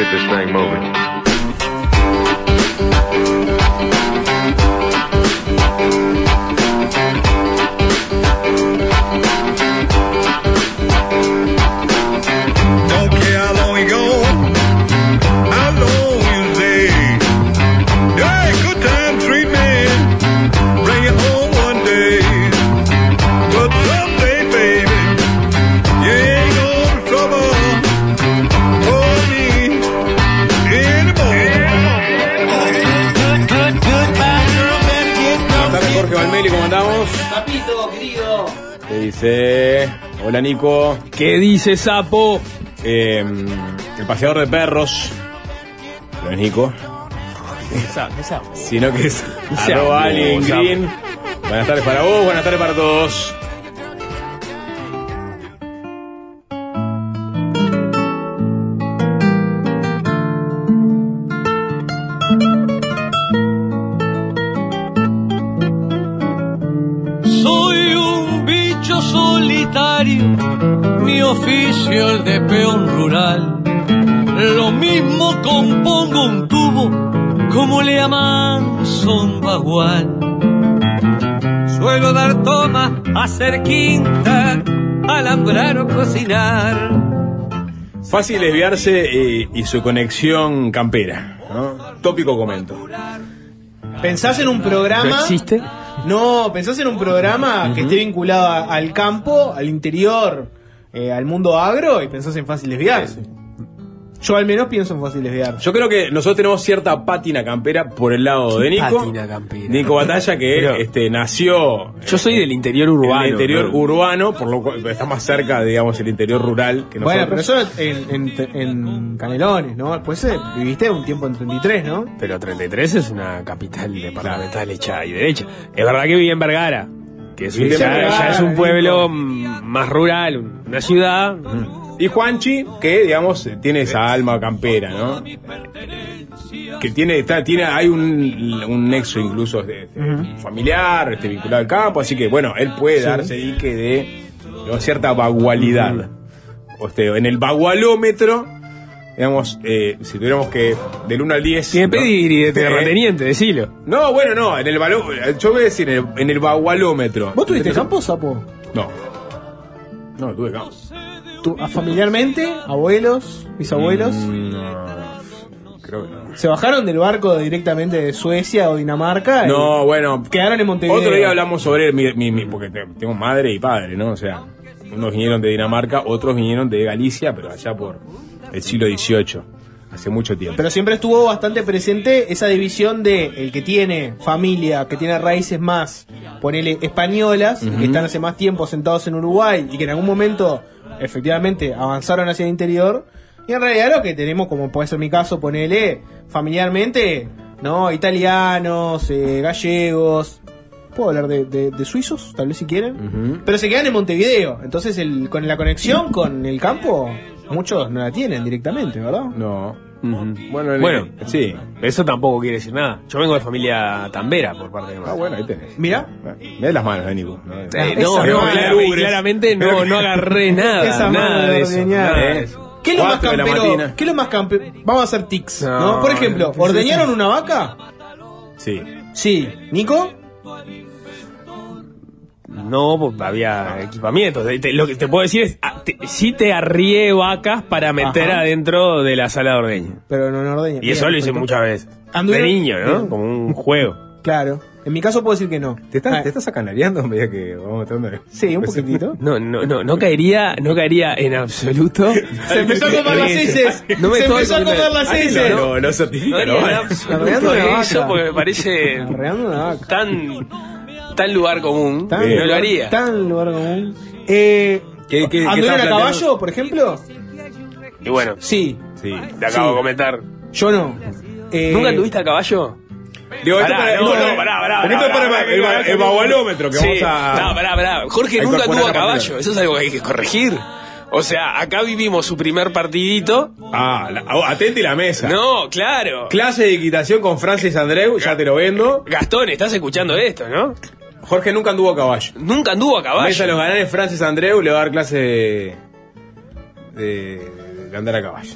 get this thing moving. Dice? Hola, Nico. ¿Qué dice Sapo? Eh, el paseador de perros. No es Nico, sino que es arroba Alien. Green. Buenas tardes para vos, buenas tardes para todos. El de peón rural. Lo mismo compongo un tubo, como le llaman son bagual. Suelo dar toma, hacer quinta, alambrar o cocinar. Fácil desviarse eh, y su conexión campera. ¿no? Tópico comento. ¿Pensás en un ¿No programa? existe? No, pensás en un programa que esté vinculado a- al campo, al interior, eh, al mundo agro y pensás en fácil desviarse. Yo al menos pienso en fácil desviarse. Yo creo que nosotros tenemos cierta pátina campera por el lado de Nico. Pátina campera. Nico Batalla, que Pero- este, nació Yo soy del interior urbano. el interior ¿no? urbano, por lo cual está más cerca, digamos, el interior rural que Bueno, pero nosotros. eso en, en- en Canelones, ¿no? Pues eh, viviste un tiempo en 33, ¿no? Pero 33 es una capital departamental hecha y derecha. Es verdad que viví en Vergara, que es, ya, es un pueblo más rural, una ciudad. Y Juanchi, que digamos, tiene esa alma campera, ¿no? Que tiene, está, tiene, hay un, un nexo incluso de- de familiar, este, vinculado al campo, así que bueno, él puede darse dique de, digamos, cierta vagualidad. O este, en el vagualómetro, digamos, eh, si tuviéramos que, del 1 al 10. Tiene ¿no? pedigrí de terrateniente, decilo. No, bueno, no, en el valo, yo voy a decir, en el, en el vagualómetro. ¿Vos tuviste campo, Sapo? No. No, tuve campo. ¿Tú, a- familiarmente? ¿Abuelos? ¿Bisabuelos? Mm, No, creo que no. ¿Se bajaron del barco directamente de Suecia o Dinamarca? y No, bueno. Quedaron en Montevideo. Otro día hablamos sobre mi, mi- mi- porque te- tengo madre y padre, ¿no? O sea, unos vinieron de Dinamarca, otros vinieron de Galicia, pero allá por el siglo XVIII, hace mucho tiempo. Pero siempre estuvo bastante presente esa división de el que tiene familia, que tiene raíces más, ponele españolas, que están hace más tiempo sentados en Uruguay y que en algún momento efectivamente avanzaron hacia el interior. Y en realidad lo que tenemos, como puede ser mi caso, ponele familiarmente, ¿no? Italianos, eh, gallegos. Puedo hablar de, de- de suizos, tal vez si quieren. Pero se quedan en Montevideo. Entonces, el, con la conexión con el campo, muchos no la tienen directamente, ¿verdad? No. Bueno, en- Bueno. sí. Eso tampoco quiere decir nada. Yo vengo de familia tambera por parte de mi Ah, bueno, ahí tenés. Mira. Mirá las manos de Nico. ¿no? Eh, no, no, claramente no, no agarré nada, Esa nada de eso. ordeñar. nada de eso. ¿Qué es lo más campero? ¿Qué es lo más campero? Vamos a hacer tics, ¿no? No, Por ejemplo, ¿ordeñaron una vaca? Sí. Sí. ¿Nico? No, porque había equipamientos. Te- te- lo que te puedo decir es, ah, te- sí te arrié vacas para meter Ajá. adentro de la sala de ordeño. Pero no, no ordeñan. Y eso lo hice muchas veces. Anduvieron- De niño, ¿no? Como un juego. Claro. En mi caso puedo decir que no. ¿Te estás, Ah, te estás acanareando a medida que vamos tratando de- Sí, un poquitito. No, no, no, no caería, no caería en absoluto. Se empezó a comer las heces. No me Se estoy empezó a comer las Ay, heces. no, no, no No ¿no? en me parece Arreando una vaca. tan, tan lugar común. Tan, no lo haría. Tan lugar común. Eh, ¿Qué- qué- qué ¿Anduvieron estaba a planteando? caballo, por ejemplo? Y bueno, Sí. Sí. te acabo Sí. de comentar. Yo no. Eh, ¿Nunca tuviste a caballo? Digo, esto Pará, para, no, esto- no, pará, pará, esto pará, para pará, el, pará, el, el vagualómetro que Sí. vamos a. No, pará, pará. Jorge nunca tuvo a caballo. Eso es algo que hay que corregir. O sea, acá vivimos su primer partidito. Ah, la, atente la mesa. No, claro. Clase de equitación con Francis Andreu, ya te lo vendo. Gastón, estás escuchando esto, ¿no? Jorge nunca anduvo a caballo. Nunca anduvo a caballo. Mesa de los gananes, Francis Andreu le va a dar clase de, de, de andar a caballo.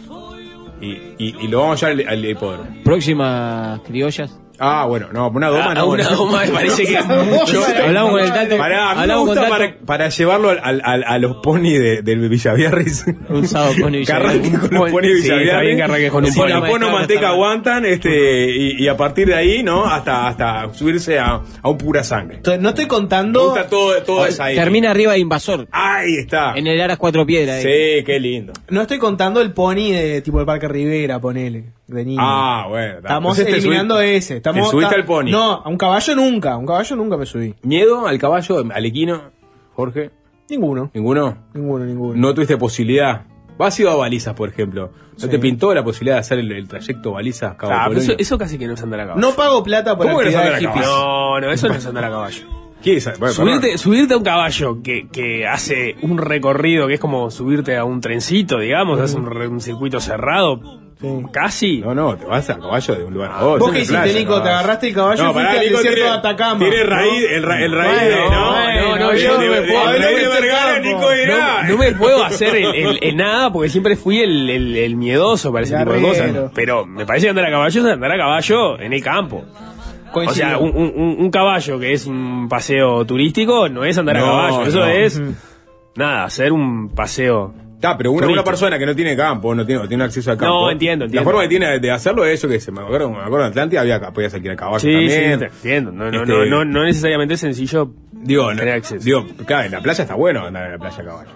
Y, y, y lo vamos a llevar al, al hipódromo. Próximas criollas. Ah, bueno, no, una doma Ah, no. una no. doma me parece que es mucho. Hablamos con el Tato. Pará, a mí me hablamos con para, para llevarlo al, al- al- a los ponis de, del Villaviarris. Un sábado con Que Villa arranque con los pony. ponis Sí, está Villaviarris. con un Si pony. la pono manteca aguantan, este, y, y a partir de ahí, ¿no? Hasta, hasta subirse a, a un pura sangre. Entonces, no estoy Me contando. gusta todo, todo esa ahí. Termina arriba de Invasor. Ahí está. En el Aras Cuatro Piedras. Sí, eh. qué lindo. No estoy contando el pony de tipo el Parque Rivera, ponele. De niño. Ah, bueno. Estamos Entonces te eliminando subí- ese. Estamos, te subiste al pony. No, a un caballo nunca. A un caballo nunca me subí. ¿Miedo al caballo, al equino, Jorge? Ninguno. ¿Ninguno? Ninguno, ninguno. ¿No tuviste posibilidad? Vas ido a balizas, por ejemplo. ¿No Sí. te pintó la posibilidad de hacer el, el trayecto balizas Cabo Ah, pero eso, casi que no es andar a caballo. No pago plata por ¿Cómo que no andar a hippies. No, no, eso no es andar a caballo. ¿Qué es? Bueno, Subirte, a un caballo que, que hace un recorrido que es como subirte a un trencito, digamos, hace un, re- un circuito cerrado, Sí. casi. No, no, te vas a caballo de un lugar a otro. ¿Vos qué en hiciste, playa, Nico? ¿Te agarraste el caballo y fuiste al desierto tiene- de Atacama, Tiene ¿no? raíz, el, ra- el raíz de. No, bueno, no, yo yo no de, me puedo- de- no me Vergara, campo. Nico era. No, no me puedo hacer el nada porque siempre fui el, el- el miedoso para ese tipo de cosas. Pero me parece que andar a caballo es andar a caballo en el campo. O sea, un, un- un caballo que es un paseo turístico no es andar No, a caballo. Eso no. es, nada, hacer un paseo. Está, pero una, una persona que no tiene campo, no tiene, no tiene acceso al campo. No, entiendo, entiendo. La forma que tiene de hacerlo es eso que se me acuerdo, me acuerdo en Atlántida había podías alquilar caballo Sí, sí, también. te entiendo. No, no, Este, no, no, no necesariamente es sencillo Digo, tener acceso. digo, claro, en la playa está bueno andar en la playa a caballo.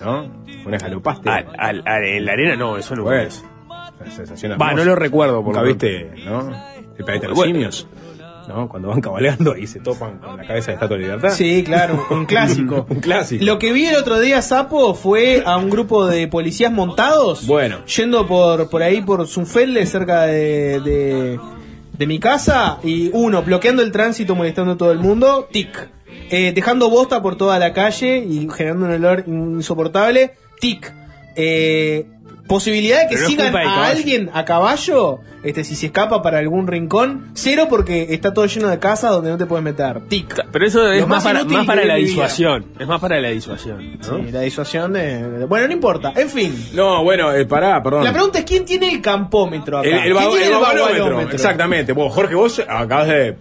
¿No? Una jalopaste. Al- al- al- en la arena no, eso no Pues, la sensación Va, no lo recuerdo, por lo viste, ¿no? El planeta de los Bueno. simios. ¿No? Cuando van cabalgando y se topan con la cabeza de Estatua de Libertad. Sí, claro, un clásico. Un clásico. Lo que vi el otro día, Sapo, fue a un grupo de policías montados. Bueno. Yendo por, por ahí, por Zunfelde, cerca de, de, de mi casa. Y uno, bloqueando el tránsito, molestando a todo el mundo. Tic. Eh, dejando bosta por toda la calle y generando un olor insoportable. Tic. Eh, posibilidad de que Pero sigan a caballo. alguien a caballo, este, si se escapa para algún rincón. Cero porque está todo lleno de casas donde no te puedes meter. Tic. Pero eso es más, más para, más la disuasión. Es más para la disuasión. ¿no? Sí, la disuasión de, de- Bueno, no importa. En fin. No, bueno, eh, pará, perdón. La pregunta es quién tiene el campómetro acá. el, el, ¿Quién tiene el vagonómetro, vagonómetro? Exactamente. Vos, Jorge, vos acabas de.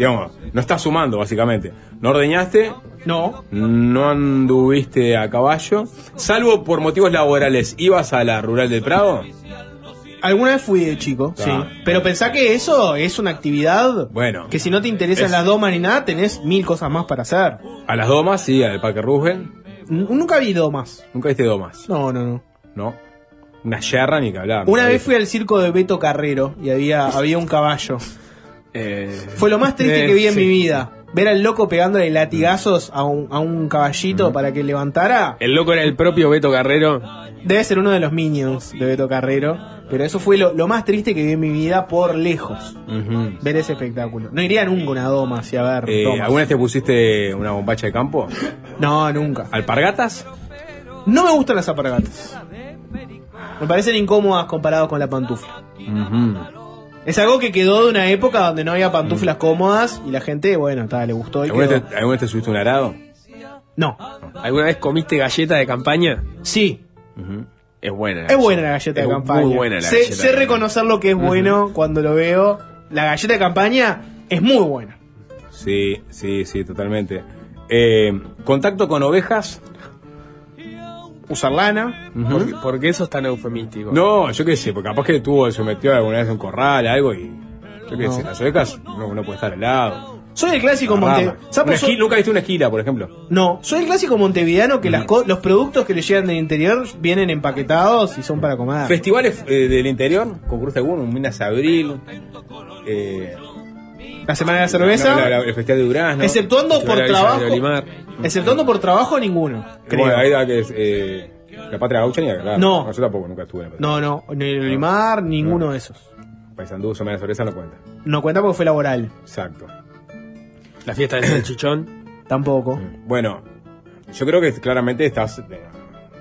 Digamos, no estás sumando, básicamente. No ordeñaste, No. no anduviste a caballo. Salvo por motivos laborales, ¿ibas a la rural del Prado? Alguna vez fui de chico, Ah. sí. Pero pensá que eso es una actividad Bueno. que si no te interesan Es- las domas ni nada, tenés mil cosas más para hacer. A las domas, sí, al Parque Roosevelt. N- Nunca vi domas. Nunca viste domas, No, no, no. ¿no? Una yerra ni que hablar. Una vez fui al circo de Beto Carrero y había, había un caballo. Eh, Fue lo más triste eh, que vi en sí. mi vida. Ver al loco pegándole latigazos a un, a un caballito para que levantara. El loco era el propio Beto Carrero. Debe ser uno de los minions de Beto Carrero. Pero eso fue lo, lo más triste que vi en mi vida por lejos. Ver ese espectáculo. No iría nunca a una doma así a ver. Eh, domas. ¿Alguna vez te pusiste una bombacha de campo? No, nunca. ¿Alpargatas? No me gustan las apargatas. Me parecen incómodas comparadas con la pantufla. Es algo que quedó de una época donde no había pantuflas cómodas y la gente, bueno, ta, le gustó y ¿Alguna quedó. vez, te, alguna vez te subiste un arado? No. ¿Alguna vez comiste galleta de campaña? Sí. Es buena. Es buena la galleta Es de campaña. Muy buena la sé, galleta. sé de reconocer lo que es bueno cuando lo veo. La galleta de campaña es muy buena. Sí, sí, sí, totalmente. Eh, ¿Contacto con ovejas? Usar lana. campaña. ¿Por, qué- por qué eso es tan eufemístico? No, yo qué sé, porque capaz que tuvo, se metió alguna vez en un corral, algo y. Yo qué No. sé, las ovejas no, no puede estar al lado. Soy el clásico monte. soy- ¿Nunca viste una esquila, por ejemplo? No, soy el clásico montevideano que las co- los productos que le llegan del interior vienen empaquetados y son para comer. ¿Festivales eh, del interior? ¿Concurso alguno? ¿Un Minas Abril? Eh, La semana de la cerveza, no, la- la- el Festival de Durazno. exceptuando por trabajo, exceptuando por trabajo ninguno. Creo. Bueno, ahí da que es. Eh, la patria gaucha ni hablar. No. Yo tampoco, nunca estuve en la patria. No, no, ni el Olimar, ninguno de esos. Paisandú, Semana de Sorpresa no cuenta. No cuenta porque fue laboral, Exacto. La fiesta del chichón. tampoco. Bueno, yo creo que claramente estás eh,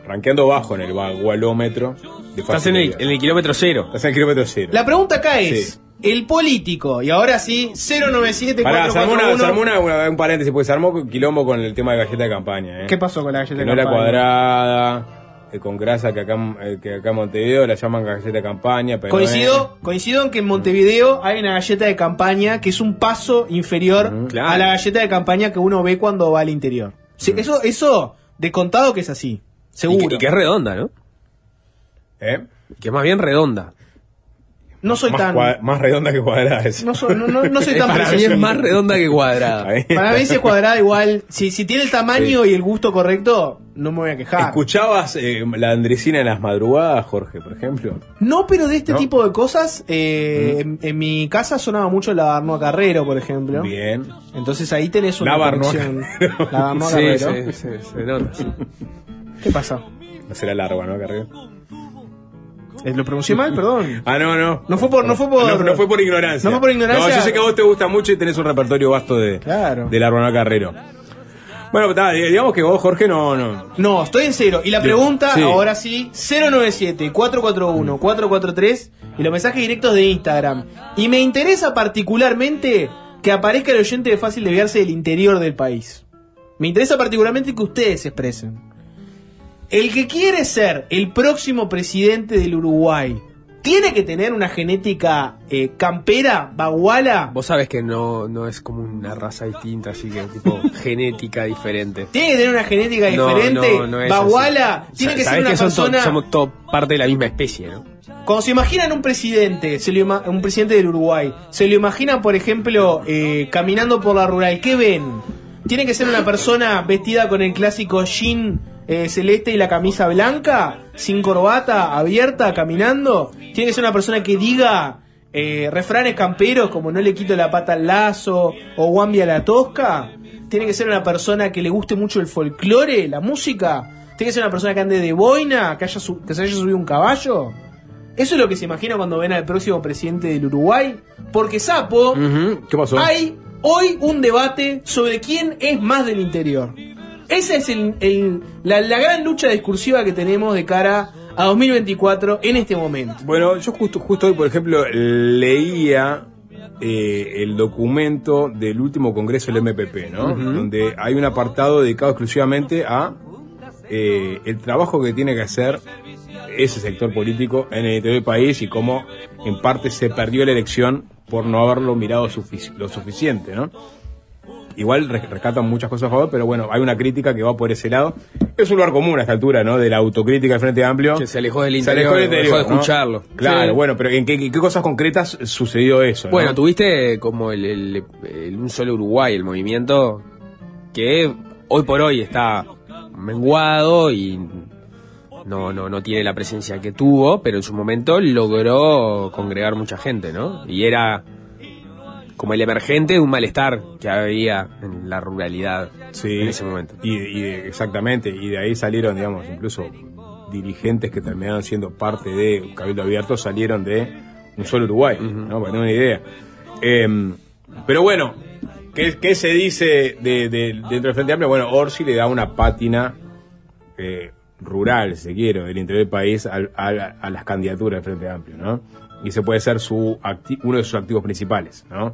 rankeando bajo en el vagualómetro. De Estás en el, en el kilómetro cero. Estás en el kilómetro cero. La pregunta acá es, Sí. El político, y ahora sí, 097 Pará, se armó, una, se armó una- una- un paréntesis, porque se armó quilombo con el tema de galleta de campaña. ¿eh? ¿Qué pasó con la galleta Que de no era campaña? cuadrada, eh, con grasa que acá, eh, que acá en Montevideo la llaman galleta de campaña. Pero no Coincido, coincido en que en Montevideo hay una galleta de campaña que es un paso inferior. Claro. a la galleta de campaña que uno ve cuando va al interior. Sí, eso, eso de contado que es así. Y Seguro. que, y que es redonda, ¿no? es, ¿eh? Que es más bien redonda. No soy más, tan. más redonda que cuadrada. es. No, soy- no, no- no soy tan Para mí es más redonda que cuadrada. Para mí si es cuadrada igual. Si, si tiene el tamaño y el gusto correcto, no me voy a quejar. ¿Escuchabas eh, la Andresina en las madrugadas, Jorge, por ejemplo? No, pero de este ¿No? tipo de cosas, eh, en, en mi casa sonaba mucho la Barnoa Carrero, por ejemplo. Bien. Entonces ahí tenés una La Barnoa. La Barnoa Sí, Carrero. sí, sí, se nota. sí. ¿Qué pasa? No será largo, ¿no, Carrero? Eh, ¿Lo pronuncié mal? Perdón. Ah, no, no. No fue por- no fue por- No, no fue por ignorancia. No fue por ignorancia. No, yo sé que a vos te gusta mucho y tenés un repertorio vasto de, Claro. de la Ronald Carrero. Bueno, ta, digamos que vos, Jorge, no, no. No, estoy en cero. Y la pregunta, Sí. ahora sí, 097-441-443 y los mensajes directos de Instagram. Y me interesa particularmente que aparezca el oyente de fácil desviarse del interior del país. Me interesa particularmente que ustedes se expresen. El que quiere ser el próximo presidente del Uruguay, ¿tiene que tener una genética eh, campera, baguala? Vos sabés que no, no es como una raza distinta, así que tipo genética diferente. ¿Tiene que tener una genética diferente? no, no es ¿Baguala? así. ¿Tiene que ser una persona...? somos todo parte de la misma especie, ¿no? Cuando se imaginan un presidente, se lo ima- un presidente del Uruguay, se lo imaginan, por ejemplo, eh, caminando por la rural, ¿qué ven? ¿Tiene que ser una persona vestida con el clásico jean eh, celeste y la camisa blanca, sin corbata, abierta, caminando? ¿Tiene que ser una persona que diga eh, refranes camperos como no le quito la pata al lazo o guambia la tosca? ¿Tiene que ser una persona que le guste mucho el folclore, la música? ¿Tiene que ser una persona que ande de boina, que, haya que se haya subido un caballo? Eso es lo que se imagina cuando ven al próximo presidente del Uruguay. Porque Sapo, ¿Qué pasó? hay hoy un debate sobre quién es más del interior. Esa es el- el- la, la gran lucha discursiva que tenemos de cara a 2024 en este momento. Bueno, yo justo, justo hoy, por ejemplo, leía eh, el documento del último congreso del MPP, ¿no? Donde hay un apartado dedicado exclusivamente a eh, el trabajo que tiene que hacer ese sector político en el interior del país y cómo en parte se perdió la elección por no haberlo mirado sufici- lo suficiente, ¿no? Igual res- rescatan muchas cosas a favor, pero bueno, hay una crítica que va por ese lado. Es un lugar común a esta altura, ¿no? De la autocrítica del Frente Amplio. Que se alejó del Se alejó interior, del dejó de interior, ¿no? escucharlo. Claro, Sí. bueno, pero ¿en qué, qué cosas concretas sucedió eso? no? Bueno, tuviste como el, el- el Un Solo Uruguay, el movimiento que hoy por hoy está menguado y no, no, no tiene la presencia que tuvo, pero en su momento logró congregar mucha gente, ¿no? Y era como el emergente de un malestar que había en la ruralidad Sí. en ese momento. Y, y de- exactamente, y de ahí salieron, digamos, incluso dirigentes que terminaron siendo parte de Cabildo Abierto salieron de un solo Uruguay, ¿no? Para tener una idea. Em, pero bueno, ¿qué, qué se dice de, de- dentro del Frente Amplio? Bueno, Orsi le da una pátina eh, rural, si se quiere, del interior del país al- a, las candidaturas del Frente Amplio, ¿no? Y ese puede ser su acti- uno de sus activos principales, ¿no?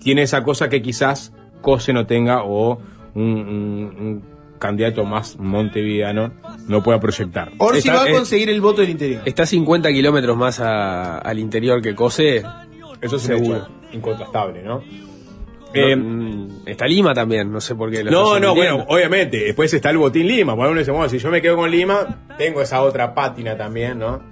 Tiene esa cosa que quizás Cose no tenga o un, un- un candidato más montevideano no pueda proyectar. Orsi Está- va a conseguir el voto del interior. Está 50 kilómetros más a- al interior que Cose. Eso es Seguro. incontrastable, ¿no? Eh, mm, está Lima también, no sé por qué. lo No, no, bueno, obviamente, después está el botín Lima, por uno dice, bueno, si yo me quedo con Lima, tengo esa otra pátina también, ¿no?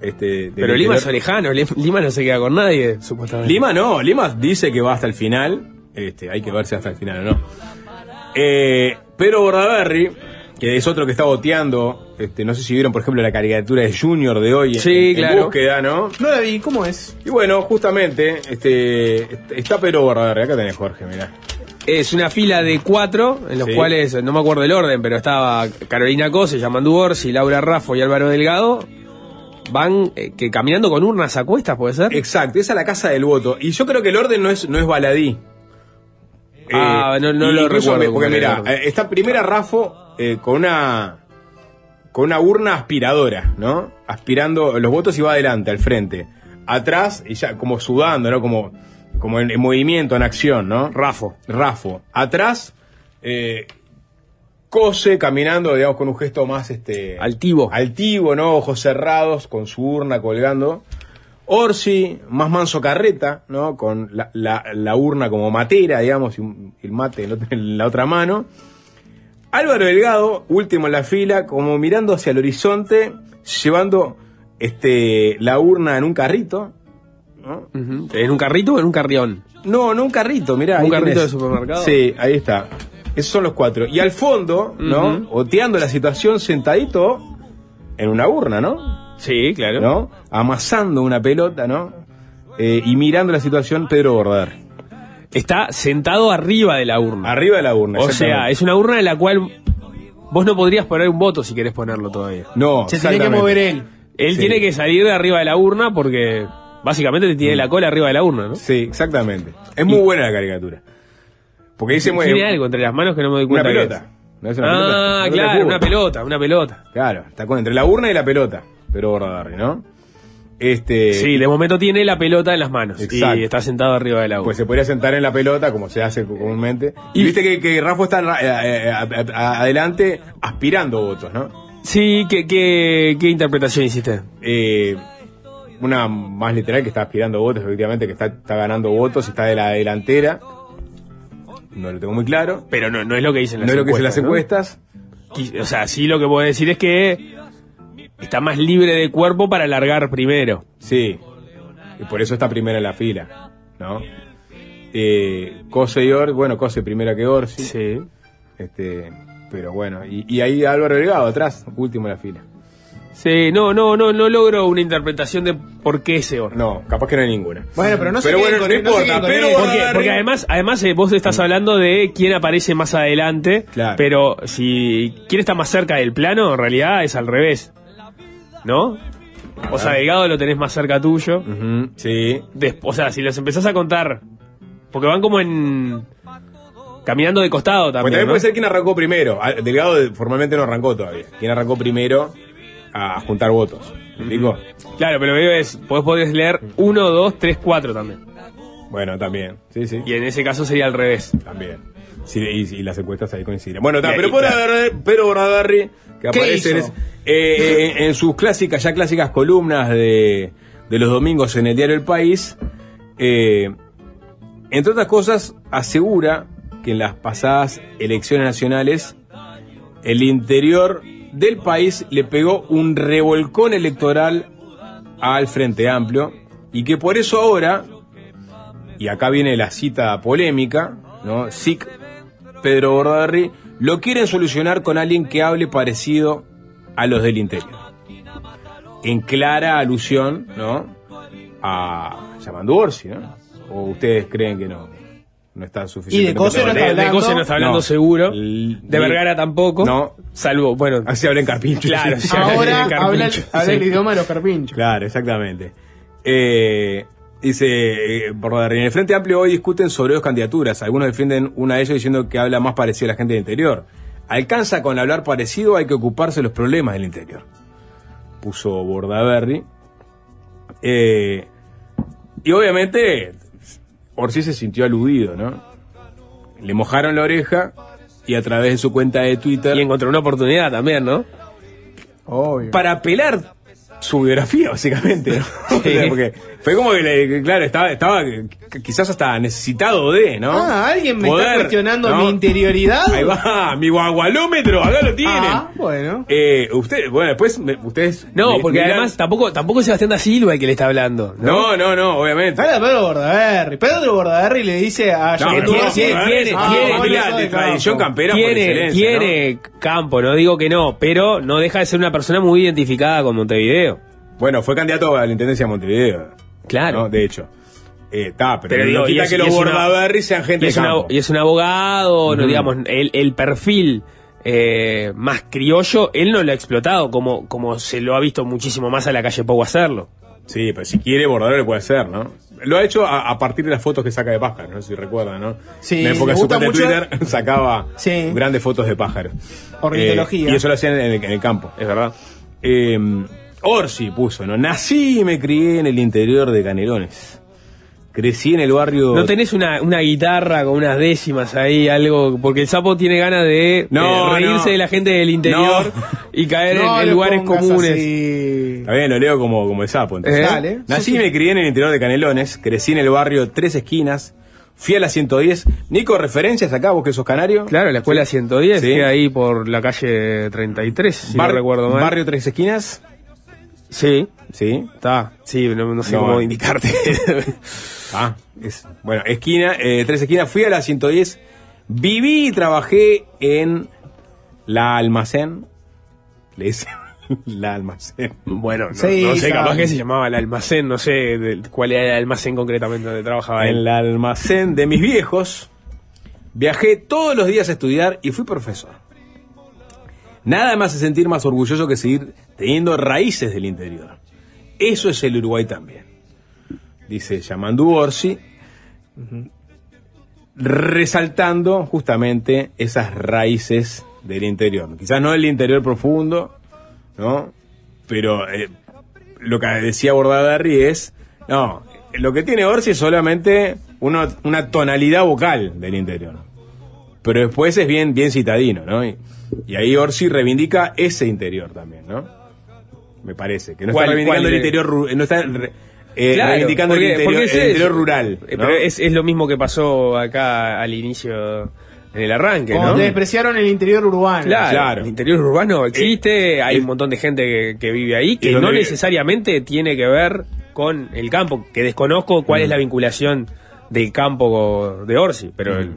Este, Pero Lima es Lim- Lima no se queda con nadie, supuestamente. Lima no, Lima dice que va hasta el final, este, hay que ver si hasta el final o no. Eh, pero Bordaberry, que es otro que está boteando, este, no sé si vieron, por ejemplo, la caricatura de Junior de hoy en- Sí, en, claro. búsqueda, ¿no? No la vi, ¿cómo es? Y bueno, justamente, este, está pero Bordaberry, acá tenés Jorge, mirá. Es una fila de cuatro, en los Sí. cuales, no me acuerdo el orden, pero estaba Carolina Cose, Yamandu Orsi, Laura Raffo y Álvaro Delgado. Van eh, que caminando con urnas a cuestas, ¿puede ser? Exacto, esa es la casa del voto. Y yo creo que el orden no es, no es baladí. Ah, no- no y lo recuerdo me- cómo porque mira, eh, está primera Rafo eh, con una con una urna aspiradora, ¿no? Aspirando los votos y va adelante, al frente. Atrás, y ya como sudando, ¿no? Como, como en, en movimiento, en acción, ¿no? Rafo. Rafo. Atrás, eh, Cose caminando, digamos, con un gesto más este Altivo. altivo, ¿no? Ojos cerrados, con su urna colgando. Orsi, más manso carreta, ¿no? Con la, la- la urna como matera, digamos, y un- el mate en, la otra mano. Álvaro Delgado, último en la fila, como mirando hacia el horizonte, llevando este la urna en un carrito. ¿En un carrito o en un carrión? No, no un carrito, mirá. ¿Un ahí carrito tenés. de supermercado? Sí, ahí está. Esos son los cuatro. Y al fondo, ¿no? Oteando la situación sentadito en una urna, ¿no? Sí, claro. ¿No? Amasando una pelota, ¿no? Eh, y mirando la situación, Pedro Bordar. Está sentado arriba de la urna. Arriba de la urna. o sea, es una urna en la cual vos no podrías poner un voto si querés ponerlo todavía. No, Se tiene que mover él. Él Sí. tiene que salir de arriba de la urna porque básicamente te tiene la cola arriba de la urna, ¿no? Sí, exactamente. Es muy buena la caricatura. Porque dice muy Tiene algo entre las manos que no me doy Una cuenta. pelota. es. ¿No es una? Ah, Una pelota de claro, una pelota, una pelota. Claro, está con, entre la urna y la pelota. Pero Bordadarri, ¿no? Este. Sí, de momento tiene la pelota en las manos Exacto. y está sentado arriba de la urna. Pues se podría sentar en la pelota, como se hace comúnmente. Y, viste que, que Rafa está eh, eh, adelante aspirando votos, ¿no? Sí, ¿qué, qué, qué interpretación hiciste? Eh, una más literal que está aspirando votos, efectivamente, que está, está ganando votos, está de la delantera. No lo tengo muy claro. Pero no, no es lo que dicen No las es lo que dicen las encuestas, encuestas. ¿no? O sea, sí lo que puedo decir es que está más libre de cuerpo para largar primero. Sí. Y por eso está primera en la fila, ¿no? Eh, Cose y Orsi, bueno, Cose primera que Orsi. Sí. Este, pero bueno, y, y ahí Álvaro Delgado atrás, último en la fila. Sí, no, no, no, no logro una interpretación de por qué ese orden. No, capaz que no hay ninguna. Bueno, pero no se Pero bueno, con no no importa, con pero. Porque, porque además, además eh, vos estás hablando de quién aparece más adelante, Claro. pero si quién está más cerca del plano, en realidad es al revés. ¿No? O sea, Delgado lo tenés más cerca tuyo. Sí, o sea, si los empezás a contar, porque van como en... Caminando de costado también. también ¿no? puede ser quien arrancó primero. Ah, Delgado de- formalmente no arrancó todavía. Quien arrancó primero a juntar votos. ¿Me explico? Claro, pero lo que digo es, vos podés leer 1, 2, 3, 4 también. Bueno, también. Sí, sí. Y en ese caso sería al revés. También. Sí, y, y las encuestas ahí coinciden. Bueno, pero por claro. Bordadarri- pero que aparece en, hizo? es- eh, eh, en sus clásicas, ya clásicas columnas de, de los domingos en el diario El País, eh, entre otras cosas, asegura que en las pasadas elecciones nacionales, el interior del país le pegó un revolcón electoral al Frente Amplio y que por eso ahora, y acá viene la cita polémica, ¿no? SIC, Pedro Bordaberry, lo quieren solucionar con alguien que hable parecido a los del interior. En clara alusión, ¿no? A llamando Orsi, ¿no? ¿O ustedes creen que no? No está suficiente. Cose no está de. Cose no está hablando No. seguro. De Vergara tampoco. No. Salvo, bueno. Así habla en carpincho. Claro, sí. Ahora Carpincho. habla, el- habla el Sí. idioma de los carpinchos. Claro, exactamente. Eh, dice, eh, Bordaberry, en el Frente Amplio hoy discuten sobre dos candidaturas. Algunos defienden una de ellas diciendo que habla más parecido a la gente del interior. ¿Alcanza con hablar parecido? Hay que ocuparse de los problemas del interior. Puso Bordaberry. Eh, y obviamente, Orsi se sintió aludido, ¿no? Le mojaron la oreja y a través de su cuenta de Twitter Y encontró una oportunidad también, ¿no? Obvio. para apelar su biografía, básicamente, ¿no? Sí. porque fue como que, le- claro, estaba, estaba quizás hasta necesitado de, ¿no? Ah, alguien me Poder, está cuestionando ¿no? mi interioridad. Ahí va, mi guagualómetro, acá lo tienen. Ah, bueno. Eh, usted, bueno, después me- ustedes. No, me- porque además tampoco, tampoco es Sebastián da Silva el que le está hablando. ¿no? No, no, no, obviamente. Habla Pedro Bordaberry. Pedro Bordaberry le dice a No, tiene- tiene- Ah, tiene- tradición campera por tiene, tiene campo, no digo que no, pero no deja de ser una persona muy identificada con Montevideo. ¿No? Bueno, fue candidato a la intendencia de Montevideo. Claro. ¿no? De hecho. Eh, Está, pero, Pero no digo, quita es- que los Bordaberry sean gente Y de es, una- campo. y es un abogado, no digamos, el, el perfil eh, más criollo, él no lo ha explotado como, como se lo ha visto muchísimo más a la calle Pau hacerlo. Sí, pero si quiere Bordaberry lo puede hacer, ¿no? Lo ha hecho a, a partir de las fotos que saca de pájaros, no sé si recuerdan, ¿no? Sí, en la época me de su cuenta de mucho- Twitter sacaba Sí. grandes fotos de pájaros. Ornitología. Eh, y eso lo hacían en el, en el campo. Es verdad. Eh, Orsi puso, ¿no? Nací y me crié en el interior de Canelones. crecí en el barrio... ¿No tenés una, una guitarra con unas décimas ahí, algo? Porque el sapo tiene ganas de No, eh, reírse no. de la gente del interior No. y caer No en, lugares comunes. así. Está bien, lo leo como, como el sapo. entonces. Eh, Dale. Nací y me crié en el interior de Canelones, crecí en el barrio Tres Esquinas, fui a la 110. Nico, referencias acá, vos que sos canario. Claro, la escuela 110, Sí. que ahí por la calle 33, si Bar- no recuerdo mal. Barrio Tres Esquinas, Sí, sí. está. Sí, no, no sé No, cómo eh. indicarte. Ah, es, bueno, esquina, eh, Tres Esquinas, fui a la 110, viví y trabajé en la almacén. Le dice la almacén. bueno, no, Sí, no sé, capaz sabe. que se llamaba el almacén, no sé del- cuál era el almacén concretamente donde trabajaba En el almacén de mis viejos. Viajé todos los días a estudiar y fui profesor. Nada me hace sentir más orgulloso que seguir teniendo raíces del interior. Eso es el Uruguay también. Dice Yamandu Orsi, resaltando justamente esas raíces del interior. Quizás no el interior profundo, ¿no? Pero eh, lo que decía Bordaberry es, no, lo que tiene Orsi es solamente una tonalidad vocal del interior. Pero después es bien, bien citadino, ¿no? Y, y ahí Orsi reivindica ese interior también, ¿no? Me parece, que no ¿Cuál- está reivindicando el interior, no está re- eh, Claro, reivindicando porque- el interior, el rural. Eh, ¿no? Pero es, es lo mismo que pasó acá al inicio, en el arranque, Como ¿no? te despreciaron el interior urbano. Claro, Claro. el interior urbano existe, hay eh, un montón de gente que, que vive ahí, que no vive- necesariamente tiene que ver con el campo, que desconozco cuál es Mm. la vinculación del campo de Orsi, pero Mm. el-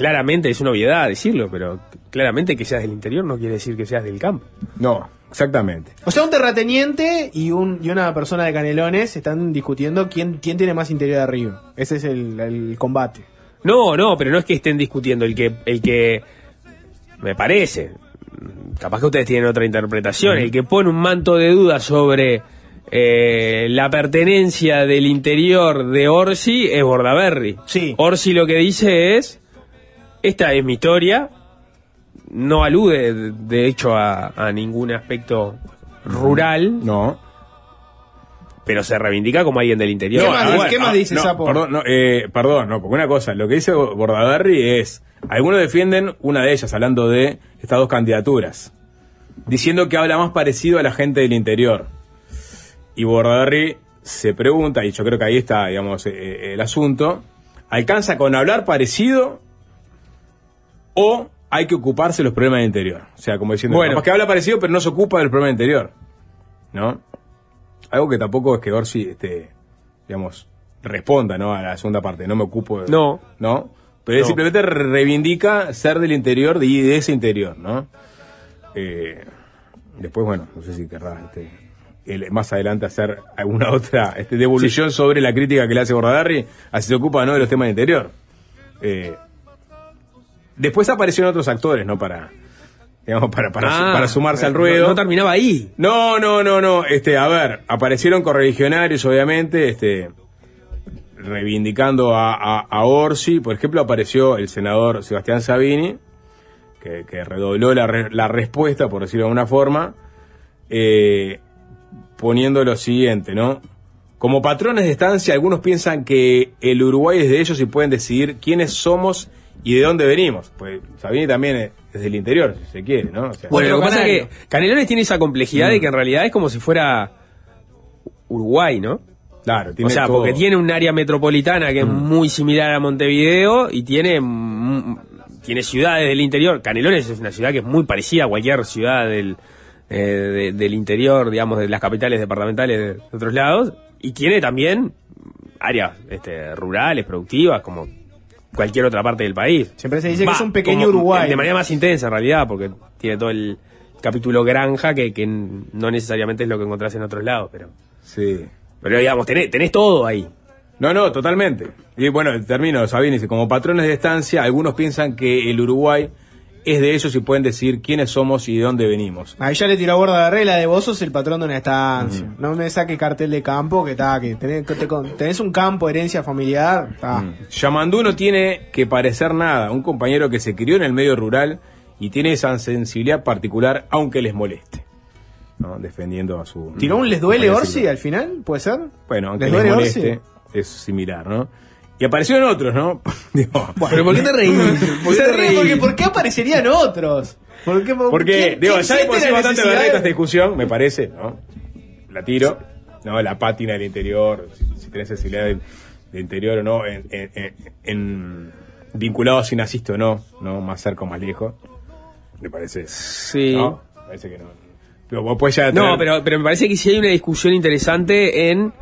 claramente es una obviedad decirlo, pero claramente que seas del interior no quiere decir que seas del campo. No, exactamente. O sea, un terrateniente y, un, y una persona de Canelones están discutiendo quién, quién tiene más interior de arriba. Ese es el, el combate. No, no, pero no es que estén discutiendo el que, el que me parece, capaz que ustedes tienen otra interpretación, el que pone un manto de duda sobre eh, la pertenencia del interior de Orsi es Bordaberry. Sí. Orsi lo que dice es, esta es mi historia, no alude de- hecho a, a ningún aspecto rural, No. pero se reivindica como alguien del interior. ¿Qué más a dice- ver, qué más ah, dice no, Sapo? Perdón, no, eh, perdón, no, porque una cosa, lo que dice Bordaberry es, algunos defienden una de ellas, hablando de estas dos candidaturas, diciendo que habla más parecido a la gente del interior. Y Bordaberry se pregunta, y yo creo que ahí está, digamos, eh, el asunto, ¿alcanza con hablar parecido o hay que ocuparse de los problemas del interior? O sea, como diciendo, Bueno. que habla parecido, pero no se ocupa del problema del interior. ¿No? Algo que tampoco es que Orsi, este, digamos, responda, ¿no? A la segunda parte, no me ocupo de... No. ¿No? Pero él simplemente reivindica ser del interior de, de ese interior, ¿no? Eh, después, bueno, no sé si querrá este, el- más adelante hacer alguna otra este, devolución sobre la crítica que le hace Bordaberry, así se ocupa, ¿no? De los temas del interior. Eh, después aparecieron otros actores, ¿no? Para, digamos, para, Ah, para sumarse al no- ruedo. no terminaba ahí. No, no, no, no. Este, a ver, aparecieron correligionarios, obviamente, este, reivindicando a, a, a Orsi. Por ejemplo, apareció el senador Sebastián Sabini, que, que redobló la, re- la respuesta, por decirlo de alguna forma, eh, poniendo lo siguiente, ¿no? Como patrones de estancia, algunos piensan que el Uruguay es de ellos y pueden decidir quiénes somos y de dónde venimos. Pues Sabini también es, es del interior, si se quiere, ¿no? O sea, Bueno, lo que pasa es que Canelones tiene esa complejidad Mm. de que en realidad es como si fuera Uruguay, ¿no? claro, tiene o sea, todo- porque tiene un área metropolitana que es muy similar a Montevideo y tiene mm, tiene ciudades del interior. Canelones es una ciudad que es muy parecida a cualquier ciudad del, eh, de- del interior, digamos, de las capitales departamentales de, de otros lados. Y tiene también áreas este, rurales, productivas, como cualquier otra parte del país. Siempre se dice que es un pequeño como- Uruguay. De manera más intensa, en realidad, porque tiene todo el capítulo granja que, que no necesariamente es lo que encontrás en otros lados, pero... Sí. Pero digamos, tenés, tenés todo ahí. No, no, totalmente. Y bueno, termino, Sabine dice, como patrones de estancia, algunos piensan que el Uruguay es de ellos y pueden decir quiénes somos y de dónde venimos. Ahí ya le tiró a borda de regla de vos sos el patrón de una estancia. No me saque cartel de campo que está, que tenés, que te tenés un campo, herencia familiar. está. Yamandú no tiene que parecer nada, un compañero que se crió en el medio rural y tiene esa sensibilidad particular, aunque les moleste. ¿no? Defendiendo a su... ¿Tiró un les duele Orsi al final? ¿Puede ser? Bueno, aunque ¿Les les, duele moleste, Orsi? es similar, ¿no? Y aparecieron otros, ¿no? Digo, Pero ¿por qué te reís? ¿Por qué te porque? ¿por qué aparecerían otros? ¿Por qué, por- Porque, quién- digo, quién ya de por sí bastante de- esta discusión, me parece, ¿no? La tiro, ¿no? La pátina del interior, si, si tenés sensibilidad del, del interior o no, en, en, en- en- vinculado si naciste o no, ¿no? Más cerca o más lejos. Me parece. Sí. ¿No? Me parece que no. Pero vos ya No, tener- pero, pero me parece que sí hay una discusión interesante en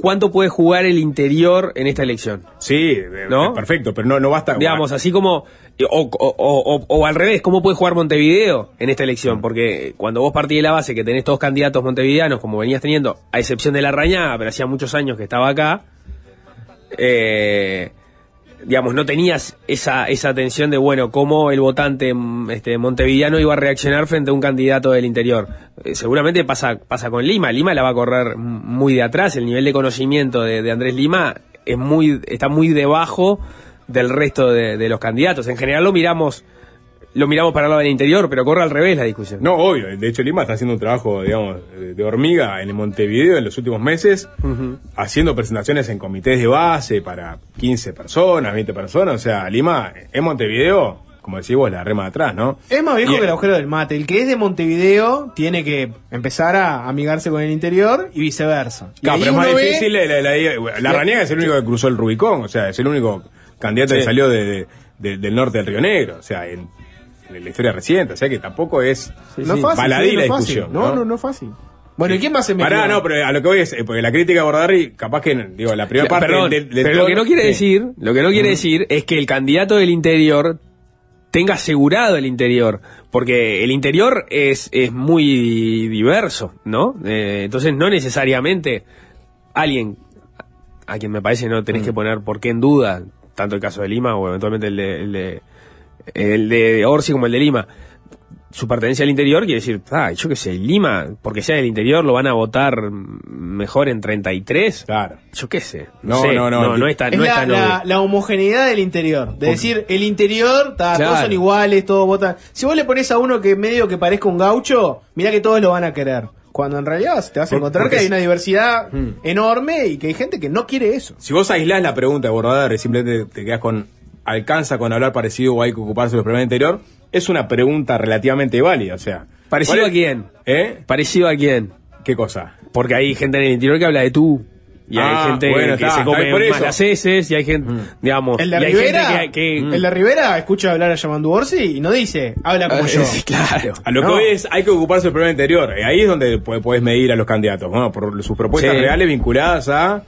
cuánto puede jugar el interior en esta elección. Sí, eh, ¿No? perfecto, pero no, no basta. Digamos, así como. O, o- o- o- o al revés, ¿cómo puede jugar Montevideo en esta elección? Porque cuando vos partís de la base que tenés todos candidatos montevideanos, como venías teniendo, a excepción de la Rañaga, pero hacía muchos años que estaba acá, eh, digamos, no tenías esa, esa tensión de, bueno, cómo el votante mm, este, montevideano iba a reaccionar frente a un candidato del interior. Eh, seguramente pasa, pasa con Lima. Lima la va a correr muy de atrás. El nivel de conocimiento de, Andrés Lima es muy, está muy debajo del resto de los candidatos. En general lo miramos, lo miramos para el lado del interior, pero corre al revés la discusión. No, obvio. De hecho, Lima está haciendo un trabajo, digamos, de hormiga en el Montevideo en los últimos meses, haciendo presentaciones en comités de base para 15 personas, 20 personas. O sea, Lima, en Montevideo, como decís vos, la rema de atrás, ¿no? Es más viejo Y- que el agujero del mate. El que es de Montevideo tiene que empezar a amigarse con el interior y viceversa. Claro, pero es más uno ve- difícil. La, la, la, la Raniega es el único que cruzó el Rubicón, o sea, es el único candidato que salió de, de- de- del norte del Río Negro, o sea, en, en la historia reciente, o sea que tampoco es no es fácil. baladí sí, no la fácil. discusión. No, no, no es fácil. Bueno, ¿y quién más se metió? Pará, no, pero a lo que voy es, eh, porque la crítica a Bordarri, capaz que, digo, la primera parte Perdón, del- del pero lo que no quiere sí. decir, lo que no quiere decir es que el candidato del interior tenga asegurado el interior, porque el interior es, es muy diverso, ¿no? Eh, entonces no necesariamente alguien a quien me parece no tenés que poner por qué en duda, tanto el caso de Lima o eventualmente el de, el de, el de Orsi como el de Lima, su pertenencia al interior quiere decir, ah, yo qué sé, Lima, porque sea del interior, lo van a votar mejor en 33. Claro. Yo qué sé. No, sé, no, no, No, no es tan, Es no la, tan la- homogeneidad del interior. De decir, el interior, ta, todos son iguales, todos votan. Si vos le pones a uno que medio que parezca un gaucho, mirá que todos lo van a querer. Cuando en realidad te vas a encontrar porque que hay una diversidad Mm. enorme y que hay gente que no quiere eso. Si vos aislás la pregunta de Bordarri, simplemente te quedas con, alcanza con hablar parecido o hay que ocuparse de los problemas interior, es una pregunta relativamente válida, o sea. ¿Parecido ¿cuál a quién? ¿Eh? Parecido a quién. ¿Qué cosa? Porque hay gente en el interior que habla de tú. Y Ah, hay gente bueno, que está, se come más eso. Mm. las heces y hay gente, digamos, El de y hay Rivera, gente que, que- el de Rivera escucha hablar a Yamandu Orsi y no dice, habla como Eh, yo. sí, claro. A lo No. que voy es, hay que ocuparse del problema interior. Eh, Ahí es donde pu- podés medir a los candidatos, ¿no? Por sus propuestas Sí. reales vinculadas a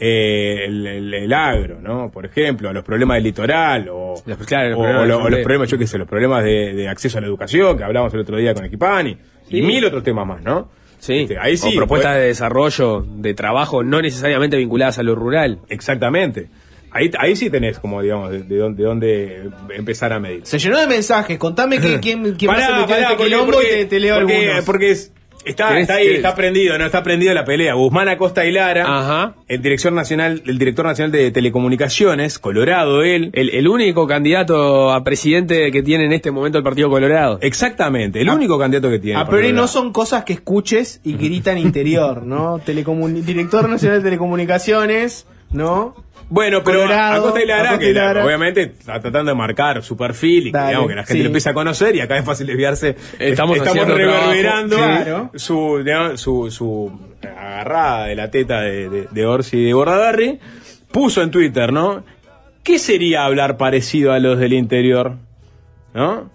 eh, el, el- el agro, ¿no? Por ejemplo, los problemas del litoral o, Los- claro, los o- problemas o del lo- o los frontera. problemas, yo qué sé, los problemas de, de acceso a la educación que hablamos el otro día con Equipani y mil otros temas más, ¿no? Sí, Este, ahí sí. o propuestas pues- de desarrollo, de trabajo, no necesariamente vinculadas a lo rural. Exactamente. Ahí, ahí sí tenés como, digamos, de, de dónde, de dónde empezar a medir. Se llenó de mensajes, contame que, quién, quién más se Pará, metió pará, este porque- quilombo porque- y te, te leo porque, algunos. Porque es- está, ¿Querés- está ahí, está prendido, no está prendido la pelea. Guzmán Acosta y Lara, Ajá. el director nacional, el director nacional de telecomunicaciones, Colorado, él. El, el único candidato a presidente que tiene en este momento el Partido Colorado. Exactamente, el único candidato que tiene. A priori Colorado. no son cosas que escuches y gritan interior, ¿no? Telecomun- Director Nacional de Telecomunicaciones, ¿no? Bueno, pero Colorado, Acosta y Lara, y que la- obviamente está tratando de marcar su perfil y que, Dale, digamos, que la gente sí. lo empieza a conocer y acá es fácil desviarse. Estamos estamos haciendo reverberando. Claro. su, digamos, su, su agarrada de la teta de, de, de Orsi y de Bordadarri. Puso en Twitter, ¿no? ¿Qué sería hablar parecido a los del interior? ¿No?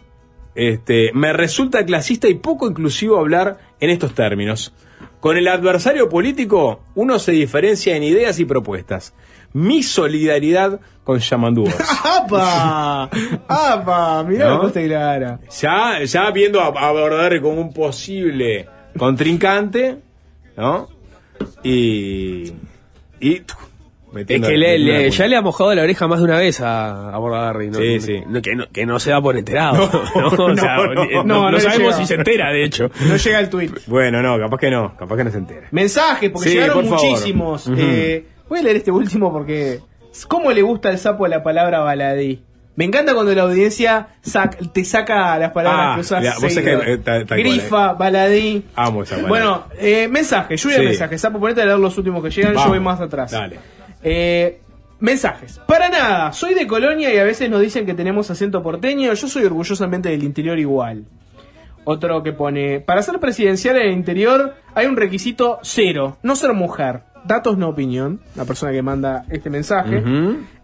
Este, me resulta clasista y poco inclusivo hablar en estos términos. Con el adversario político, uno se diferencia en ideas y propuestas. Mi solidaridad con Yamandu Orsi. ¡Apa! ¡Apa! Mirá ¿No? Lara. ya, ya viendo a, a como un posible contrincante, ¿no? Y. Y. Es que le- ya le ha mojado la oreja más de una vez a, a Bordadarri, ¿no? Sí, sí. No, que, no, que no se da por enterado. No, sabemos si se entera, de hecho. No llega el tweet. Bueno, no, capaz que no, capaz que no se entera. Mensajes, porque Sí, llegaron por muchísimos. Eh, voy a leer este último porque. ¿Cómo le gusta al sapo la palabra baladí? Me encanta cuando la audiencia sac- te saca las palabras Ah, que usas. ya, vos sabés seguido. que, eh, tal- cual, Grifa, baladí. Amo esa palabra. Bueno, eh, mensajes, lluvia de Sí. mensajes. Sapo, ponete a leer los últimos que llegan, yo Vamos. voy más atrás. Dale. Eh, mensajes. Para nada, soy de Colonia y a veces nos dicen que tenemos acento porteño. Yo soy orgullosamente del interior igual. Otro que pone, para ser presidencial en el interior hay un requisito cero, no ser mujer. Datos no opinión, la persona que manda este mensaje.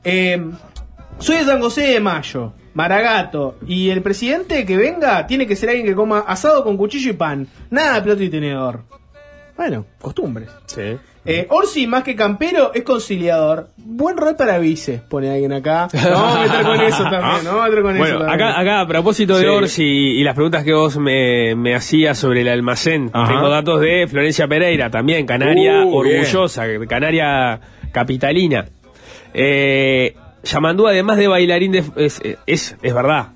Eh, soy de San José de Mayo, Maragato, y el presidente que venga tiene que ser alguien que coma asado con cuchillo y pan, nada de plato y tenedor. Bueno, costumbres. Sí. Eh, Orsi, más que campero, es conciliador. Buen rol para vice, pone alguien acá. No vamos a meter con eso también, no vamos a meter con eso Bueno, también. acá, acá a propósito de Sí. Orsi y, y las preguntas que vos me, me hacías sobre el almacén, Ajá. tengo datos de Florencia Pereira, también canaria Uh, orgullosa, canaria capitalina. Eh, Yamandú, además de bailarín de... Es, es, es verdad,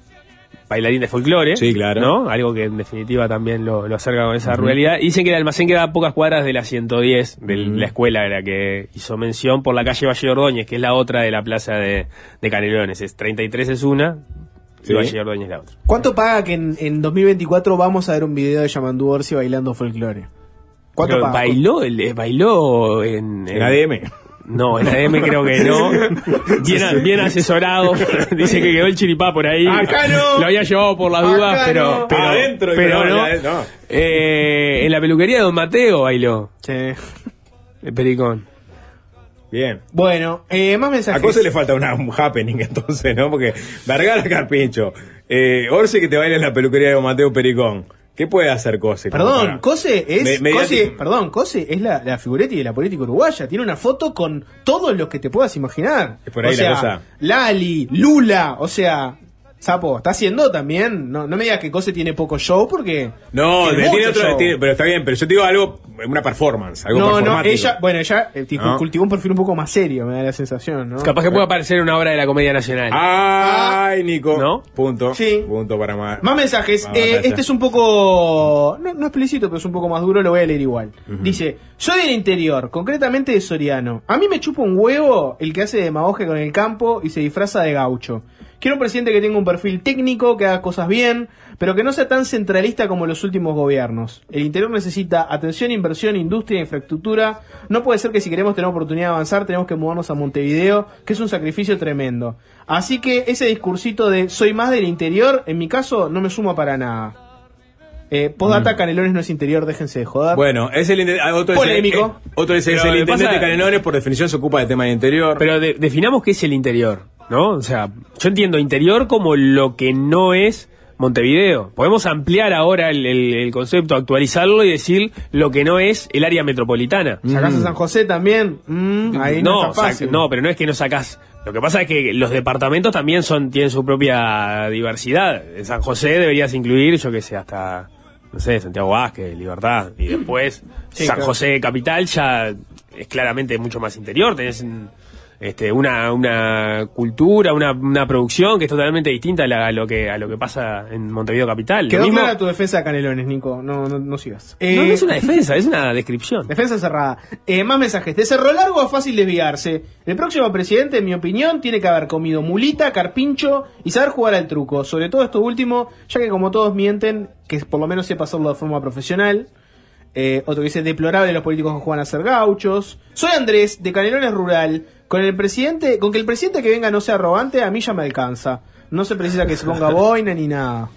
bailarín de folclore. Sí, claro. ¿no? Algo que en definitiva también lo, lo acerca con esa ruralidad. Dicen que el almacén queda a pocas cuadras de la 110, de la escuela de la que hizo mención, por la calle Valle de Ordóñez, que es la otra de la plaza de, de Canelones. Es 33 es una, y Sí. La otra. ¿Cuánto paga que en, en 2024 vamos a ver un video de Yamandú Orsi bailando folclore? ¿Cuánto Pero paga? bailó, el- bailó en, En ADM. No, en ADM creo que no. Bien, bien asesorado. Dice que quedó el chiripá por ahí. Acá no. Lo había llevado por las Acá dudas, pero, no. pero, Adentro, pero no, no. no. Eh, en la peluquería de Don Mateo bailó Sí. el pericón. Bien. Bueno, eh, más mensajes. A Cose le falta una, un happening entonces, ¿no? Porque Vergara Carpincho, eh, Orsi que te baila en la peluquería de Don Mateo Pericón. ¿Qué puede hacer Cose? Perdón, Cose es, Me-. Cose, perdón, Cose es la, la figuretti de la política uruguaya. Tiene una foto con todos los que te puedas imaginar. Es por ahí o sea, la cosa. Lali, Lula, o sea, Sapo, está haciendo también. No, no me digas que Cose tiene poco show porque. No, tiene otro, show. tiene- pero está bien, pero yo te digo algo, una performance, algo No, no, ella, bueno, ella eh, tipo, No. cultivó un perfil un poco más serio, me da la sensación, ¿no? Capaz que pueda aparecer en una obra de la Comedia Nacional. Ay, Nico. ¿No? Punto. Sí. Punto para más. Más mensajes. Más Eh, este es un poco. No, no explícito, pero es un poco más duro. Lo voy a leer igual. Dice: Soy del interior, concretamente de Soriano. A mí me chupa un huevo el que hace demagogia con el campo y se disfraza de gaucho. Quiero un presidente que tenga un perfil técnico, que haga cosas bien, pero que no sea tan centralista como los últimos gobiernos. El interior necesita atención, inversión, industria, infraestructura. No puede ser que si queremos tener oportunidad de avanzar, tenemos que mudarnos a Montevideo, que es un sacrificio tremendo. Así que ese discursito de soy más del interior, en mi caso, no me suma para nada. Eh, postdata, Canelones no es interior, déjense de joder. Mm. Bueno, es el ah, otro Polémico. Es, eh, otro es, es el intendente pasa- Canelones, por definición se ocupa del tema del interior. Pero de- definamos qué es el interior, ¿no? O sea, yo entiendo interior como lo que no es Montevideo. Podemos ampliar ahora el, el- el concepto, actualizarlo y decir lo que no es el área metropolitana. ¿Sacás a San José también? Mm, ahí no, no, está fácil. no, pero no es que no sacás. Lo que pasa es que los departamentos también son tienen su propia diversidad. En San José deberías incluir, yo que sé, hasta, no sé, Santiago Vázquez, Libertad. Y después, Sí, San claro. José Capital ya es claramente mucho más interior. Tenés mm, este, una, una cultura, una, una producción que es totalmente distinta a, la- a lo que a lo que pasa en Montevideo Capital. Quedó mismo- clara tu defensa de Canelones, Nico. No, no, no sigas. no, Eh, no es una defensa, es una descripción. Defensa cerrada. Eh, más mensajes. De Cerro Largo a fácil desviarse. El próximo presidente, en mi opinión, tiene que haber comido mulita, carpincho y saber jugar al truco. Sobre todo esto último, ya que como todos mienten, que por lo menos sepa hacerlo de forma profesional. Eh, otro que dice, deplorable los políticos que juegan a ser gauchos. Soy Andrés, de Canelones Rural. Con el presidente, con que el presidente que venga no sea arrogante, a mí ya me alcanza. No se precisa que se ponga boina ni nada.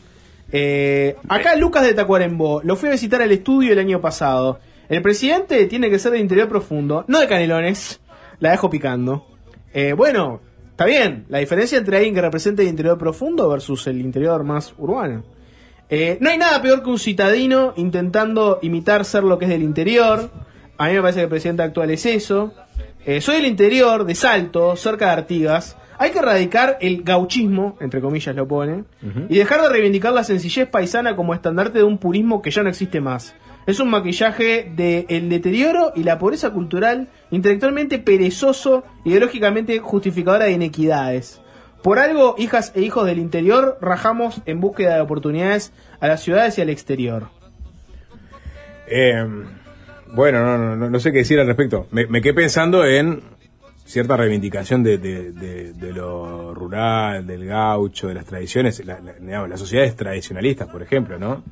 Eh, acá Lucas de Tacuarembó, lo fui a visitar al estudio el año pasado. El presidente tiene que ser del interior profundo, no de Canelones. La dejo picando. Eh, bueno, está bien. La diferencia entre alguien que represente el interior profundo versus el interior más urbano. Eh, no hay nada peor que un citadino intentando imitar ser lo que es del interior. A mí me parece que el presidente actual es eso. Eh, soy del interior, de Salto, cerca de Artigas. Hay que erradicar el gauchismo, entre comillas lo pone, y dejar de reivindicar la sencillez paisana como estandarte de un purismo que ya no existe más. Es un maquillaje de el deterioro y la pobreza cultural, intelectualmente perezoso, ideológicamente justificadora de inequidades. Por algo, hijas e hijos del interior, rajamos en búsqueda de oportunidades a las ciudades y al exterior. Eh, bueno, no, no, no, no sé qué decir al respecto. Me, me quedé pensando en cierta reivindicación de, de- de- de lo rural, del gaucho, de las tradiciones, la- la- digamos, las sociedades tradicionalistas, por ejemplo, ¿no?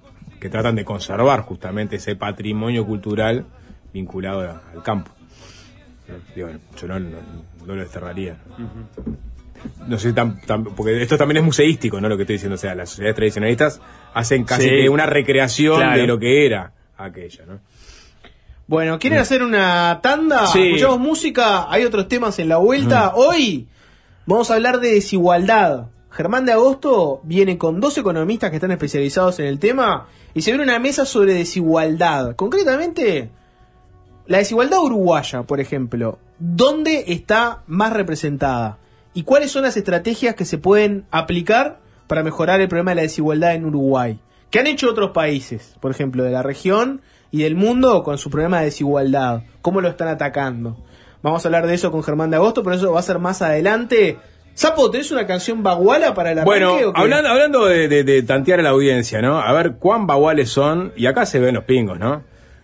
Que tratan de conservar justamente ese patrimonio cultural vinculado a- al campo. Digo, yo no, no- no lo desterraría. No sé, tan, tan- porque esto también es museístico, ¿no? Lo que estoy diciendo. O sea, las sociedades tradicionalistas hacen casi Sí. que una recreación Claro. de lo que era aquello, ¿no? Bueno, ¿quieren hacer una tanda? Sí. Escuchamos música, hay otros temas en la vuelta. Hoy vamos a hablar de desigualdad. Germán de Agosto viene con dos economistas que están especializados en el tema y se viene una mesa sobre desigualdad. Concretamente, la desigualdad uruguaya, por ejemplo. ¿Dónde está más representada? ¿Y cuáles son las estrategias que se pueden aplicar para mejorar el problema de la desigualdad en Uruguay? ¿Qué han hecho otros países, por ejemplo, de la región y del mundo con su problema de desigualdad? ¿Cómo lo están atacando? Vamos a hablar de eso con Germán de Agosto, pero eso va a ser más adelante. Sapo, ¿tenés una canción baguala para arranque Bueno, o qué? hablando, hablando de, de- de tantear a la audiencia, ¿no? A ver cuán baguales son, y acá se ven los pingos, ¿no?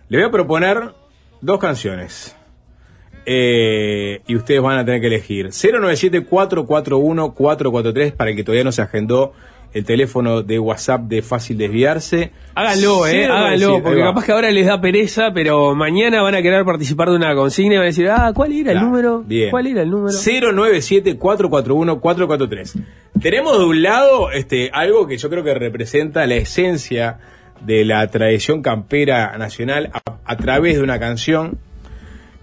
Le voy a proponer dos canciones. Eh, y ustedes van a tener que elegir 097-441-443 para el que todavía no se agendó el teléfono de WhatsApp de Fácil Desviarse. Háganlo, eh, 097, háganlo, porque capaz que ahora les da pereza, pero mañana van a querer participar de una consigna y van a decir, ah, ¿cuál era el número? bien. ¿Cuál era el número? 097-441-443. Tenemos de un lado este, algo que yo creo que representa la esencia de la tradición campera nacional a, a través de una canción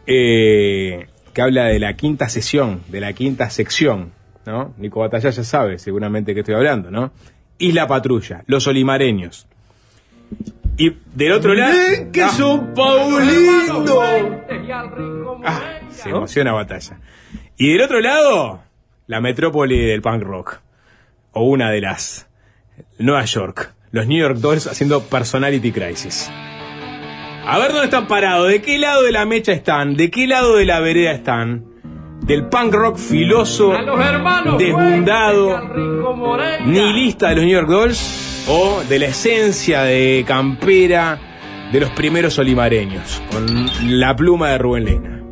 eh, que habla de la quinta sesión, de la quinta sección, ¿no? Nico Batalla ya sabe seguramente que estoy hablando, ¿no? Isla Patrulla, Los Olimareños. Y del otro lado... que Ah. son Paulito! Ah, se emociona batalla. Y del otro lado, la metrópoli del punk rock. O una de las. Nueva York. Los New York Dolls haciendo Personality Crisis. A ver dónde están parados, de qué lado de la mecha están, de qué lado de la vereda están. Del punk rock filoso, desbundado, nihilista de los New York Dolls o de la esencia de campera de los primeros olimareños, con la pluma de Rubén Lena.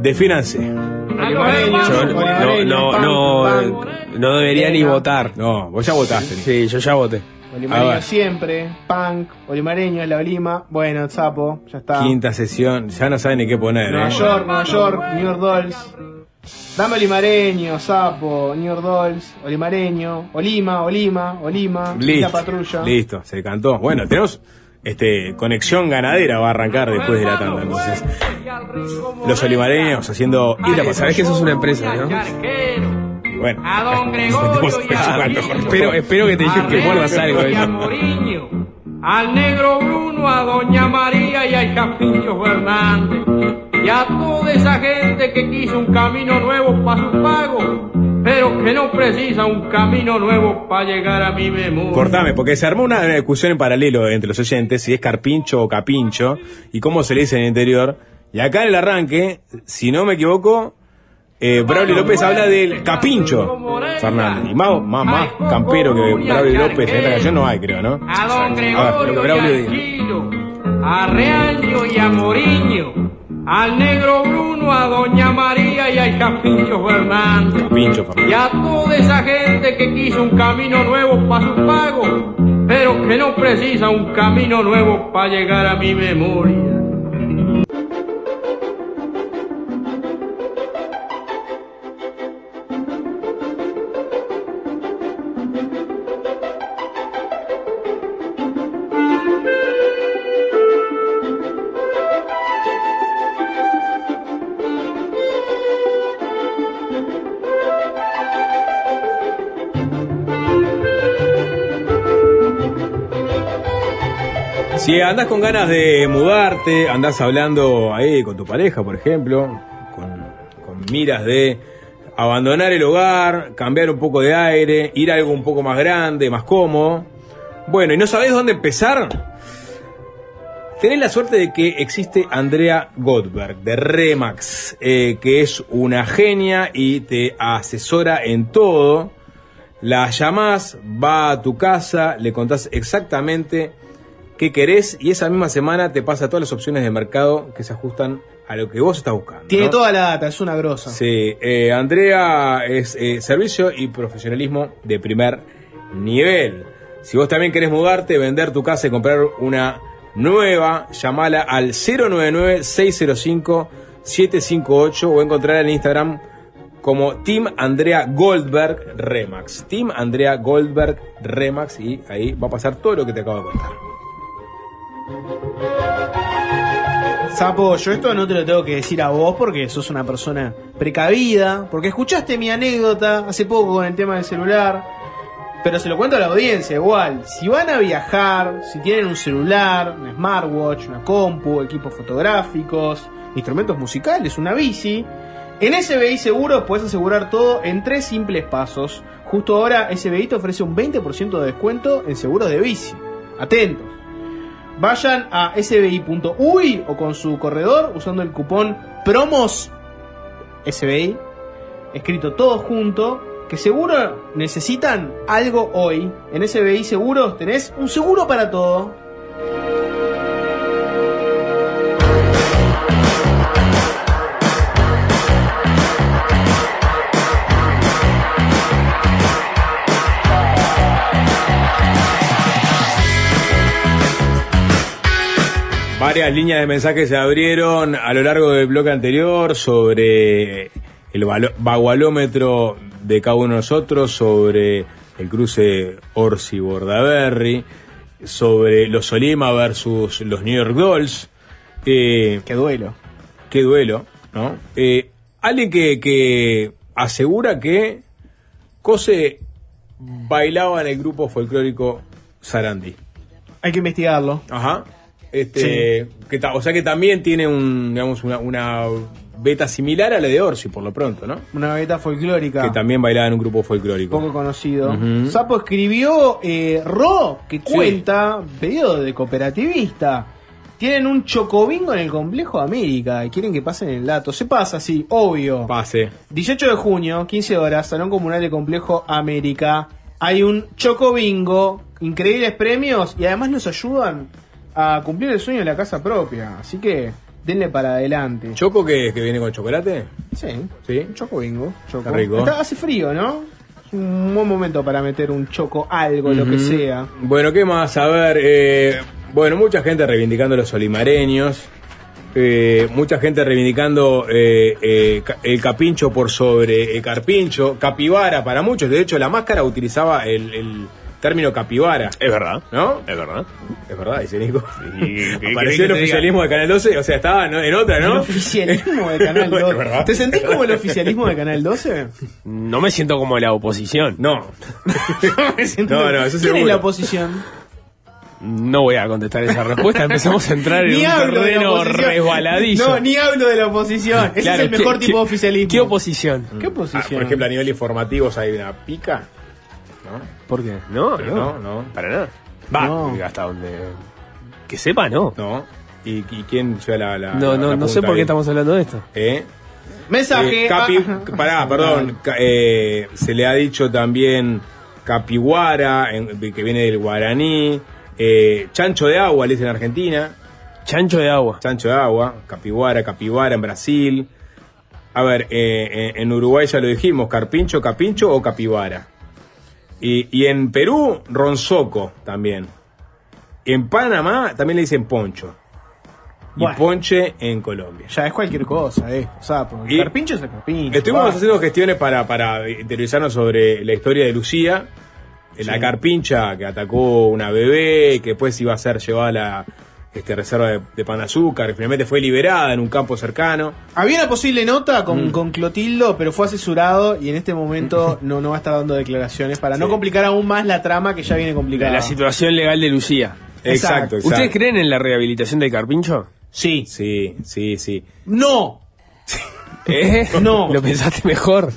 Defínanse. Yo no, no, no, no debería ni votar. No, vos ya votaste. Sí, yo ya voté. Olimareño ver. siempre, punk, Olimareño es la Olima. Bueno, sapo, ya está. Quinta sesión, ya no saben ni qué poner. Nueva ¿eh? York, Nueva York, New York Dolls. Dame Olimareño, Sapo, New York Dolls, Olimareño, Olima, Olima, Olima, Listo, Patrulla. listo, se cantó. Bueno, tenemos este conexión ganadera, va a arrancar después de la tanda. Entonces, los olimareños haciendo Sabés Patrulla. que eso es una empresa, ¿no? Bueno, A don Gregorio y a mejor. Espero, espero que te que muerdas algo. y a ¿eh? Moriño, al negro Bruno, a doña María y a Capillo Fernández. Y a toda esa gente que quiso un camino nuevo para su pago, pero que no precisa un camino nuevo para llegar a mi memoria. Cortame, porque se armó una discusión en paralelo entre los oyentes, si es carpincho o capincho, y cómo se le dice en el interior. Y acá en el arranque, si no me equivoco, eh, Braulio López habla del capincho Fernández. Y más, más, más campero que Braulio López en esta canción no hay, creo, ¿no? A don A ver, Gregorio y a diga. Chilo, a Realio y a Moriño, al negro Bruno, a doña María y a Capillo Fernández. Capincho Y Fernández. a toda esa gente que quiso un camino nuevo para su pago, pero que no precisa un camino nuevo para llegar a mi memoria. Si andás con ganas de mudarte, andás hablando ahí con tu pareja, por ejemplo, con, con miras de abandonar el hogar, cambiar un poco de aire, ir a algo un poco más grande, más cómodo. Bueno, y no sabés dónde empezar. Tenés la suerte de que existe Andrea Goldberg de Remax, eh, que es una genia y te asesora en todo. La llamás, va a tu casa, le contás exactamente qué querés y esa misma semana te pasa todas las opciones de mercado que se ajustan a lo que vos estás buscando. Tiene ¿no? toda la data, es una grosa. Sí, eh, Andrea es eh, servicio y profesionalismo de primer nivel. Si vos también querés mudarte, vender tu casa y comprar una nueva, llamala al 099-605-758 o encontrarla en Instagram como Team Andrea Goldberg Remax. Team Andrea Goldberg Remax y ahí va a pasar todo lo que te acabo de contar. Sapo, yo esto no te lo tengo que decir a vos porque sos una persona precavida, porque escuchaste mi anécdota hace poco con el tema del celular, pero se lo cuento a la audiencia igual. Si van a viajar, si tienen un celular, un smartwatch, una compu, equipos fotográficos, instrumentos musicales, una bici, en SBI Seguros puedes asegurar todo en tres simples pasos. Justo ahora SBI te ofrece un 20% de descuento en seguros de bici. Atentos. Vayan a sbi.uy o con su corredor usando el cupón promos SBI, escrito todo junto, que seguro necesitan algo hoy. En SBI Seguros tenés un seguro para todo. Varias líneas de mensajes se abrieron a lo largo del bloque anterior sobre el vagualómetro de cada uno de nosotros, sobre el cruce Orsi-Bordaberry, sobre los Solima versus los New York Dolls. Eh, Qué duelo. qué duelo, ¿no? Eh, alguien que, que asegura que Cose bailaba en el grupo folclórico Sarandí. Hay que investigarlo. Ajá. Este, que o sea que también tiene un, digamos, una, una beta similar a la de Orsi, por lo pronto, ¿no? Una beta folclórica. Que también bailaba en un grupo folclórico. poco conocido. Sapo escribió eh, Ro, que cuenta, pedido de cooperativista. Tienen un chocobingo en el complejo de América y quieren que pasen el dato. Se pasa, sí, obvio. Pase. 18 de junio, 15 horas, Salón Comunal de Complejo América. Hay un chocobingo, increíbles premios y además nos ayudan a cumplir el sueño de la casa propia. Así que denle para adelante. ¿Choco que, que viene con chocolate? sí, Sí. choco bingo. Choco. Está rico. Está- hace frío, ¿no? Es un buen momento para meter un choco algo, lo que sea. Bueno, ¿qué más? A ver, eh, bueno, mucha gente reivindicando a los olimareños. eh, mucha gente reivindicando eh, eh, el capincho por sobre el carpincho. Capibara para muchos. De hecho, la máscara utilizaba el, el término capibara. Es verdad. ¿No? Es verdad. Es verdad, dice Nico. ¿Y qué Apareció el oficialismo de Canal 12, o sea, estaba ¿no? en otra, El ¿no? oficialismo de Canal Es 12. verdad. ¿Te sentís como el oficialismo de Canal 12? No me siento como la oposición. No. No, no, eso ¿Quién es la oposición? No voy a contestar esa respuesta. Empezamos a entrar en un terreno resbaladizo. No, ni hablo de la oposición. Ese Claro, es el mejor ¿qué- tipo de oficialismo. ¿Qué oposición? ¿Qué Ah, oposición? por ejemplo, a nivel informativo hay una pica. ¿No? ¿Por qué? No, Pero no, no, no. Para nada. Va, No. hasta donde. Que sepa, no. No. ¿Y, y quién lleva la, la No, la- no, la no sé punta por qué ahí? estamos hablando de esto. ¿Eh? Mensaje. Eh, capi, ah, pará, perdón. ca- eh, se le ha dicho también capiguara, en- que viene del guaraní. eh, chancho de agua, le dicen en Argentina. Chancho de agua. Chancho de agua, capiguara, capibara en Brasil. A ver, eh, eh, en Uruguay ya lo dijimos, carpincho, capincho o capibara. Y, y en Perú, ronzoco también. Y en Panamá también le dicen poncho. Y ponche en Colombia. Ya es cualquier cosa, eh. O sea, el carpincho es el carpincho. Estuvimos va. haciendo gestiones para, para interiorizarnos sobre la historia de Lucía, la carpincha que atacó una bebé, que después iba a ser llevada a la este, reserva de, de pan de azúcar, finalmente fue liberada en un campo cercano. Había una posible nota Mm. con, con Clotildo, pero fue asesorado y en este momento no, no va a estar dando declaraciones para no complicar aún más la trama que ya viene complicada. la situación legal de Lucía. Exacto. ¿Ustedes creen en la rehabilitación del carpincho? Sí. Sí, sí, sí. No, ¿Eh? No. ¿Lo pensaste mejor?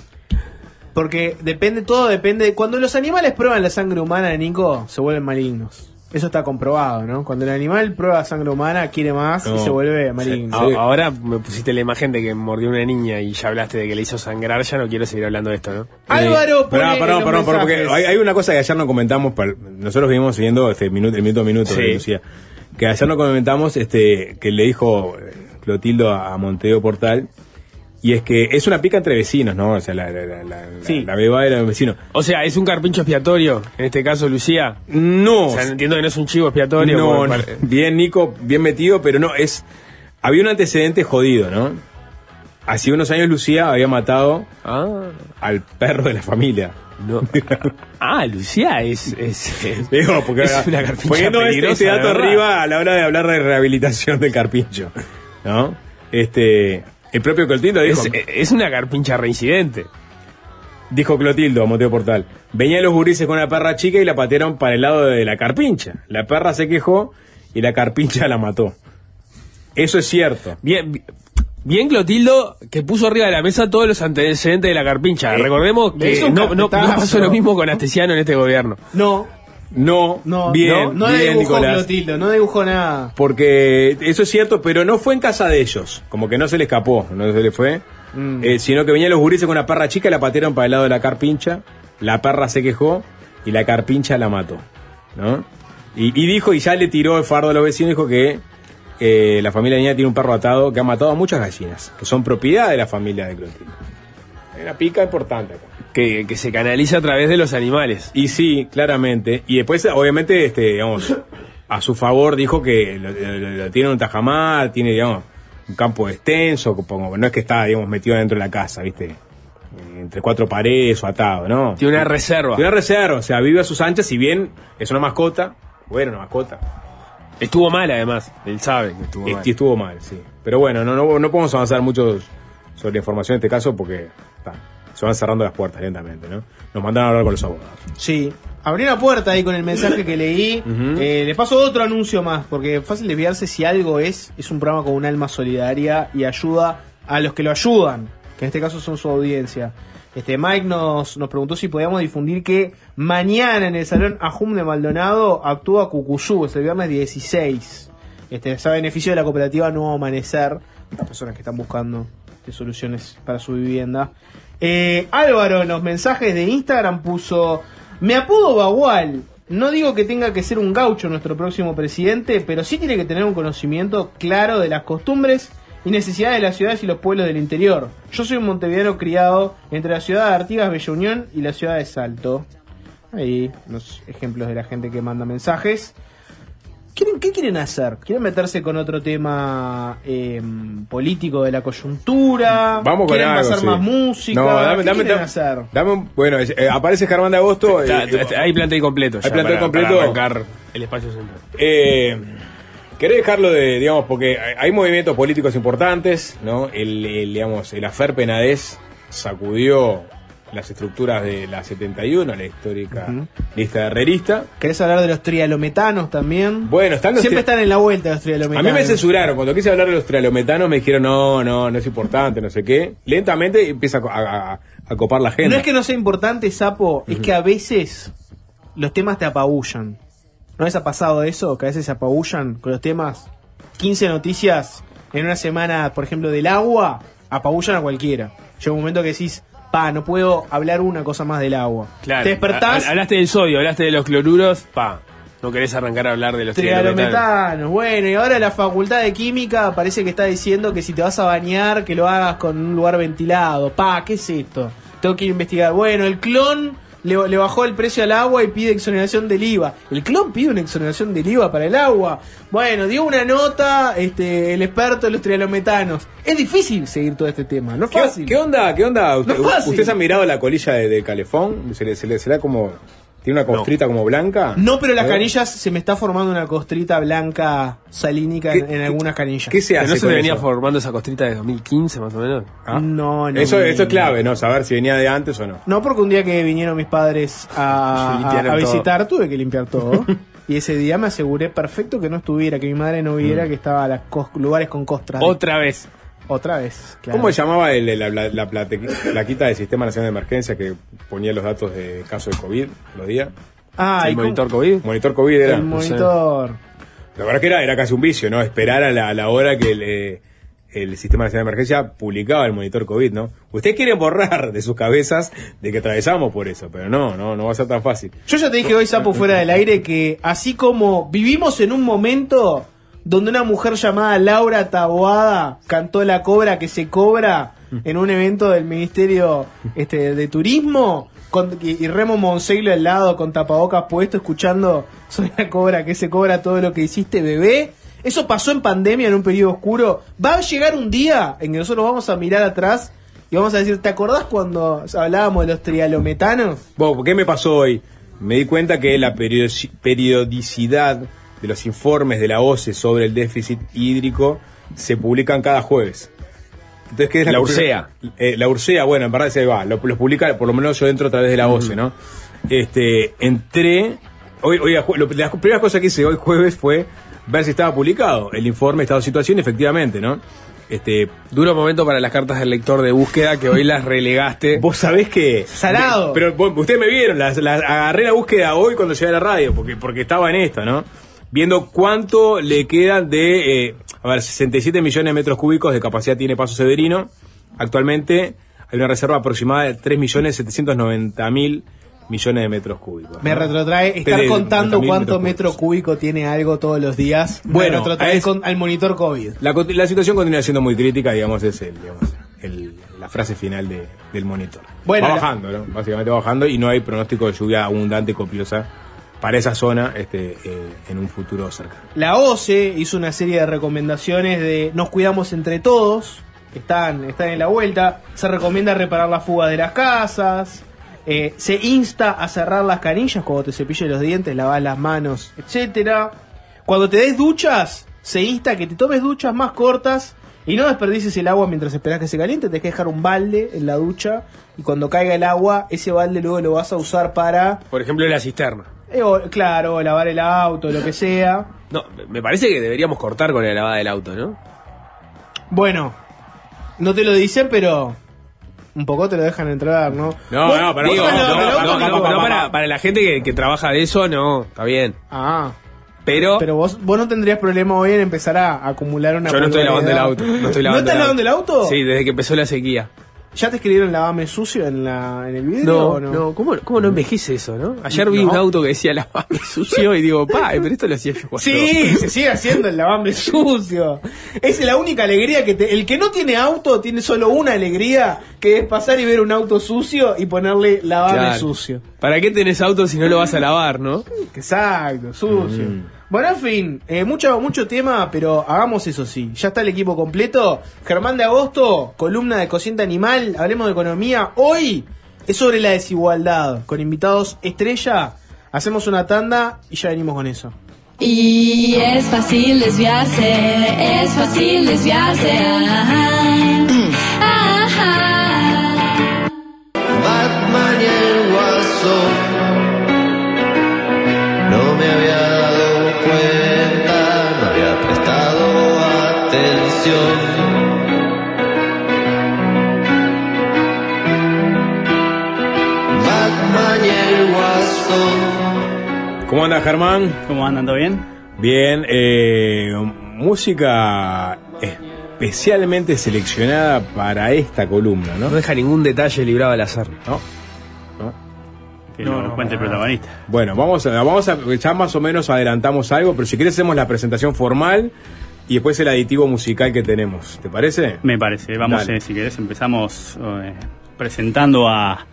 porque depende, todo depende. Cuando los animales prueban la sangre humana, Nico, se vuelven malignos. Eso está comprobado, ¿no? Cuando el animal prueba sangre humana, quiere más y No. se vuelve maligno. Sí. Ahora me pusiste la imagen de que mordió una niña y ya hablaste de que le hizo sangrar, ya no quiero seguir hablando de esto, ¿no? Álvaro, pone Pará, en perdón, perdón, perdón, porque hay, hay una cosa que ayer no comentamos, nosotros venimos siguiendo este minuto, el minuto a minuto Sí. Lucía. que ayer nos comentamos, este, que le dijo eh, Clotildo a Montevideo Portal, y es que es una pica entre vecinos, ¿no? O sea, la, la, la, la, Sí. la beba de los vecinos. O sea, es un carpincho expiatorio, en este caso Lucía. No, O sea, entiendo que no es un chivo expiatorio. no, no. bien Nico, bien metido, pero no, es... Había un antecedente jodido, ¿no? Hace unos años Lucía había matado Ah, al perro de la familia. no. Ah, Lucía es. es, es- Digo, porque es una carpincha poniendo este, este dato arriba a la hora de hablar de rehabilitación del carpincho, ¿no? Este, el propio Clotildo dijo, Es, es una carpincha reincidente. dijo Clotildo a Monteo Portal, venían los gurises con una perra chica y la patearon para el lado de la carpincha. La perra se quejó y la carpincha la mató. Eso es cierto. Bien, bi- bien Clotildo que puso arriba de la mesa todos los antecedentes de la carpincha. Eh, Recordemos que no, no- pasó lo mismo con Astesiano en este gobierno. No, No, no, bien, no, no bien, dibujó Nicolás. Clotildo, no dibujó nada. Porque eso es cierto, pero no fue en casa de ellos. Como que no se le escapó, no se le fue. Mm. Eh, sino que venían los gurises con una perra chica y la patearon para el lado de la carpincha. La perra se quejó y la carpincha la mató. ¿No? Y, y dijo, y ya le tiró el fardo a los vecinos, dijo que eh, la familia Niña tiene un perro atado que ha matado a muchas gallinas, que son propiedad de la familia de Clotilde. Hay una pica importante acá. Que, que se canaliza a través de los animales. Y sí, claramente. Y después, obviamente, este, digamos, a su favor dijo que lo, lo- lo tiene en un tajamar, tiene, digamos, un campo extenso, como no es que está, digamos, metido dentro de la casa, ¿viste? Eh, Entre cuatro paredes o atado, ¿no? Tiene una reserva. Tiene una reserva, o sea, vive a sus anchas, si bien es una mascota, bueno, una mascota. Estuvo mal además. Él sabe que estuvo mal. Estuvo mal, sí. Pero bueno, no, no, no podemos avanzar mucho sobre la información en este caso porque se van cerrando las puertas lentamente, ¿no? Nos mandaron a hablar con los abogados. Sí. Abrí una puerta ahí con el mensaje que leí. Eh, le paso otro anuncio más, porque fácil desviarse si algo es, es un programa con un alma solidaria y ayuda a los que lo ayudan, que en este caso son su audiencia. Este Mike nos, nos preguntó si podíamos difundir que mañana en el Salón Ajum de Maldonado actúa Cucuzú, es el viernes 16. Este, es a beneficio de la cooperativa Nuevo Amanecer, las personas que están buscando soluciones para su vivienda. Eh, Álvaro en los mensajes de Instagram puso, me apodo Bagual, no digo que tenga que ser un gaucho nuestro próximo presidente, pero sí tiene que tener un conocimiento claro de las costumbres y necesidades de las ciudades y los pueblos del interior. Yo soy un montevideano criado entre la ciudad de Artigas, Bella Unión y la ciudad de Salto. Ahí, unos ejemplos de la gente que manda mensajes. ¿Quieren, ¿Qué quieren hacer? ¿Quieren meterse con otro tema eh, político de la coyuntura? Vamos con ¿Quieren algo, pasar sí. más música? No, dame, ¿Qué dame, quieren dame- hacer? dame un- bueno, eh, aparece Germán de Agosto. Está- eh, está- hay plantel completo. ya Hay plantel para- completo. Para arrancar el espacio central. Eh, ¿Querés dejarlo de, digamos, porque hay- hay movimientos políticos importantes, ¿no? El, el, digamos, el afer Penadez sacudió las estructuras de la 71, la histórica lista de herrerista. ¿Querés hablar de los trialometanos también? Bueno, están los Siempre están en la vuelta los A trialometanos. mí me censuraron, cuando quise hablar de los trialometanos me dijeron, no, no, no es importante, no sé qué. Lentamente empieza a, co- a- a- a copar la agenda. No es que no sea importante, Sapo, es que a veces los temas te apabullan. ¿No les ha pasado eso? Que a veces se apabullan con los temas. 15 noticias en una semana, por ejemplo, del agua, apabullan a cualquiera. Llega un momento que decís, pa, no puedo hablar una cosa más del agua. Claro. Te despertás, Ha- Hablaste del sodio, hablaste de los cloruros, pa. No querés arrancar a hablar de los trialometanos. Bueno, y ahora la facultad de química parece que está diciendo que si te vas a bañar, que lo hagas con un lugar ventilado. Pa, ¿qué es esto? Tengo que investigar. Bueno, el clon le, le bajó el precio al agua y pide exoneración del IVA. El clon pide una exoneración del IVA para el agua. Bueno, dio una nota este, el experto de los trialometanos. Es difícil seguir todo este tema, no es ¿Qué, fácil. qué onda? ¿Qué onda? Usted, No. ¿Ustedes han mirado la colilla de, de calefón? ¿Se le, se le- se le da como... ¿Tiene una costrita como blanca? No, pero las A ver. canillas se me está formando una costrita blanca salínica en, ¿Qué- en algunas canillas. ¿Qué se hace ¿No se con venía eso? formando esa costrita de 2015 más o menos? ¿Ah? No, no. Eso, eso es clave, ¿no? Saber si venía de antes o no. No, porque un día que vinieron mis padres a, a- visitar tuve que limpiar todo. y ese día me aseguré perfecto que no estuviera, que mi madre no viera que estaba a los lugares con costras. Otra vez. Otra vez. claro. ¿Cómo se llamaba el- la, la, la plaquita del Sistema Nacional de Emergencia que ponía los datos de caso de COVID los días? Ah, ¿El monitor COVID? Monitor COVID era. El no sé. monitor. La verdad que era, era casi un vicio, ¿no? Esperar a la, a la hora que, le- el Sistema Nacional de Emergencia publicaba el monitor COVID, ¿no? Ustedes quieren borrar de sus cabezas de que atravesamos por eso, pero no, no, no va a ser tan fácil. Yo ya te dije hoy, Sapo, fuera del aire, que así como vivimos en un momento donde una mujer llamada Laura Taboada cantó la cobra que se cobra en un evento del Ministerio este, de Turismo, y, Remo Monseilo al lado con tapabocas puesto, escuchando soy la cobra que se cobra todo lo que hiciste, bebé. Eso pasó en pandemia, en un periodo oscuro. Va a llegar un día en que nosotros vamos a mirar atrás y vamos a decir, ¿te acordás cuando hablábamos de los trialometanos? Bueno, ¿qué me pasó hoy? Me di cuenta que la periodici- periodicidad de los informes de la OCE sobre el déficit hídrico se publican cada jueves. Entonces, ¿qué es la, La Ursea? Eh, la Ursea, bueno, en verdad se va, lo- los publica, por lo menos yo entro a través de la OCE, ¿no? Este, entré, hoy, hoy, lo- las primeras cosas que hice hoy jueves fue ver si estaba publicado el informe estado de situación, efectivamente, ¿no? Este, Duro momento para las cartas del lector de búsqueda que hoy las relegaste. Vos sabés que. Salado. Pero vos- ustedes me vieron, las, las- agarré la búsqueda hoy cuando llegué a la radio, porque, porque estaba en esto, ¿no? Viendo cuánto le quedan de. eh, a ver, 67 millones de metros cúbicos de capacidad tiene Paso Severino. Actualmente hay una reserva aproximada de 3 millones 790 mil millones de metros cúbicos. Me ¿no? retrotrae estar De- contando 90.000 cuánto metro cúbico tiene algo todos los días. Bueno, retrotrae es- con- al monitor COVID. La, la situación continúa siendo muy crítica, digamos, es el, digamos, el- la frase final de- del monitor. Bueno, va bajando, ¿no? Básicamente va bajando y no hay pronóstico de lluvia abundante, copiosa para esa zona este, eh, en un futuro cercano. La OCE hizo una serie de recomendaciones de nos cuidamos entre todos, están, están en la vuelta, se recomienda reparar las fugas de las casas, eh, se insta a cerrar las canillas cuando te cepilles los dientes, lavar las manos, etcétera. Cuando te des duchas, se insta a que te tomes duchas más cortas y no desperdicies el agua mientras esperas que se caliente, tenés que dejar un balde en la ducha y cuando caiga el agua, ese balde luego lo vas a usar para, Por ejemplo, la cisterna. Eh, o- claro, lavar el auto, lo que sea. No, me parece que deberíamos cortar con la lavada del auto, ¿no? Bueno, no te lo dicen, pero un poco te lo dejan entrar, ¿no? No, no, pero no, no, no, no, no, no, para, no. para la gente que, que trabaja de eso, no, está bien. Ah, Pero, pero vos, vos no tendrías problema hoy en empezar a acumular una yo no estoy lavando el auto. No estoy lavando estás el lavando el auto? Sí, desde que empezó la sequía. ¿Ya te escribieron lavame sucio en, la, en el video No, o no, no? ¿cómo, ¿cómo no envejece eso, no? Ayer vi No. un auto que decía lavame sucio y digo, pa, pero esto lo hacía yo cuando- Sí, se sigue haciendo el lavame sucio. Es la única alegría que te, el que no tiene auto tiene solo una alegría, que es pasar y ver un auto sucio y ponerle lavame Claro. sucio. ¿Para qué tenés auto si no lo vas a lavar, no? Exacto, sucio. Bueno, en fin, eh, mucho, mucho tema, pero hagamos eso sí. Ya está el equipo completo. Germán de Agosto, columna de Cociente Animal, hablemos de economía. Hoy es sobre la desigualdad, con invitados estrella. Hacemos una tanda y ya venimos con eso. Y es fácil desviarse, es fácil desviarse. Ajá, ajá. ¿Cómo anda Germán? ¿Cómo andan? ¿Todo bien? Bien, eh, música especialmente seleccionada para esta columna, ¿no? No deja ningún detalle librado al azar. ¿No? ¿No? Que lo cuente el protagonista. Bueno, vamos a, vamos a, ya más o menos adelantamos algo, pero si quieres hacemos la presentación formal y después el aditivo musical que tenemos. ¿Te parece? Me parece. Vamos, eh, si querés, empezamos eh, presentando a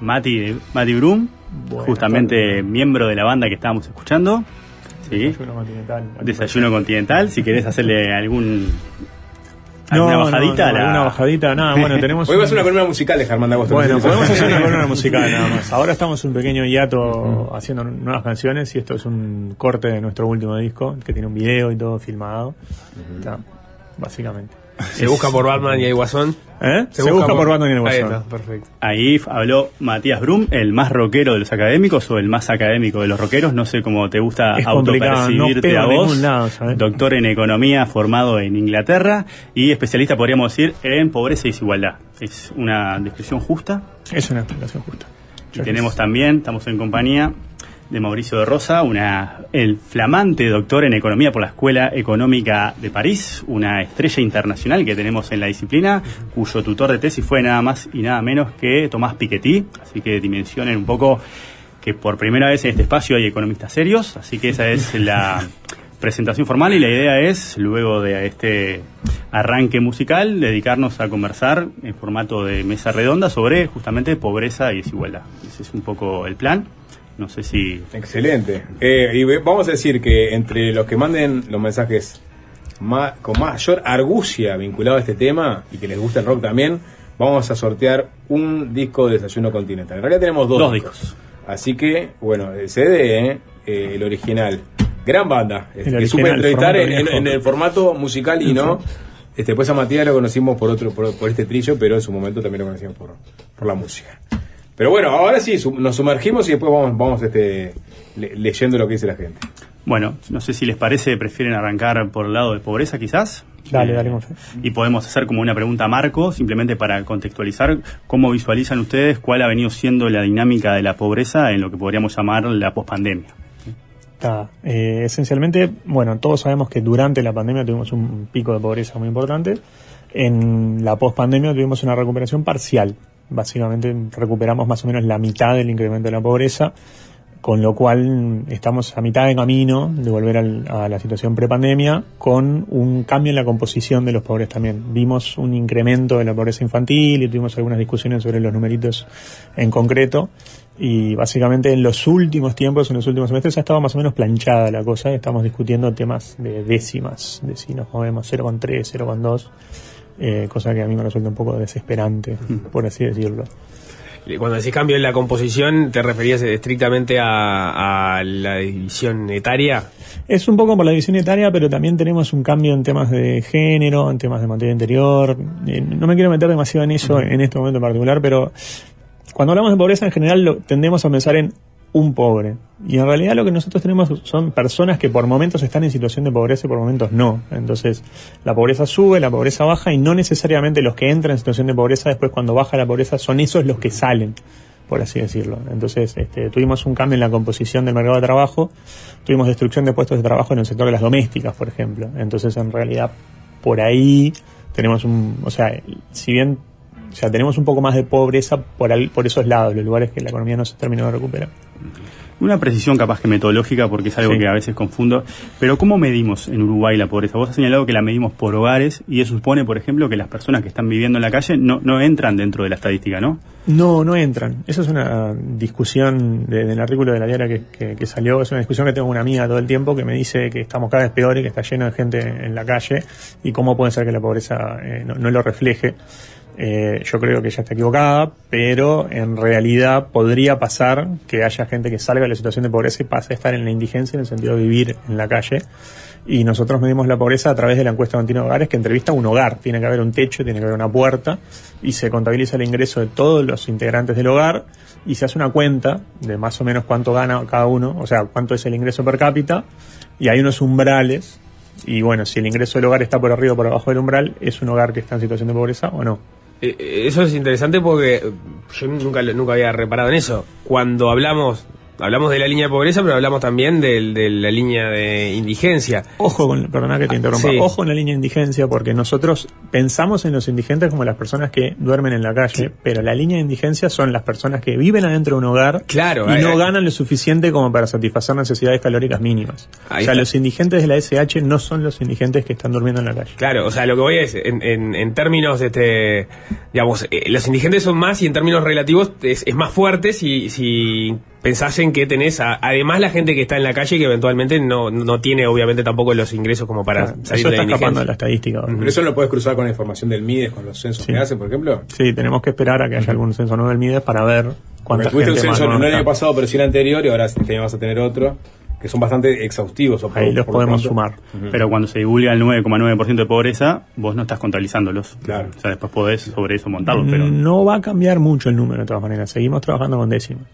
Mati, Mati Brum, justamente miembro de la banda que estábamos escuchando. Sí. Desayuno continental. Desayuno Continental. Si querés hacerle algún. No, alguna no, bajadita. no, la- alguna bajadita, nada, bueno, tenemos Hoy va a ser un- una columna musical de Germán de Agosto. Bueno, podemos hacer una columna musical nada más. Ahora estamos un pequeño hiato haciendo nuevas canciones y esto es un corte de nuestro último disco que tiene un video y todo filmado. Está, básicamente. Se busca por Batman y el Guasón. ¿Eh? Se, busca, por Batman y el Ahí Guasón. está, perfecto. Ahí habló Matías Brum, el más rockero de los académicos o el más académico de los rockeros. No sé cómo te gusta no autopercibirte pego a vos. Doctor en economía formado en Inglaterra y especialista, podríamos decir, en pobreza y desigualdad. Es una descripción justa. Es una explicación justa. Y tenemos también, estamos en compañía de Mauricio de Rosa, una, el flamante doctor en economía por la Escuela Económica de París, una estrella internacional que tenemos en la disciplina, cuyo tutor de tesis fue nada más y nada menos que Tomás Piketty. Así que dimensionen un poco que por primera vez en este espacio hay economistas serios, así que esa es la presentación formal y la idea es, luego de este arranque musical, dedicarnos a conversar en formato de mesa redonda sobre justamente pobreza y desigualdad. Ese es un poco el plan. No sé si... Excelente. Eh, y vamos a decir que entre los que manden los mensajes ma- con mayor argucia vinculado a este tema y que les gusta el rock también, vamos a sortear un disco de Desayuno Continental. En realidad tenemos dos, Dos discos. Así que, bueno, el CD, eh, eh, el original. Gran banda. El que supe original, entrevistar formato en, en- viejo. en el formato musical y no. Este, después a Matías lo conocimos por otro por, por este trillo, pero en su momento también lo conocimos por, por la música. Pero bueno, ahora sí, nos sumergimos y después vamos, vamos este, le- leyendo lo que dice la gente. Bueno, no sé si les parece, prefieren arrancar por el lado de pobreza quizás. Dale, Eh, dale, Monse. Y podemos hacer como una pregunta a Marco, simplemente para contextualizar cómo visualizan ustedes cuál ha venido siendo la dinámica de la pobreza en lo que podríamos llamar la pospandemia. Está, eh, esencialmente, bueno, todos sabemos que durante la pandemia tuvimos un pico de pobreza muy importante. En la pospandemia tuvimos una recuperación parcial. Básicamente recuperamos más o menos la mitad del incremento de la pobreza, con lo cual estamos a mitad de camino de volver al- a la situación prepandemia con un cambio en la composición de los pobres también. Vimos un incremento de la pobreza infantil y tuvimos algunas discusiones sobre los numeritos en concreto. Y básicamente en los últimos tiempos, en los últimos semestres, ha estado más o menos planchada la cosa. Estamos discutiendo temas de décimas, de si nos movemos 0,3, 0,2, eh, cosa que a mí me resulta un poco desesperante, por así decirlo. Cuando decís cambio en la composición, ¿te referías estrictamente a, a la división etaria? Es un poco por la división etaria, pero también tenemos un cambio en temas de género, en temas de materia interior. Eh, no me quiero meter demasiado en eso en este momento en particular, pero cuando hablamos de pobreza en general lo, tendemos a pensar en un pobre. Y en realidad lo que nosotros tenemos son personas que por momentos están en situación de pobreza y por momentos no. Entonces la pobreza sube, la pobreza baja y no necesariamente los que entran en situación de pobreza después cuando baja la pobreza son esos los que salen por así decirlo. Entonces, este, tuvimos un cambio en la composición del mercado de trabajo, tuvimos destrucción de puestos de trabajo en el sector de las domésticas, por ejemplo. Entonces, en realidad, por ahí tenemos un, o sea, si bien, o sea, tenemos un poco más de pobreza por, al- por esos lados, los lugares que la economía no se terminó de recuperar. Una precisión capaz que metodológica, porque es algo Sí. que a veces confundo. Pero ¿cómo medimos en Uruguay la pobreza? Vos has señalado que la medimos por hogares y eso supone, por ejemplo, que las personas que están viviendo en la calle no, no entran dentro de la estadística, ¿no? No, no entran. Eso es una discusión de- del artículo de la diaria que, que- que salió. Es una discusión que tengo con una amiga todo el tiempo que me dice que estamos cada vez peor y que está lleno de gente en la calle y cómo puede ser que la pobreza eh, no, no lo refleje. Eh, yo creo que ella está equivocada, pero en realidad podría pasar que haya gente que salga de la situación de pobreza y pase a estar en la indigencia en el sentido de vivir en la calle. Y nosotros medimos la pobreza a través de la encuesta continua de hogares que entrevista un hogar. Tiene que haber un techo, tiene que haber una puerta y se contabiliza el ingreso de todos los integrantes del hogar y se hace una cuenta de más o menos cuánto gana cada uno, o sea, cuánto es el ingreso per cápita y hay unos umbrales y bueno, si el ingreso del hogar está por arriba o por abajo del umbral, es un hogar que está en situación de pobreza o no. Eh, eh, Eso es interesante porque yo nunca, nunca había reparado en eso. Cuando hablamos, hablamos de la línea de pobreza, pero hablamos también del- de la línea de indigencia. Ojo con, perdona que te interrumpa, Sí. ojo en la línea de indigencia porque nosotros pensamos en los indigentes como las personas que duermen en la calle, pero la línea de indigencia son las personas que viven adentro de un hogar Claro, y ahí- no ganan lo suficiente como para satisfacer necesidades calóricas mínimas. O sea, está. los indigentes de la SH no son los indigentes que están durmiendo en la calle. Claro, o sea, lo que voy es, en, en, en términos, este, digamos, eh, los indigentes son más y en términos relativos es, es más fuerte si, si pensasen que tenés, a- además la gente que está en la calle que eventualmente no, no tiene obviamente tampoco los ingresos como para Claro, salir eso de la está escapando de la estadística. Pero eso lo puedes cruzar con la información del MIDES, con los censos Sí. que hacen, por ejemplo. Sí, tenemos que esperar a que haya algún censo nuevo del MIDES para ver Porque cuánta tuviste un censo no el año pasado, pero sí el anterior, y ahora este año vas a tener otro, que son bastante exhaustivos. o por- Ahí los por lo podemos pronto. sumar. Pero cuando se divulga el 9,9% de pobreza, vos no estás contabilizándolos. Claro. O sea, después podés sobre eso montarlo, pero... No va a cambiar mucho el número de todas maneras. Seguimos trabajando con décimas.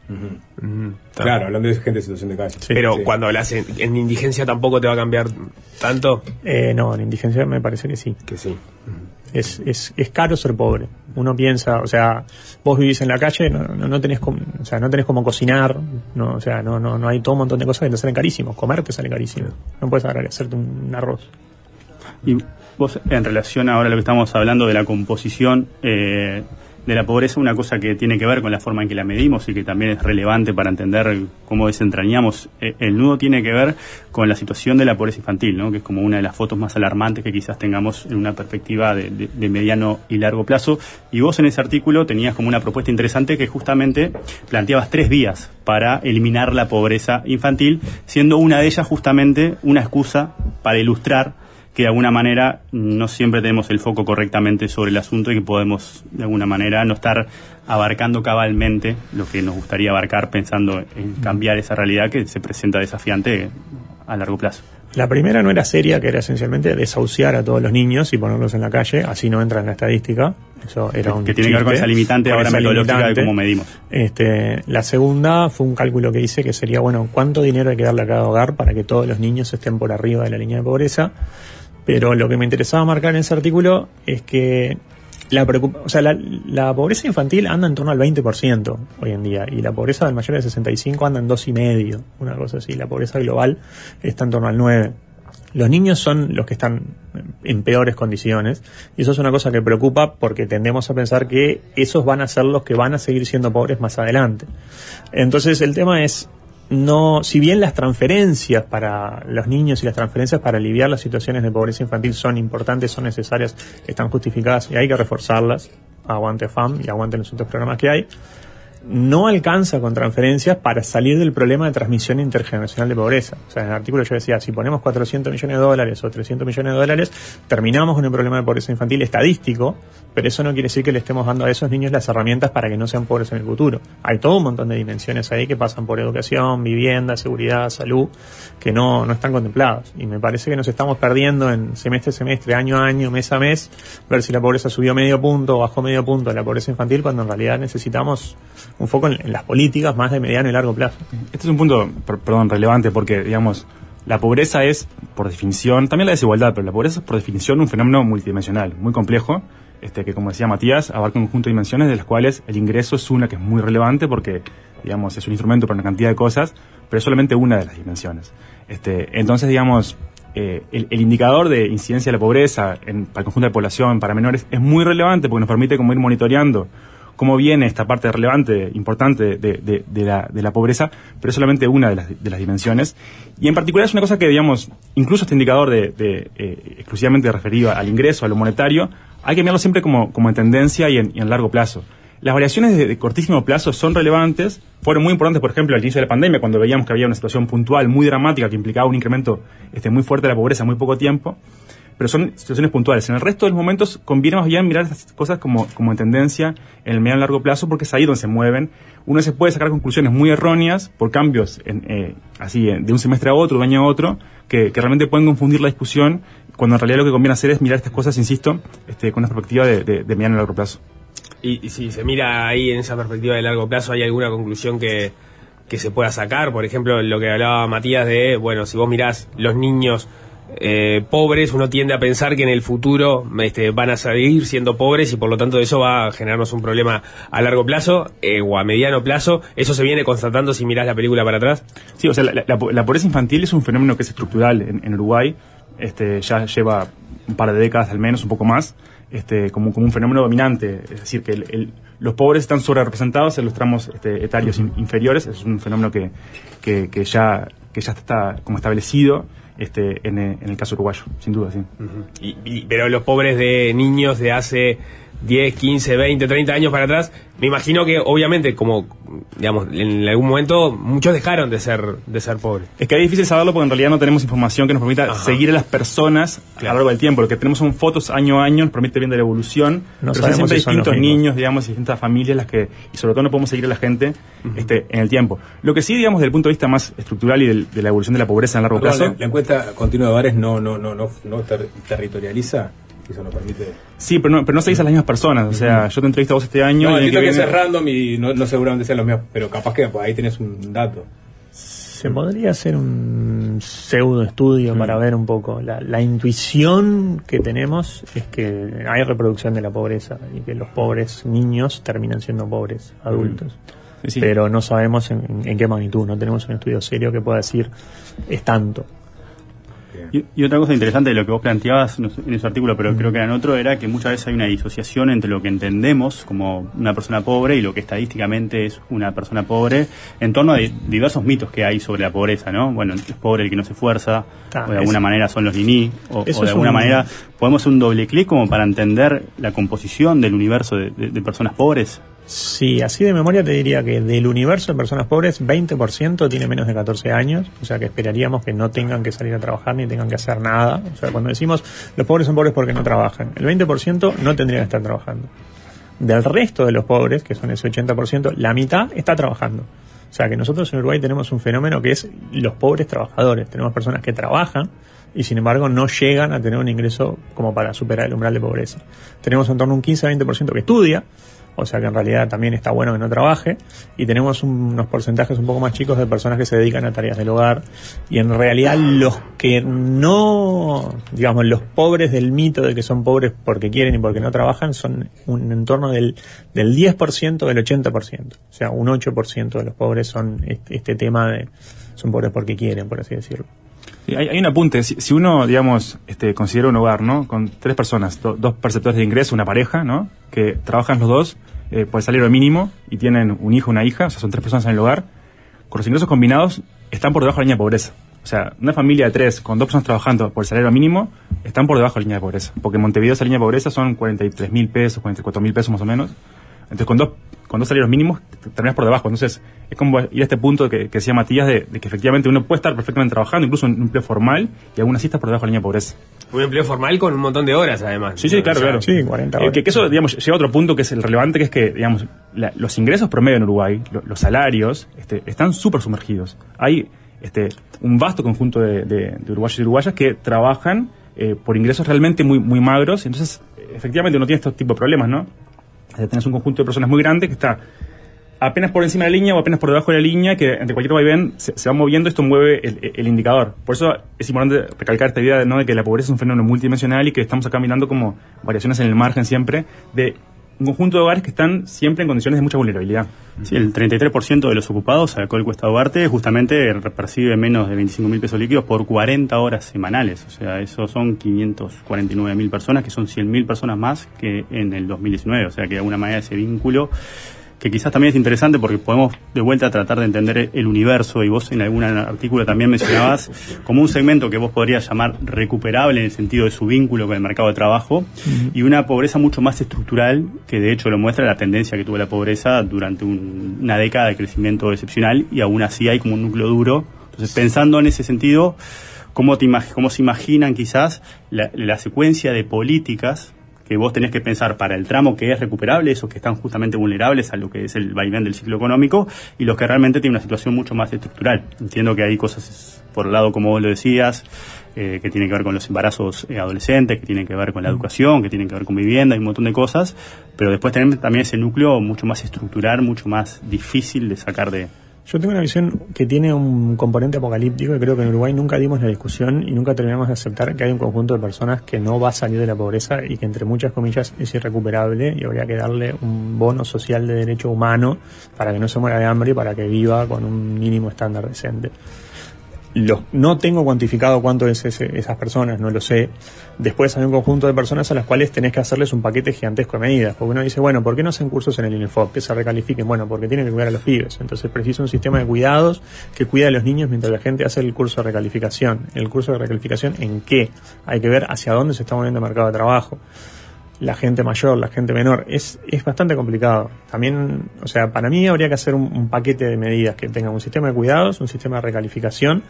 Claro, hablando de gente en situación de calle. Sí. Pero Sí. cuando hablas en, en indigencia tampoco te va a cambiar tanto Eh, no, en indigencia me parece que sí. que sí. Es, es, es caro ser pobre. Uno piensa, o sea, vos vivís en la calle, no, no, no tenés como, o sea, no tenés como cocinar, no, o sea, no, no, no hay todo un montón de cosas que te salen carísimos. Comer te sale carísimo. No puedes agarrar y hacerte un arroz. Y vos, en relación ahora a lo que estamos hablando de la composición eh, de la pobreza, una cosa que tiene que ver con la forma en que la medimos y que también es relevante para entender cómo desentrañamos eh, el nudo, tiene que ver con la situación de la pobreza infantil, ¿no? que es como una de las fotos más alarmantes que quizás tengamos en una perspectiva de, de- de mediano y largo plazo. Y vos en ese artículo tenías como una propuesta interesante que justamente planteabas tres vías para eliminar la pobreza infantil, siendo una de ellas justamente una excusa para ilustrar que de alguna manera no siempre tenemos el foco correctamente sobre el asunto y que podemos de alguna manera no estar abarcando cabalmente lo que nos gustaría abarcar pensando en cambiar esa realidad que se presenta desafiante a largo plazo. La primera no era seria, que era esencialmente desahuciar a todos los niños y ponerlos en la calle, así no entra en la estadística. Eso era un Que tiene que ver con esa limitante Con ahora esa metodológica de cómo medimos. Este, la segunda fue un cálculo que hice que sería, bueno, ¿cuánto dinero hay que darle a cada hogar para que todos los niños estén por arriba de la línea de pobreza? Pero lo que me interesaba marcar en ese artículo es que la, pobreza infantil anda en torno al 20% hoy en día y la pobreza del mayor de 65 anda en 2,5%, una cosa así. La pobreza global está en torno al 9%. Los niños son los que están en peores condiciones y eso es una cosa que preocupa porque tendemos a pensar que esos van a ser los que van a seguir siendo pobres más adelante. Entonces el tema es no, si bien las transferencias para los niños y las transferencias para aliviar las situaciones de pobreza infantil son importantes, son necesarias, están justificadas y hay que reforzarlas, aguante FAM y aguante los otros programas que hay, no alcanza con transferencias para salir del problema de transmisión intergeneracional de pobreza. O sea, en el artículo yo decía, si ponemos 400 millones de dólares o 300 millones de dólares, terminamos con un problema de pobreza infantil estadístico, pero eso no quiere decir que le estemos dando a esos niños las herramientas para que no sean pobres en el futuro. Hay todo un montón de dimensiones ahí que pasan por educación, vivienda, seguridad, salud, que no, no están contemplados. Y me parece que nos estamos perdiendo en semestre a semestre, año a año, mes a mes, ver si la pobreza subió medio punto o bajó medio punto la pobreza infantil, cuando en realidad necesitamos un foco en, las políticas más de mediano y largo plazo. Este es un punto, per- perdón, relevante porque, digamos, la pobreza es, por definición, también la desigualdad, pero la pobreza es, por definición, un fenómeno multidimensional, muy complejo, este, que, como decía Matías, abarca un conjunto de dimensiones de las cuales el ingreso es una que es muy relevante porque, digamos, es un instrumento para una cantidad de cosas, pero es solamente una de las dimensiones. Este, entonces, digamos, eh, el, indicador de incidencia de la pobreza en, para el conjunto de la población, para menores, es muy relevante porque nos permite como ir monitoreando cómo viene esta parte relevante, importante de, de- de la, de la pobreza, pero es solamente una de las, de las dimensiones. Y en particular es una cosa que, digamos, incluso este indicador de, eh, exclusivamente referido al ingreso, a lo monetario, hay que mirarlo siempre como, como en tendencia y en, y en largo plazo. Las variaciones de cortísimo plazo son relevantes, fueron muy importantes, por ejemplo, al inicio de la pandemia, cuando veíamos que había una situación puntual muy dramática que implicaba un incremento este, muy fuerte de la pobreza en muy poco tiempo pero son situaciones puntuales. En el resto de los momentos conviene más bien mirar estas cosas como, como en tendencia en el mediano y largo plazo porque es ahí donde se mueven. Uno se puede sacar conclusiones muy erróneas por cambios en, eh, así eh, de un semestre a otro, de un año a otro, que, realmente pueden confundir la discusión cuando en realidad lo que conviene hacer es mirar estas cosas, insisto, este, con una perspectiva de, de- mediano y largo plazo. Y, y si se mira ahí en esa perspectiva de largo plazo, ¿hay alguna conclusión que, que se pueda sacar? Por ejemplo, lo que hablaba Matías de, bueno, si vos mirás los niños eh, pobres, uno tiende a pensar que en el futuro este, van a seguir siendo pobres y por lo tanto eso va a generarnos un problema a largo plazo eh, o a mediano plazo. ¿Eso se viene constatando si mirás la película para atrás? Sí, o sea, la, pobreza infantil es un fenómeno que es estructural en, Uruguay. Este, ya lleva un par de décadas al menos, un poco más, este, como, como un fenómeno dominante. Es decir, que el- los pobres están sobre representados en los tramos este, etarios in- inferiores. Es un fenómeno que, que ya, que ya está como establecido este, en, el- en el caso uruguayo, sin duda, sí. Y- y- pero los pobres de niños de hace 10, 15, 20, 30 años para atrás, me imagino que obviamente como, digamos, en algún momento muchos dejaron de ser, de ser pobres. Es que es difícil saberlo porque en realidad no tenemos información que nos permita seguir a las personas a lo largo del tiempo. Lo que tenemos son fotos año a año, nos permite ver la evolución. No pero son sabemos siempre si distintos niños, digamos, y distintas familias las que, y sobre todo no podemos seguir a la gente este, en el tiempo. Lo que sí, digamos, desde el punto de vista más estructural y del- de la evolución de la pobreza en largo Perdón, plazo. la, la encuesta continua de hogares no, no, no, no, no ter- territorializa. Eso no permite. Sí, pero no, pero no seguís a las mismas personas. O sea, yo te entrevisto a vos este año No, y el que que, viene- es random y no, no seguramente sean los míos, pero capaz que pues, ahí tenés un dato. Se podría hacer un pseudo estudio para ver un poco. La, la intuición que tenemos es que hay reproducción de la pobreza y que los pobres niños terminan siendo pobres adultos. Sí, sí. Pero no sabemos en, en qué magnitud, no tenemos un estudio serio que pueda decir es tanto. Y, y otra cosa interesante de lo que vos planteabas en ese artículo, pero creo que era en otro, era que muchas veces hay una disociación entre lo que entendemos como una persona pobre y lo que estadísticamente es una persona pobre en torno a di- diversos mitos que hay sobre la pobreza, ¿no? Bueno, es pobre el que no se esfuerza, Ah, o de alguna eso- manera son los niní, o, de alguna un- manera podemos hacer un doble clic como para entender la composición del universo de, de- de personas pobres. Sí, así de memoria te diría que del universo de personas pobres, 20% tiene menos de 14 años, o sea que esperaríamos que no tengan que salir a trabajar ni tengan que hacer nada. O sea, cuando decimos los pobres son pobres porque no trabajan, el 20% no tendría que estar trabajando. Del resto de los pobres, que son ese 80%, la mitad está trabajando. O sea que nosotros en Uruguay tenemos un fenómeno que es los pobres trabajadores. Tenemos personas que trabajan y sin embargo no llegan a tener un ingreso como para superar el umbral de pobreza. Tenemos en torno a un 15-20% que estudia, o sea que en realidad también está bueno que no trabaje, y tenemos un- unos porcentajes un poco más chicos de personas que se dedican a tareas del hogar, y en realidad los que no, digamos, los pobres del mito de que son pobres porque quieren y porque no trabajan son un entorno del, del 10% del 80%, o sea, un 8% de los pobres son este, este tema de, son pobres porque quieren, por así decirlo. Hay, un apunte. Si, uno, digamos, este, considera un hogar, ¿no? Con tres personas, do- dos perceptores de ingreso, una pareja, ¿no? Que trabajan los dos eh, por el salario mínimo y tienen un hijo, una hija, o sea, son tres personas en el hogar. Con los ingresos combinados están por debajo de la línea de pobreza. O sea, una familia de tres con dos personas trabajando por el salario mínimo están por debajo de la línea de pobreza. Porque en Montevideo esa línea de pobreza son 43 mil pesos, 44 mil pesos más o menos. Entonces, con dos, con dos salarios mínimos te- terminas por debajo. Entonces, es como ir a este punto que, que decía Matías de, de que efectivamente uno puede estar perfectamente trabajando, incluso en un empleo formal, y aún así está por debajo de la línea de pobreza. Un empleo formal con un montón de horas, además. Sí, sí, claro, claro. Sí, 40 Eh, horas. que, que eso, digamos, llega a otro punto que es el relevante, que es que, digamos, la- los ingresos promedio en Uruguay, lo- los salarios, este, están súper sumergidos. Hay este, un vasto conjunto de, de- de uruguayos y uruguayas que trabajan eh, por ingresos realmente muy, muy magros, entonces, eh, efectivamente, uno tiene estos tipos de problemas, ¿no? Tenés un conjunto de personas muy grande que está apenas por encima de la línea o apenas por debajo de la línea, que entre cualquier vaivén se, se va moviendo, esto mueve el, indicador. Por eso es importante recalcar esta idea de, ¿no? de que la pobreza es un fenómeno multidimensional y que estamos acá mirando como variaciones en el margen siempre de un conjunto de hogares que están siempre en condiciones de mucha vulnerabilidad. Sí, el 33% de los ocupados, sacó el Cuesta Duarte, justamente percibe menos de 25 mil pesos líquidos por 40 horas semanales. O sea, eso son 549 mil personas, que son 100 mil personas más que en el 2019. O sea, que de alguna manera ese vínculo, que quizás también es interesante porque podemos de vuelta tratar de entender el universo, y vos en algún artículo también mencionabas como un segmento que vos podrías llamar recuperable en el sentido de su vínculo con el mercado de trabajo, y una pobreza mucho más estructural, que de hecho lo muestra la tendencia que tuvo la pobreza durante un- una década de crecimiento excepcional, y aún así hay como un núcleo duro. Entonces, pensando en ese sentido, ¿cómo, te cómo se imaginan quizás la secuencia de políticas que vos tenés que pensar para el tramo que es recuperable, esos que están justamente vulnerables a lo que es el vaivén del ciclo económico, y los que realmente tienen una situación mucho más estructural. Entiendo que hay cosas, por el lado, como vos lo decías, eh, que tienen que ver con los embarazos eh, adolescentes, que tienen que ver con la educación, que tienen que ver con vivienda y un montón de cosas, pero después tenemos también ese núcleo mucho más estructural, mucho más difícil de sacar de, Yo tengo una visión que tiene un componente apocalíptico y creo que en Uruguay nunca dimos la discusión y nunca terminamos de aceptar que hay un conjunto de personas que no va a salir de la pobreza y que entre muchas comillas es irrecuperable y habría que darle un bono social de derecho humano para que no se muera de hambre y para que viva con un mínimo estándar decente. No tengo cuantificado cuánto es ese- esas personas, no lo sé. Después hay un conjunto de personas a las cuales tenés que hacerles un paquete gigantesco de medidas. Porque uno dice, bueno, ¿por qué no hacen cursos en el INEFOP? Que se recalifiquen. Bueno, porque tienen que cuidar a los pibes. Entonces precisa un sistema de cuidados que cuida a los niños mientras la gente hace el curso de recalificación. ¿El curso de recalificación en qué? Hay que ver hacia dónde se está moviendo el mercado de trabajo la gente mayor, la gente menor, es, es bastante complicado. También, o sea, para mí habría que hacer un, paquete de medidas que tenga un sistema de cuidados, un sistema de recalificación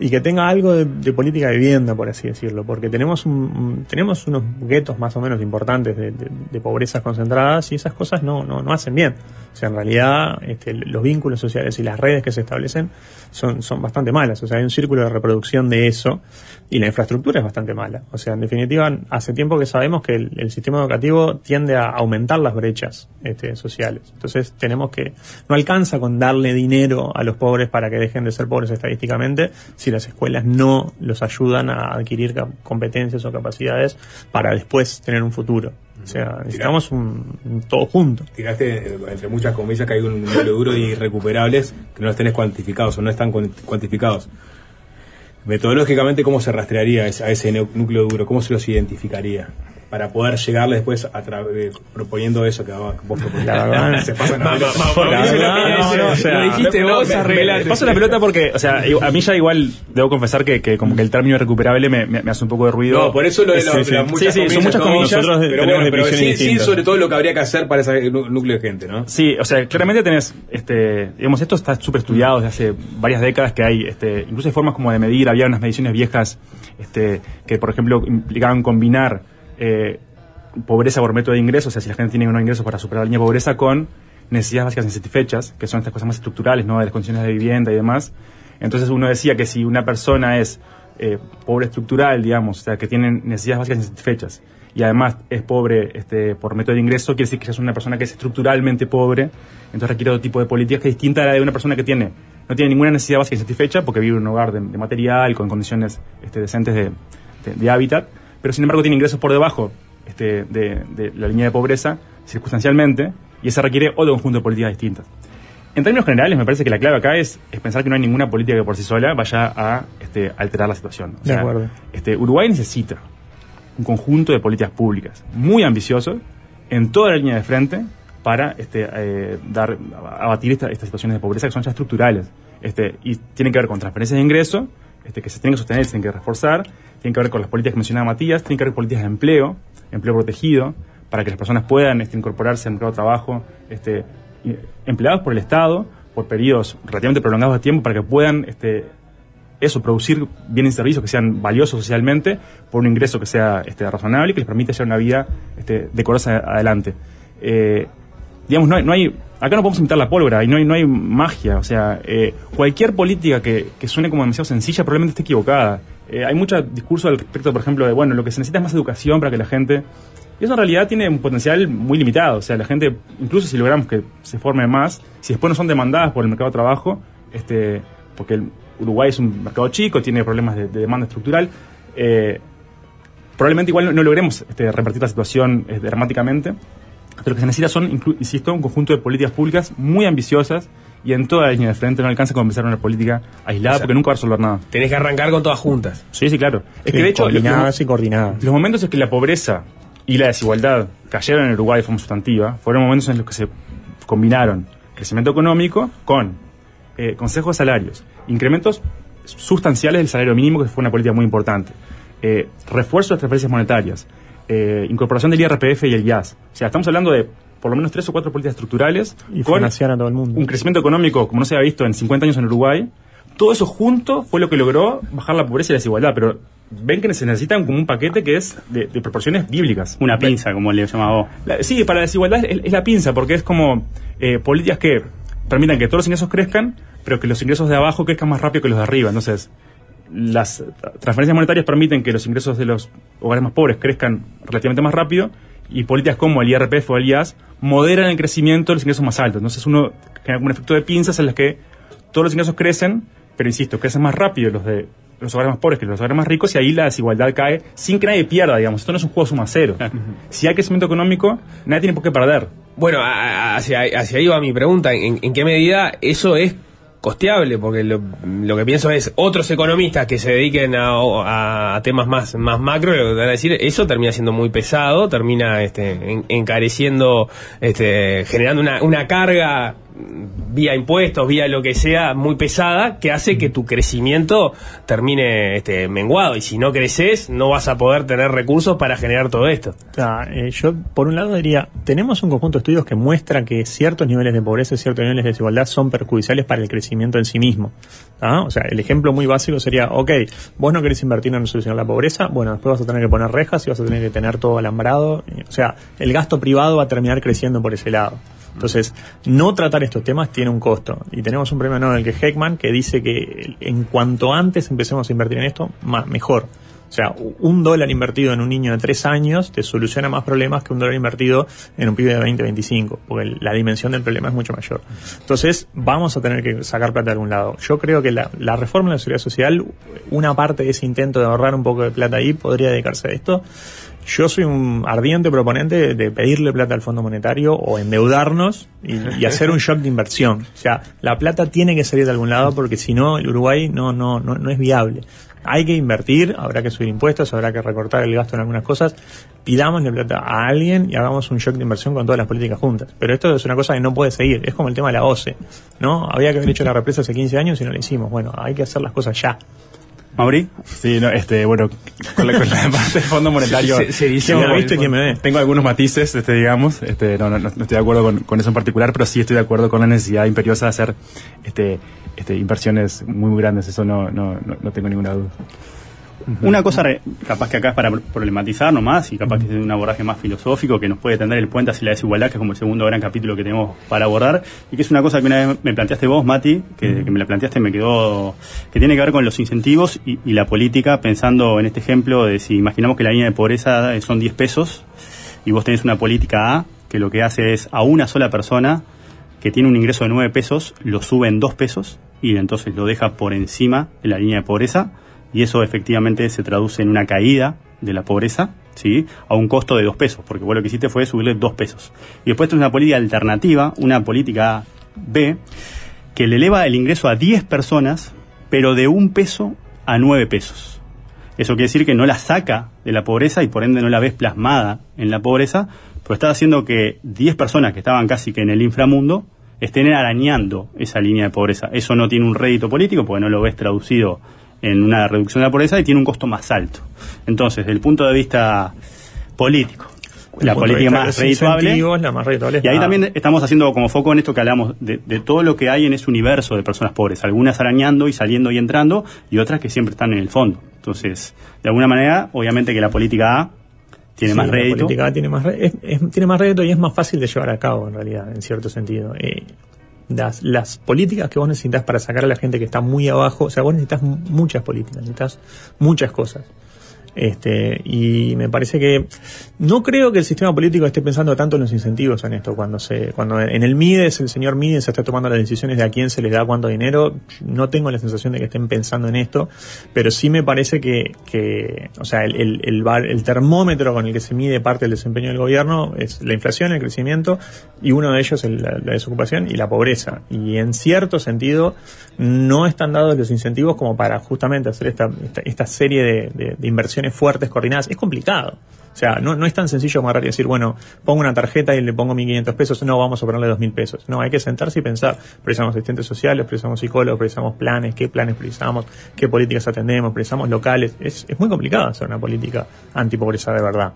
y que tenga algo de, política de vivienda, por así decirlo, porque tenemos, un- tenemos unos guetos más o menos importantes de, de- de pobrezas concentradas y esas cosas no, no, no hacen bien. O sea, en realidad este, los vínculos sociales y las redes que se establecen son, son bastante malas. O sea, hay un círculo de reproducción de eso y la infraestructura es bastante mala. O sea, en definitiva, hace tiempo que sabemos que el, el sistema educativo tiende a aumentar las brechas este, sociales. Entonces tenemos que, no alcanza con darle dinero a los pobres para que dejen de ser pobres estadísticamente si las escuelas no los ayudan a adquirir competencias o capacidades para después tener un futuro. O sea, necesitamos un, un todo junto. Tiraste, eh, entre muchas comillas, que hay un núcleo duro de irrecuperables que no los tenés cuantificados o no están cuan- cuantificados. Metodológicamente, ¿cómo se rastrearía a ese nú- núcleo duro? ¿Cómo se los identificaría? Para poder llegarle después a través, proponiendo eso que vos proponés. Se pasan la pelota. lo dijiste vos, arreglate. paso la pelota porque, o sea, a mí ya igual debo confesar que, que como que el término recuperable me, me- me hace un poco de ruido. No, por eso lo de Sí, la- sí. las Sí, muchas sí, comillas. son muchas comillas. Nosotros pero tenemos bueno, pero sí, sí, sobre todo lo que habría que hacer para ese nú- núcleo de gente, ¿no? Sí, o sea, claramente tenés, este, digamos, esto está súper estudiado desde hace varias décadas que hay, este, incluso hay formas como de medir, había unas mediciones viejas, este, que por ejemplo implicaban combinar eh, pobreza por método de ingresos, o sea, si la gente tiene unos ingresos para superar la línea de pobreza con necesidades básicas insatisfechas, que son estas cosas más estructurales, ¿no? De las condiciones de vivienda y demás. Entonces uno decía que si una persona es eh, pobre estructural, digamos, o sea, que tiene necesidades básicas insatisfechas, y además es pobre este, por método de ingreso, quiere decir que es una persona que es estructuralmente pobre, entonces requiere otro tipo de políticas que es distinta a la de una persona que tiene no tiene ninguna necesidad básica insatisfecha porque vive en un hogar de, de material, con condiciones este, decentes de, de- de hábitat, pero sin embargo tiene ingresos por debajo este, de, de la línea de pobreza, circunstancialmente, y eso requiere otro conjunto de políticas distintas. En términos generales, me parece que la clave acá es, es pensar que no hay ninguna política que por sí sola vaya a este, alterar la situación. O De acuerdo. Este, Uruguay necesita un conjunto de políticas públicas muy ambiciosos en toda la línea de frente para este, eh, dar, abatir esta- estas situaciones de pobreza que son ya estructurales. Este, y tienen que ver con transferencias de ingreso, este, que se tienen que sostener, se tienen que reforzar, tienen que ver con las políticas que mencionaba Matías, tienen que ver con políticas de empleo, empleo protegido, para que las personas puedan este, incorporarse al mercado de trabajo, este, empleados por el Estado por periodos relativamente prolongados de tiempo para que puedan este, eso, producir bienes y servicios que sean valiosos socialmente por un ingreso que sea este, razonable y que les permita llevar una vida este, decorosa adelante. Eh, digamos, no hay, no hay, acá no podemos imitar la pólvora y no hay, no hay magia. O sea, eh, cualquier política que, que suene como demasiado sencilla probablemente esté equivocada. Eh, hay mucho discurso al respecto, por ejemplo, de, bueno, lo que se necesita es más educación para que la gente... Y eso en realidad tiene un potencial muy limitado. O sea, la gente, incluso si logramos que se forme más, si después no son demandadas por el mercado de trabajo, este, porque el Uruguay es un mercado chico, tiene problemas de, de demanda estructural, eh, probablemente igual no, no logremos este, repartir la situación eh, dramáticamente. Pero lo que se necesita son, insisto, un conjunto de políticas públicas muy ambiciosas y en toda la línea de frente no alcanza con empezar una política aislada O sea, porque nunca va a resolver nada. Tenés que arrancar con todas juntas. Sí, sí, claro. Es Sí, que de hecho, coordinadas y coordinadas. los momentos en que la pobreza y la desigualdad cayeron en Uruguay de forma sustantiva fueron momentos en los que se combinaron crecimiento económico con eh, consejos de salarios, incrementos sustanciales del salario mínimo, que fue una política muy importante, eh, refuerzo de las transferencias monetarias, eh, incorporación del IRPF y el IAS. O sea, estamos hablando de por lo menos tres o cuatro políticas estructurales Y con financiar a todo el mundo. un crecimiento económico como no se había visto en 50 años en Uruguay. Todo eso junto fue lo que logró bajar la pobreza y la desigualdad, pero ven que se necesitan como un paquete que es de, de proporciones bíblicas. Una pinza, como le llamaba vos. La- sí, para la desigualdad es, es la pinza, porque es como eh, políticas que permitan que todos los ingresos crezcan, pero que los ingresos de abajo crezcan más rápido que los de arriba. Entonces, las tra- transferencias monetarias permiten que los ingresos de los hogares más pobres crezcan relativamente más rápido y políticas como el IRPF o el IAS moderan el crecimiento de los ingresos más altos. Entonces uno genera como un efecto de pinzas en las que todos los ingresos crecen, pero insisto, crecen más rápido los de los hogares más pobres que los hogares más ricos y ahí la desigualdad cae sin que nadie pierda, digamos. Esto no es un juego suma cero. Si hay crecimiento económico, nadie tiene por qué perder. Bueno, hacia, hacia ahí va mi pregunta. ¿En, en qué medida eso es costeable? Porque lo, lo que pienso es, otros economistas que se dediquen a, a- temas más, más macro, lo que van a decir, eso termina siendo muy pesado, termina este, en- encareciendo, este, generando una, una carga vía impuestos, vía lo que sea, muy pesada, que hace que tu crecimiento termine este, menguado. Y si no creces, no vas a poder tener recursos para generar todo esto. Sea, eh, yo por un lado diría, tenemos un conjunto de estudios que muestra que ciertos niveles de pobreza y ciertos niveles de desigualdad son perjudiciales para el crecimiento en sí mismo. ¿ah? O sea, el ejemplo muy básico sería, ok, vos no querés invertir en solucionar la pobreza, bueno, después vas a tener que poner rejas y vas a tener que tener todo alambrado. O sea, el gasto privado va a terminar creciendo por ese lado. Entonces, no tratar estos temas tiene un costo. Y tenemos un premio Nobel que es Heckman que dice que en cuanto antes empecemos a invertir en esto, más, mejor. O sea, un dólar invertido en un niño de 3 años te soluciona más problemas que un dólar invertido en un pibe de 20, 25, porque la dimensión del problema es mucho mayor. Entonces, vamos a tener que sacar plata de algún lado. Yo creo que la, la reforma de la seguridad social, una parte de ese intento de ahorrar un poco de plata ahí, podría dedicarse a esto. Yo soy un ardiente proponente de pedirle plata al Fondo Monetario o endeudarnos y, hacer un shock de inversión. O sea, la plata tiene que salir de algún lado porque si no, el Uruguay no, no, no, no es viable. Hay que invertir, habrá que subir impuestos, habrá que recortar el gasto en algunas cosas. Pidámosle plata a alguien y hagamos un shock de inversión con todas las políticas juntas. Pero esto es una cosa que no puede seguir. Es como el tema de la OCE. ¿no? Había que haber hecho la represa hace 15 años y no la hicimos. Bueno, hay que hacer las cosas ya. Mauri. Sí, no, este, bueno, con la, con la parte del Fondo Monetario. Se- se dice, tengo- ¿viste quién me ve? Tengo algunos matices, este, digamos, este, no, no, no estoy de acuerdo con, con eso en particular, pero sí estoy de acuerdo con la necesidad imperiosa de hacer, este, este, inversiones muy, muy grandes, eso no, no, no, no tengo ninguna duda. Una cosa re- capaz que acá es para problematizar nomás y capaz que es un abordaje más filosófico que nos puede tender el puente hacia la desigualdad, que es como el segundo gran capítulo que tenemos para abordar, y que es una cosa que una vez me planteaste vos, Mati, que, que me la planteaste y me quedó, que tiene que ver con los incentivos y, y la política, pensando en este ejemplo de si imaginamos que la línea de pobreza son 10 pesos y vos tenés una política A que lo que hace es a una sola persona que tiene un ingreso de 9 pesos, lo sube en 2 pesos y entonces lo deja por encima de la línea de pobreza y eso efectivamente se traduce en una caída de la pobreza, ¿sí? A un costo de 2 pesos, porque vos lo que hiciste fue subirle 2 pesos. Y después tenés una política alternativa, una política B, que le eleva el ingreso a 10 personas, pero de un peso a 9 pesos. Eso quiere decir que no la saca de la pobreza y por ende no la ves plasmada en la pobreza, pero está haciendo que 10 personas que estaban casi que en el inframundo estén arañando esa línea de pobreza. Eso no tiene un rédito político porque no lo ves traducido en una reducción de la pobreza y tiene un costo más alto. Entonces, desde el punto de vista político, la política más redituable la más redituable y ahí la- también estamos haciendo como foco en esto que hablamos de, de todo lo que hay en ese universo de personas pobres, algunas arañando y saliendo y entrando, y otras que siempre están en el fondo. Entonces, de alguna manera, obviamente que la política A tiene Sí, más la rédito. política tiene más, re- es- es- tiene más rédito y es más fácil de llevar a cabo, en realidad, en cierto sentido. Eh, las, las políticas que vos necesitas para sacar a la gente que está muy abajo, o sea, vos necesitas mu- muchas políticas, necesitas muchas cosas. Este, y me parece que no creo que el sistema político esté pensando tanto en los incentivos en esto. Cuando se, cuando en el Mides, el señor Mides está tomando las decisiones de a quién se les da cuánto dinero, no tengo la sensación de que estén pensando en esto, pero sí me parece que, que o sea, el, el, el, termómetro con el que se mide parte del desempeño del gobierno es la inflación, el crecimiento, y uno de ellos es la, desocupación y la pobreza. Y en cierto sentido, no están dados los incentivos como para justamente hacer esta, esta, esta serie de inversiones fuertes, coordinadas. Es complicado. O sea, no, no es tan sencillo agarrar y decir, bueno, pongo una tarjeta y le pongo 1.500 pesos, no, vamos a ponerle 2.000 pesos. No, hay que sentarse y pensar, precisamos asistentes sociales, precisamos psicólogos, precisamos planes, qué planes precisamos, qué políticas atendemos, precisamos locales. Es, es muy complicado hacer una política antipobreza de verdad.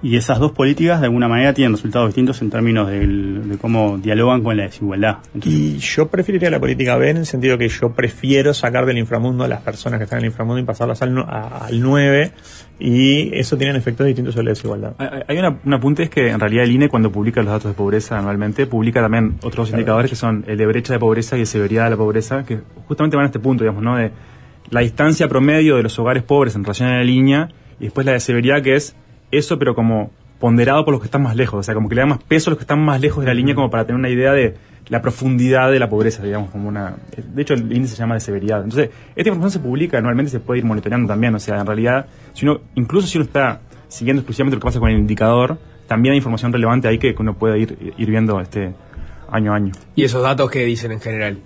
Y esas dos políticas de alguna manera tienen resultados distintos en términos del- de cómo dialogan con la desigualdad. Y yo preferiría la política B en el sentido que yo prefiero sacar del inframundo a las personas que están en el inframundo y pasarlas al, a- al 9 y eso tiene efectos distintos sobre la desigualdad. Hay- una, un apunte es que en realidad el INE cuando publica los datos de pobreza anualmente publica también otros indicadores que son el de brecha de pobreza y de severidad de la pobreza que justamente van a este punto, digamos, ¿no? De la distancia promedio de los hogares pobres en relación a la línea y después la de severidad que es eso pero como ponderado por los que están más lejos, o sea, como que le da más peso a los que están más lejos de la línea como para tener una idea de la profundidad de la pobreza, digamos, como una... De hecho, el índice se llama de severidad. Entonces, esta información se publica anualmente y se puede ir monitoreando también. O sea, en realidad, si uno, incluso si uno está siguiendo exclusivamente lo que pasa con el indicador, también hay información relevante ahí que uno puede ir, ir viendo este año a año. ¿Y esos datos qué dicen en general?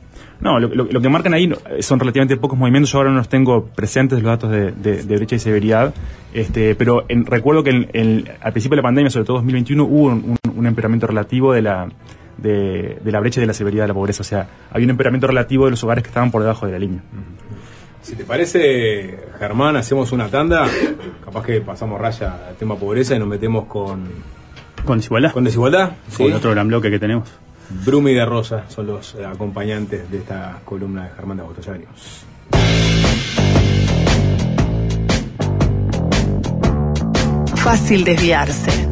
No, lo, lo- lo que marcan ahí no- son relativamente pocos movimientos. Yo ahora no los tengo presentes los datos de, de- de brecha y severidad. Este, pero en- recuerdo que en- en- al principio de la pandemia, sobre todo 2021, hubo un, un- un empeoramiento relativo de la, de, de la brecha y de la severidad de la pobreza. O sea, había un empeoramiento relativo de los hogares que estaban por debajo de la línea. Si te parece, Germán, hacemos una tanda. Capaz que pasamos raya al tema pobreza y nos metemos con. ¿Con desigualdad? Con desigualdad. Con el otro gran bloque que tenemos. Brumi de Rosa son los eh, acompañantes de esta columna de Germán de Agosto. Fácil desviarse.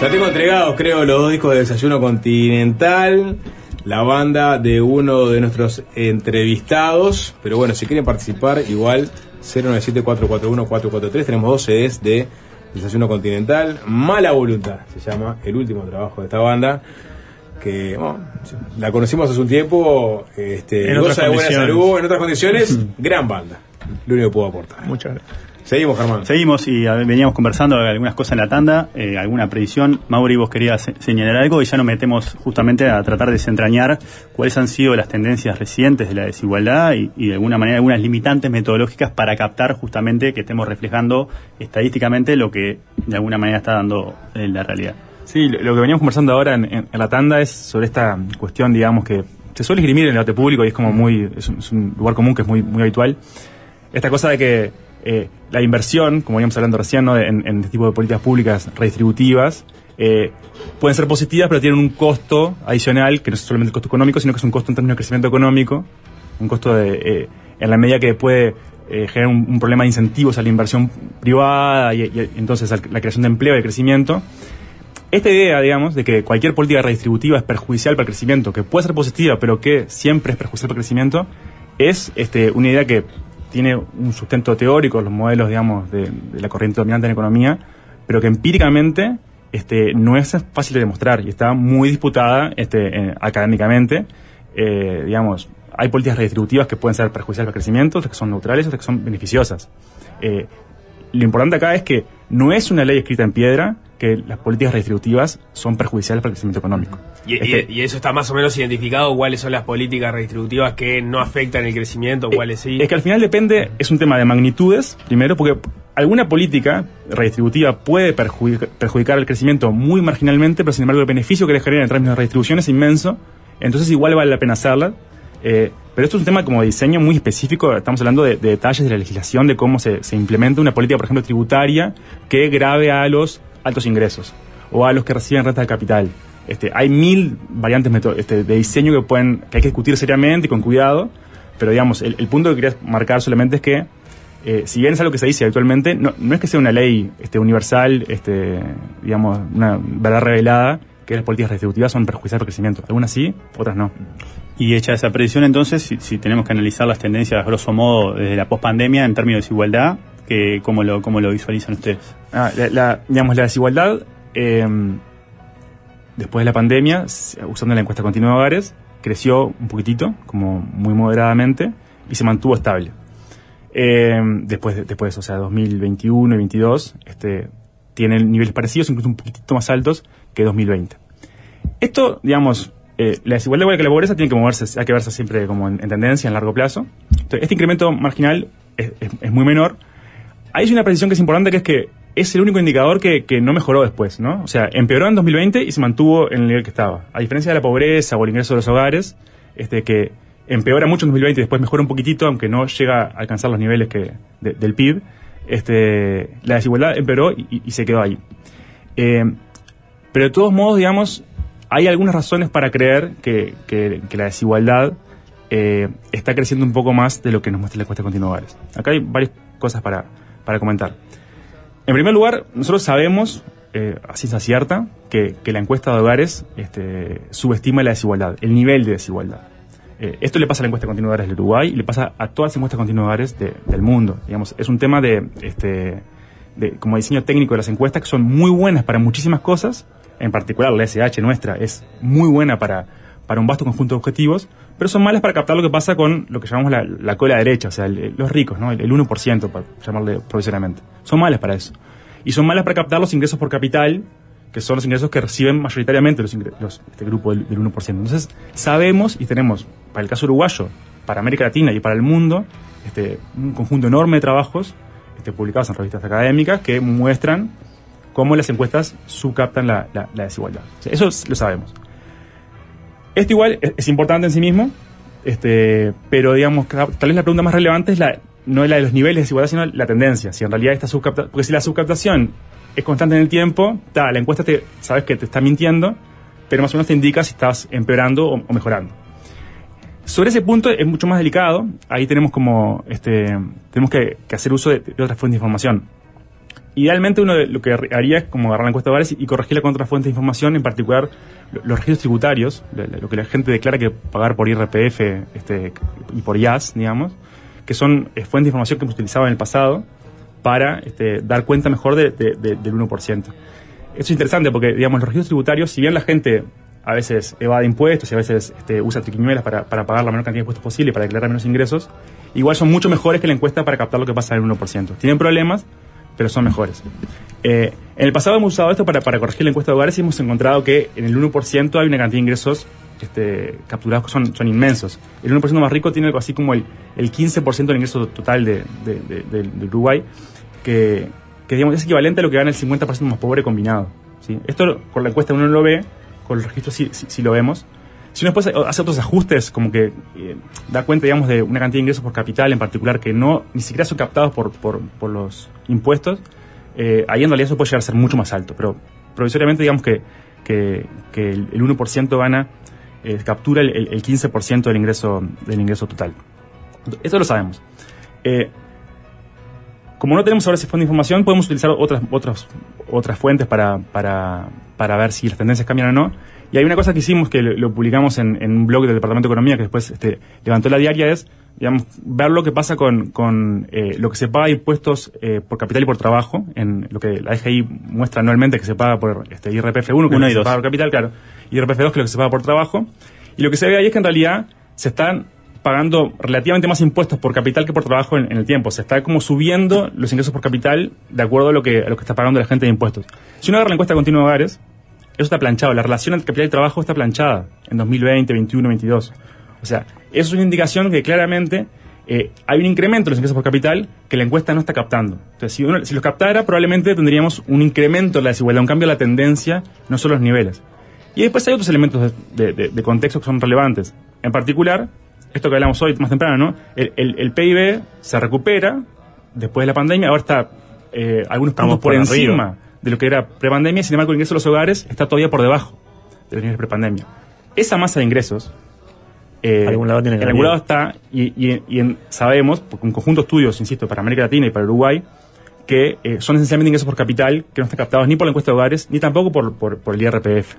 Ya tengo entregados, creo, los dos discos de Desayuno Continental, la banda de uno de nuestros entrevistados. Pero bueno, si quieren participar, igual 097-441-443. Tenemos dos CDs de Desayuno Continental. Mala Voluntad se llama el último trabajo de esta banda. Que bueno, la conocimos hace un tiempo, este, En otras goza de buena salud, en otras condiciones, gran banda. Lo único que puedo aportar. Muchas gracias. Seguimos, Germán. Seguimos y veníamos conversando algunas cosas en la tanda, eh, alguna predicción. Mauri, vos querías se- señalar algo y ya nos metemos justamente a tratar de desentrañar cuáles han sido las tendencias recientes de la desigualdad y, y de alguna manera algunas limitantes metodológicas para captar justamente que estemos reflejando estadísticamente lo que de alguna manera está dando eh, la realidad. Sí, lo, lo que veníamos conversando ahora en, en- en la tanda es sobre esta cuestión, digamos, que se suele esgrimir en el debate público y es como muy, es un, es un lugar común que es muy, muy habitual. Esta cosa de que eh, la inversión, como veníamos hablando recién, ¿no? en, este tipo de políticas públicas redistributivas, eh, pueden ser positivas, pero tienen un costo adicional, que no es solamente el costo económico, sino que es un costo en términos de crecimiento económico, un costo de, eh, en la medida que puede generar un, problema de incentivos a la inversión privada y, entonces a la creación de empleo y de crecimiento. Esta idea, digamos, de que cualquier política redistributiva es perjudicial para el crecimiento, que puede ser positiva, pero que siempre es perjudicial para el crecimiento, es este, una idea que tiene un sustento teórico los modelos, digamos, de, la corriente dominante en economía, pero que empíricamente este, no es fácil de demostrar y está muy disputada este, académicamente. Eh, digamos, hay políticas redistributivas que pueden ser perjudiciales para el crecimiento, otras que son neutrales, otras que son beneficiosas. Eh, lo importante acá es que no es una ley escrita en piedra que las políticas redistributivas son perjudiciales para el crecimiento económico. Y, y- Este- y eso está más o menos identificado cuáles son las políticas redistributivas que no afectan el crecimiento, cuáles sí. Es que al final depende, es un tema de magnitudes, primero, porque alguna política redistributiva puede perjudica- perjudicar el crecimiento muy marginalmente, pero sin embargo el beneficio que le genera en términos de redistribución es inmenso, entonces igual vale la pena hacerla. Eh, pero esto es un tema como de diseño muy específico, estamos hablando de, de detalles de la legislación, de cómo se, se implementa una política, por ejemplo, tributaria que grave a los altos ingresos o a los que reciben renta de capital. Este, hay mil variantes este, de diseño que, pueden, que hay que discutir seriamente y con cuidado, pero digamos, el, el punto que quería marcar solamente es que, eh, si bien es algo que se dice actualmente, no, no es que sea una ley este, universal, este, digamos, una verdad revelada, que las políticas redistributivas son perjudiciales para el crecimiento. Algunas sí, otras no. Y hecha esa predicción, entonces, si, si tenemos que analizar las tendencias, grosso modo, desde la pospandemia en términos de desigualdad, que, ¿cómo, lo, ¿cómo lo visualizan ustedes? Ah, la, la- digamos, la desigualdad, eh, después de la pandemia, usando la encuesta continua de hogares, creció un poquitito, como muy moderadamente, y se mantuvo estable. Eh, después, de- después, o sea, 2021 y 2022, este, tienen niveles parecidos, incluso un poquitito más altos que 2020. Esto, digamos, eh, la desigualdad igual que la pobreza tiene que moverse, hay que verse siempre como en, en tendencia, en largo plazo. Este incremento marginal es, es- es muy menor. Hay una precisión que es importante, que es que es el único indicador que, que no mejoró después, ¿no? O sea, empeoró en 2020 y se mantuvo en el nivel que estaba. A diferencia de la pobreza o el ingreso de los hogares, este que empeora mucho en 2020 y después mejora un poquitito, aunque no llega a alcanzar los niveles que, de- del PIB, este, la desigualdad empeoró y, se quedó ahí. Eh, pero de todos modos, digamos, hay algunas razones para creer que, que- la desigualdad eh, está creciendo un poco más de lo que nos muestra la encuesta de. Acá hay varias cosas para, para comentar. En primer lugar, nosotros sabemos, eh, a ciencia cierta, que, la encuesta de hogares este, subestima la desigualdad, el nivel de desigualdad. Eh, esto le pasa a la encuesta continua de hogares del Uruguay y le pasa a todas las encuestas continua de hogares de- del mundo. Digamos, es un tema de, este, de, como diseño técnico de las encuestas que son muy buenas para muchísimas cosas, en particular la SH nuestra es muy buena para un vasto conjunto de objetivos, pero son malas para captar lo que pasa con lo que llamamos la, la cola derecha, o sea, los ricos, ¿no? el, el 1%, para llamarle provisionalmente. Son malas para eso. Y son malas para captar los ingresos por capital, que son los ingresos que reciben mayoritariamente los, los- este grupo del, del 1%. Entonces, sabemos y tenemos, para el caso uruguayo, para América Latina y para el mundo, este, un conjunto enorme de trabajos este, publicados en revistas académicas que muestran cómo las encuestas subcaptan la, la- desigualdad. Eso es- lo sabemos. Esto igual es, importante en sí mismo, este, pero digamos, tal vez la pregunta más relevante es la, no es la de los niveles de desigualdad, sino la tendencia. Si en realidad esta subcaptación, porque si la subcaptación es constante en el tiempo, ta, la encuesta te, sabes que te está mintiendo, pero más o menos te indica si estás empeorando o, mejorando. Sobre ese punto es mucho más delicado. Ahí tenemos como este tenemos que, hacer uso de otras fuentes de información. Idealmente uno lo que haría es como agarrar la encuesta de hogares y corregirla con otras fuentes de información, en particular lo- los registros tributarios, lo que la gente declara que pagar por IRPF este, y por IAS, digamos, que son eh, fuentes de información que hemos utilizado en el pasado para este, dar cuenta mejor de- de- de- del 1%. Eso es interesante porque, digamos, los registros tributarios, si bien la gente a veces evade impuestos y a veces este, usa triquiñuelas para, para pagar la menor cantidad de impuestos posible y para declarar menos ingresos, igual son mucho mejores que la encuesta para captar lo que pasa en el 1%. Tienen problemas, pero son mejores. Eh, en el pasado hemos usado esto para, para corregir la encuesta de hogares y hemos encontrado que en el 1% hay una cantidad de ingresos este, capturados que son, son inmensos. El 1% más rico tiene algo así como el, el 15% del ingreso total de, de- de- de- Uruguay, que, que digamos, es equivalente a lo que gana el 50% más pobre combinado. ¿sí? Esto con la encuesta uno no lo ve, con el registro sí, sí- sí lo vemos. Si uno después hace otros ajustes, como que eh, da cuenta, digamos, de una cantidad de ingresos por capital en particular que no ni siquiera son captados por, por, los impuestos, eh, ahí en realidad eso puede llegar a ser mucho más alto. Pero provisoriamente, digamos que, que, el, el 1% gana, eh, captura el, el- el 15% del ingreso, del ingreso total. Eso lo sabemos. Eh, como no tenemos ahora ese fondo de información, podemos utilizar otras, otras, otras fuentes para, para, para ver si las tendencias cambian o no. Y hay una cosa que hicimos, que lo, publicamos en, en un blog del Departamento de Economía, que después este, levantó la diaria, es digamos, ver lo que pasa con, con eh, lo que se paga de impuestos eh, por capital y por trabajo, en lo que la DGI muestra anualmente que se paga por este, IRPF 1, que Uno y se paga por capital, claro, y IRPF 2, que es lo que se paga por trabajo. Y lo que se ve ahí es que en realidad se están pagando relativamente más impuestos por capital que por trabajo en, en el tiempo. Se está como subiendo los ingresos por capital de acuerdo a lo que, a lo que está pagando la gente de impuestos. Si uno agarra la encuesta continua de hogares, eso está planchado. La relación entre capital y trabajo está planchada en 2020, 21, 22. O sea, eso es una indicación que claramente eh, hay un incremento en los ingresos por capital que la encuesta no está captando. Entonces, si, uno, si los captara, probablemente tendríamos un incremento en la desigualdad, un cambio en la tendencia, no solo los niveles. Y después hay otros elementos de, de- de- de contexto que son relevantes. En particular, esto que hablamos hoy más temprano, ¿no? El, el- el PIB se recupera después de la pandemia, ahora está eh, algunos puntos por, por encima arriba. De lo que era prepandemia, sin embargo el ingreso de los hogares está todavía por debajo de los niveles prepandemia. Esa masa de ingresos eh, Algún lado tiene en algún lado está, y, y- y en- sabemos, por un conjunto de estudios, insisto, para América Latina y para Uruguay, que eh, son esencialmente ingresos por capital que no están captados ni por la encuesta de hogares, ni tampoco por, por, por el IRPF.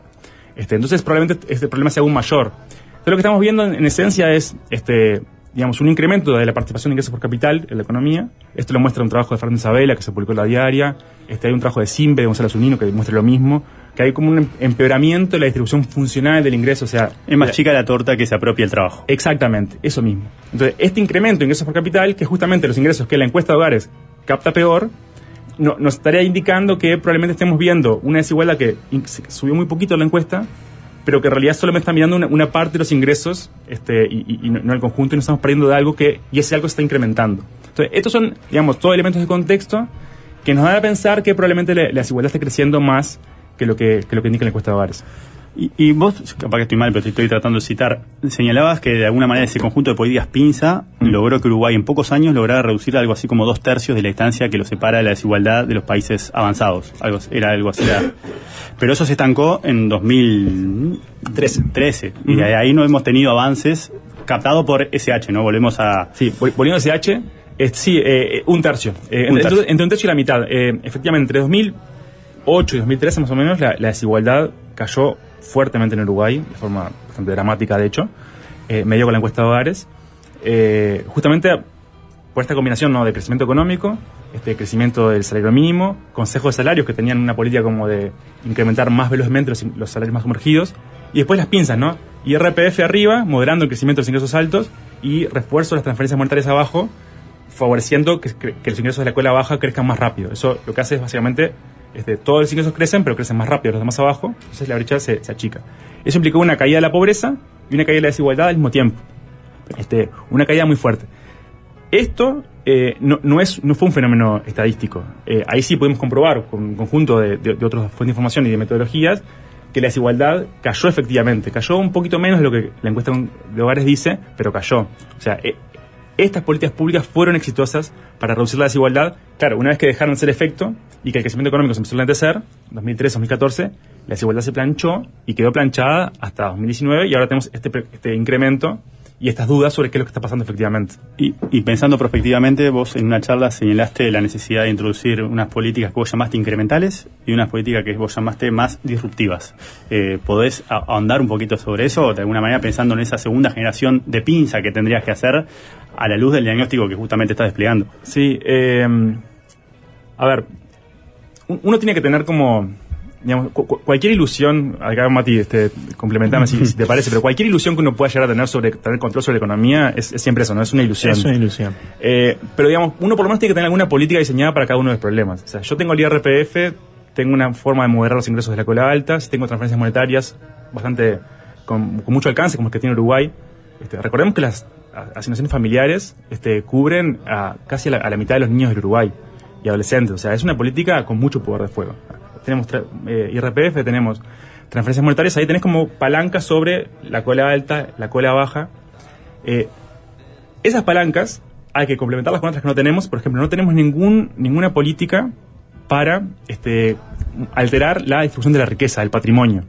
Este, entonces, probablemente este problema sea aún mayor. Entonces, lo que estamos viendo en, en esencia es, este, digamos, un incremento de la participación de ingresos por capital en la economía. Esto lo muestra un trabajo de Fernández Isabela que se publicó en la diaria. Este, hay un trabajo de Simbe, de Gonzalo Zunino, que muestra lo mismo. Que hay como un em- empeoramiento de la distribución funcional del ingreso. O sea, Es más chica la torta que se apropia el trabajo. Exactamente, eso mismo. Entonces, este incremento de ingresos por capital, que es justamente los ingresos que la encuesta de hogares capta peor, no- nos estaría indicando que probablemente estemos viendo una desigualdad que subió muy poquito en la encuesta, pero que en realidad solamente está mirando una, parte de los ingresos este, y, y- no, el conjunto, y nos estamos perdiendo de algo que, y ese algo está incrementando. Entonces, estos son, digamos, todos elementos de contexto que nos dan a pensar que probablemente la, la desigualdad esté creciendo más que lo que, que lo que indica la encuesta de hogares. Y, y vos, capaz que estoy mal, pero te estoy tratando de citar, señalabas que de alguna manera ese conjunto de políticas pinza logró que Uruguay en pocos años lograra reducir algo así como dos tercios de la distancia que lo separa de la desigualdad de los países avanzados. Algo, era algo así. era- Pero eso se estancó en 2013. Y de ahí no hemos tenido avances captado por SH, ¿no? Volvemos a... Sí, vol- volviendo a SH, eh, sí, eh, un tercio. Eh, Un entre, tercio. entre un tercio y la mitad. Eh, efectivamente, entre 2008 y 2013 más o menos, la, la desigualdad cayó fuertemente en Uruguay, de forma bastante dramática, de hecho, eh, medio con la encuesta de hogares. Eh, justamente por esta combinación ¿no? de crecimiento económico, este crecimiento del salario mínimo, consejos de salarios que tenían una política como de incrementar más velozmente los, salarios más sumergidos, y después las pinzas, ¿no? IRPF arriba, moderando el crecimiento de los ingresos altos, y refuerzo de las transferencias monetarias abajo, favoreciendo que, que los ingresos de la escuela baja crezcan más rápido. Eso lo que hace es básicamente, este, todos los ingresos crecen, pero crecen más rápido los demás abajo, entonces la brecha se, se achica. Eso implicó una caída de la pobreza y una caída de la desigualdad al mismo tiempo. Este, una caída muy fuerte. Esto eh, no, no, es, no fue un fenómeno estadístico. Eh, ahí sí podemos comprobar con un conjunto de, de, de otras fuentes de información y de metodologías que la desigualdad cayó efectivamente. Cayó un poquito menos de lo que la encuesta de hogares dice, pero cayó. O sea, eh, estas políticas públicas fueron exitosas para reducir la desigualdad. Claro, una vez que dejaron de ser efecto y que el crecimiento económico se empezó a lentecer, 2013-2014, la desigualdad se planchó y quedó planchada hasta 2019 y ahora tenemos este, este incremento y estas dudas sobre qué es lo que está pasando efectivamente. Y, pensando prospectivamente, vos en una charla señalaste la necesidad de introducir unas políticas que vos llamaste incrementales y unas políticas que vos llamaste más disruptivas. Eh, ¿Podés ahondar un poquito sobre eso? De alguna manera pensando en esa segunda generación de pinza que tendrías que hacer a la luz del diagnóstico que justamente estás desplegando. Sí, eh, a ver, un- uno tiene que tener como, digamos, cu- cu- cualquier ilusión, acá Mati, este, complementame si, si te parece, pero cualquier ilusión que uno pueda llegar a tener sobre tener control sobre la economía es, es siempre eso, ¿no? Es una ilusión. Es una ilusión. Eh, pero digamos, uno por lo menos tiene que tener alguna política diseñada para cada uno de los problemas. O sea, yo tengo el IRPF, tengo una forma de moderar los ingresos de la cola alta, tengo transferencias monetarias bastante con, con mucho alcance, como el que tiene Uruguay. Este, recordemos que las asignaciones familiares este, cubren a casi a la, a la mitad de los niños del Uruguay y adolescentes. O sea, es una política con mucho poder de fuego. Tenemos eh, IRPF, tenemos transferencias monetarias, ahí tenés como palancas sobre la cola alta, la cola baja. Eh, esas palancas hay que complementarlas con otras que no tenemos. Por ejemplo, no tenemos ningún, ninguna política para este, alterar la distribución de la riqueza, del patrimonio.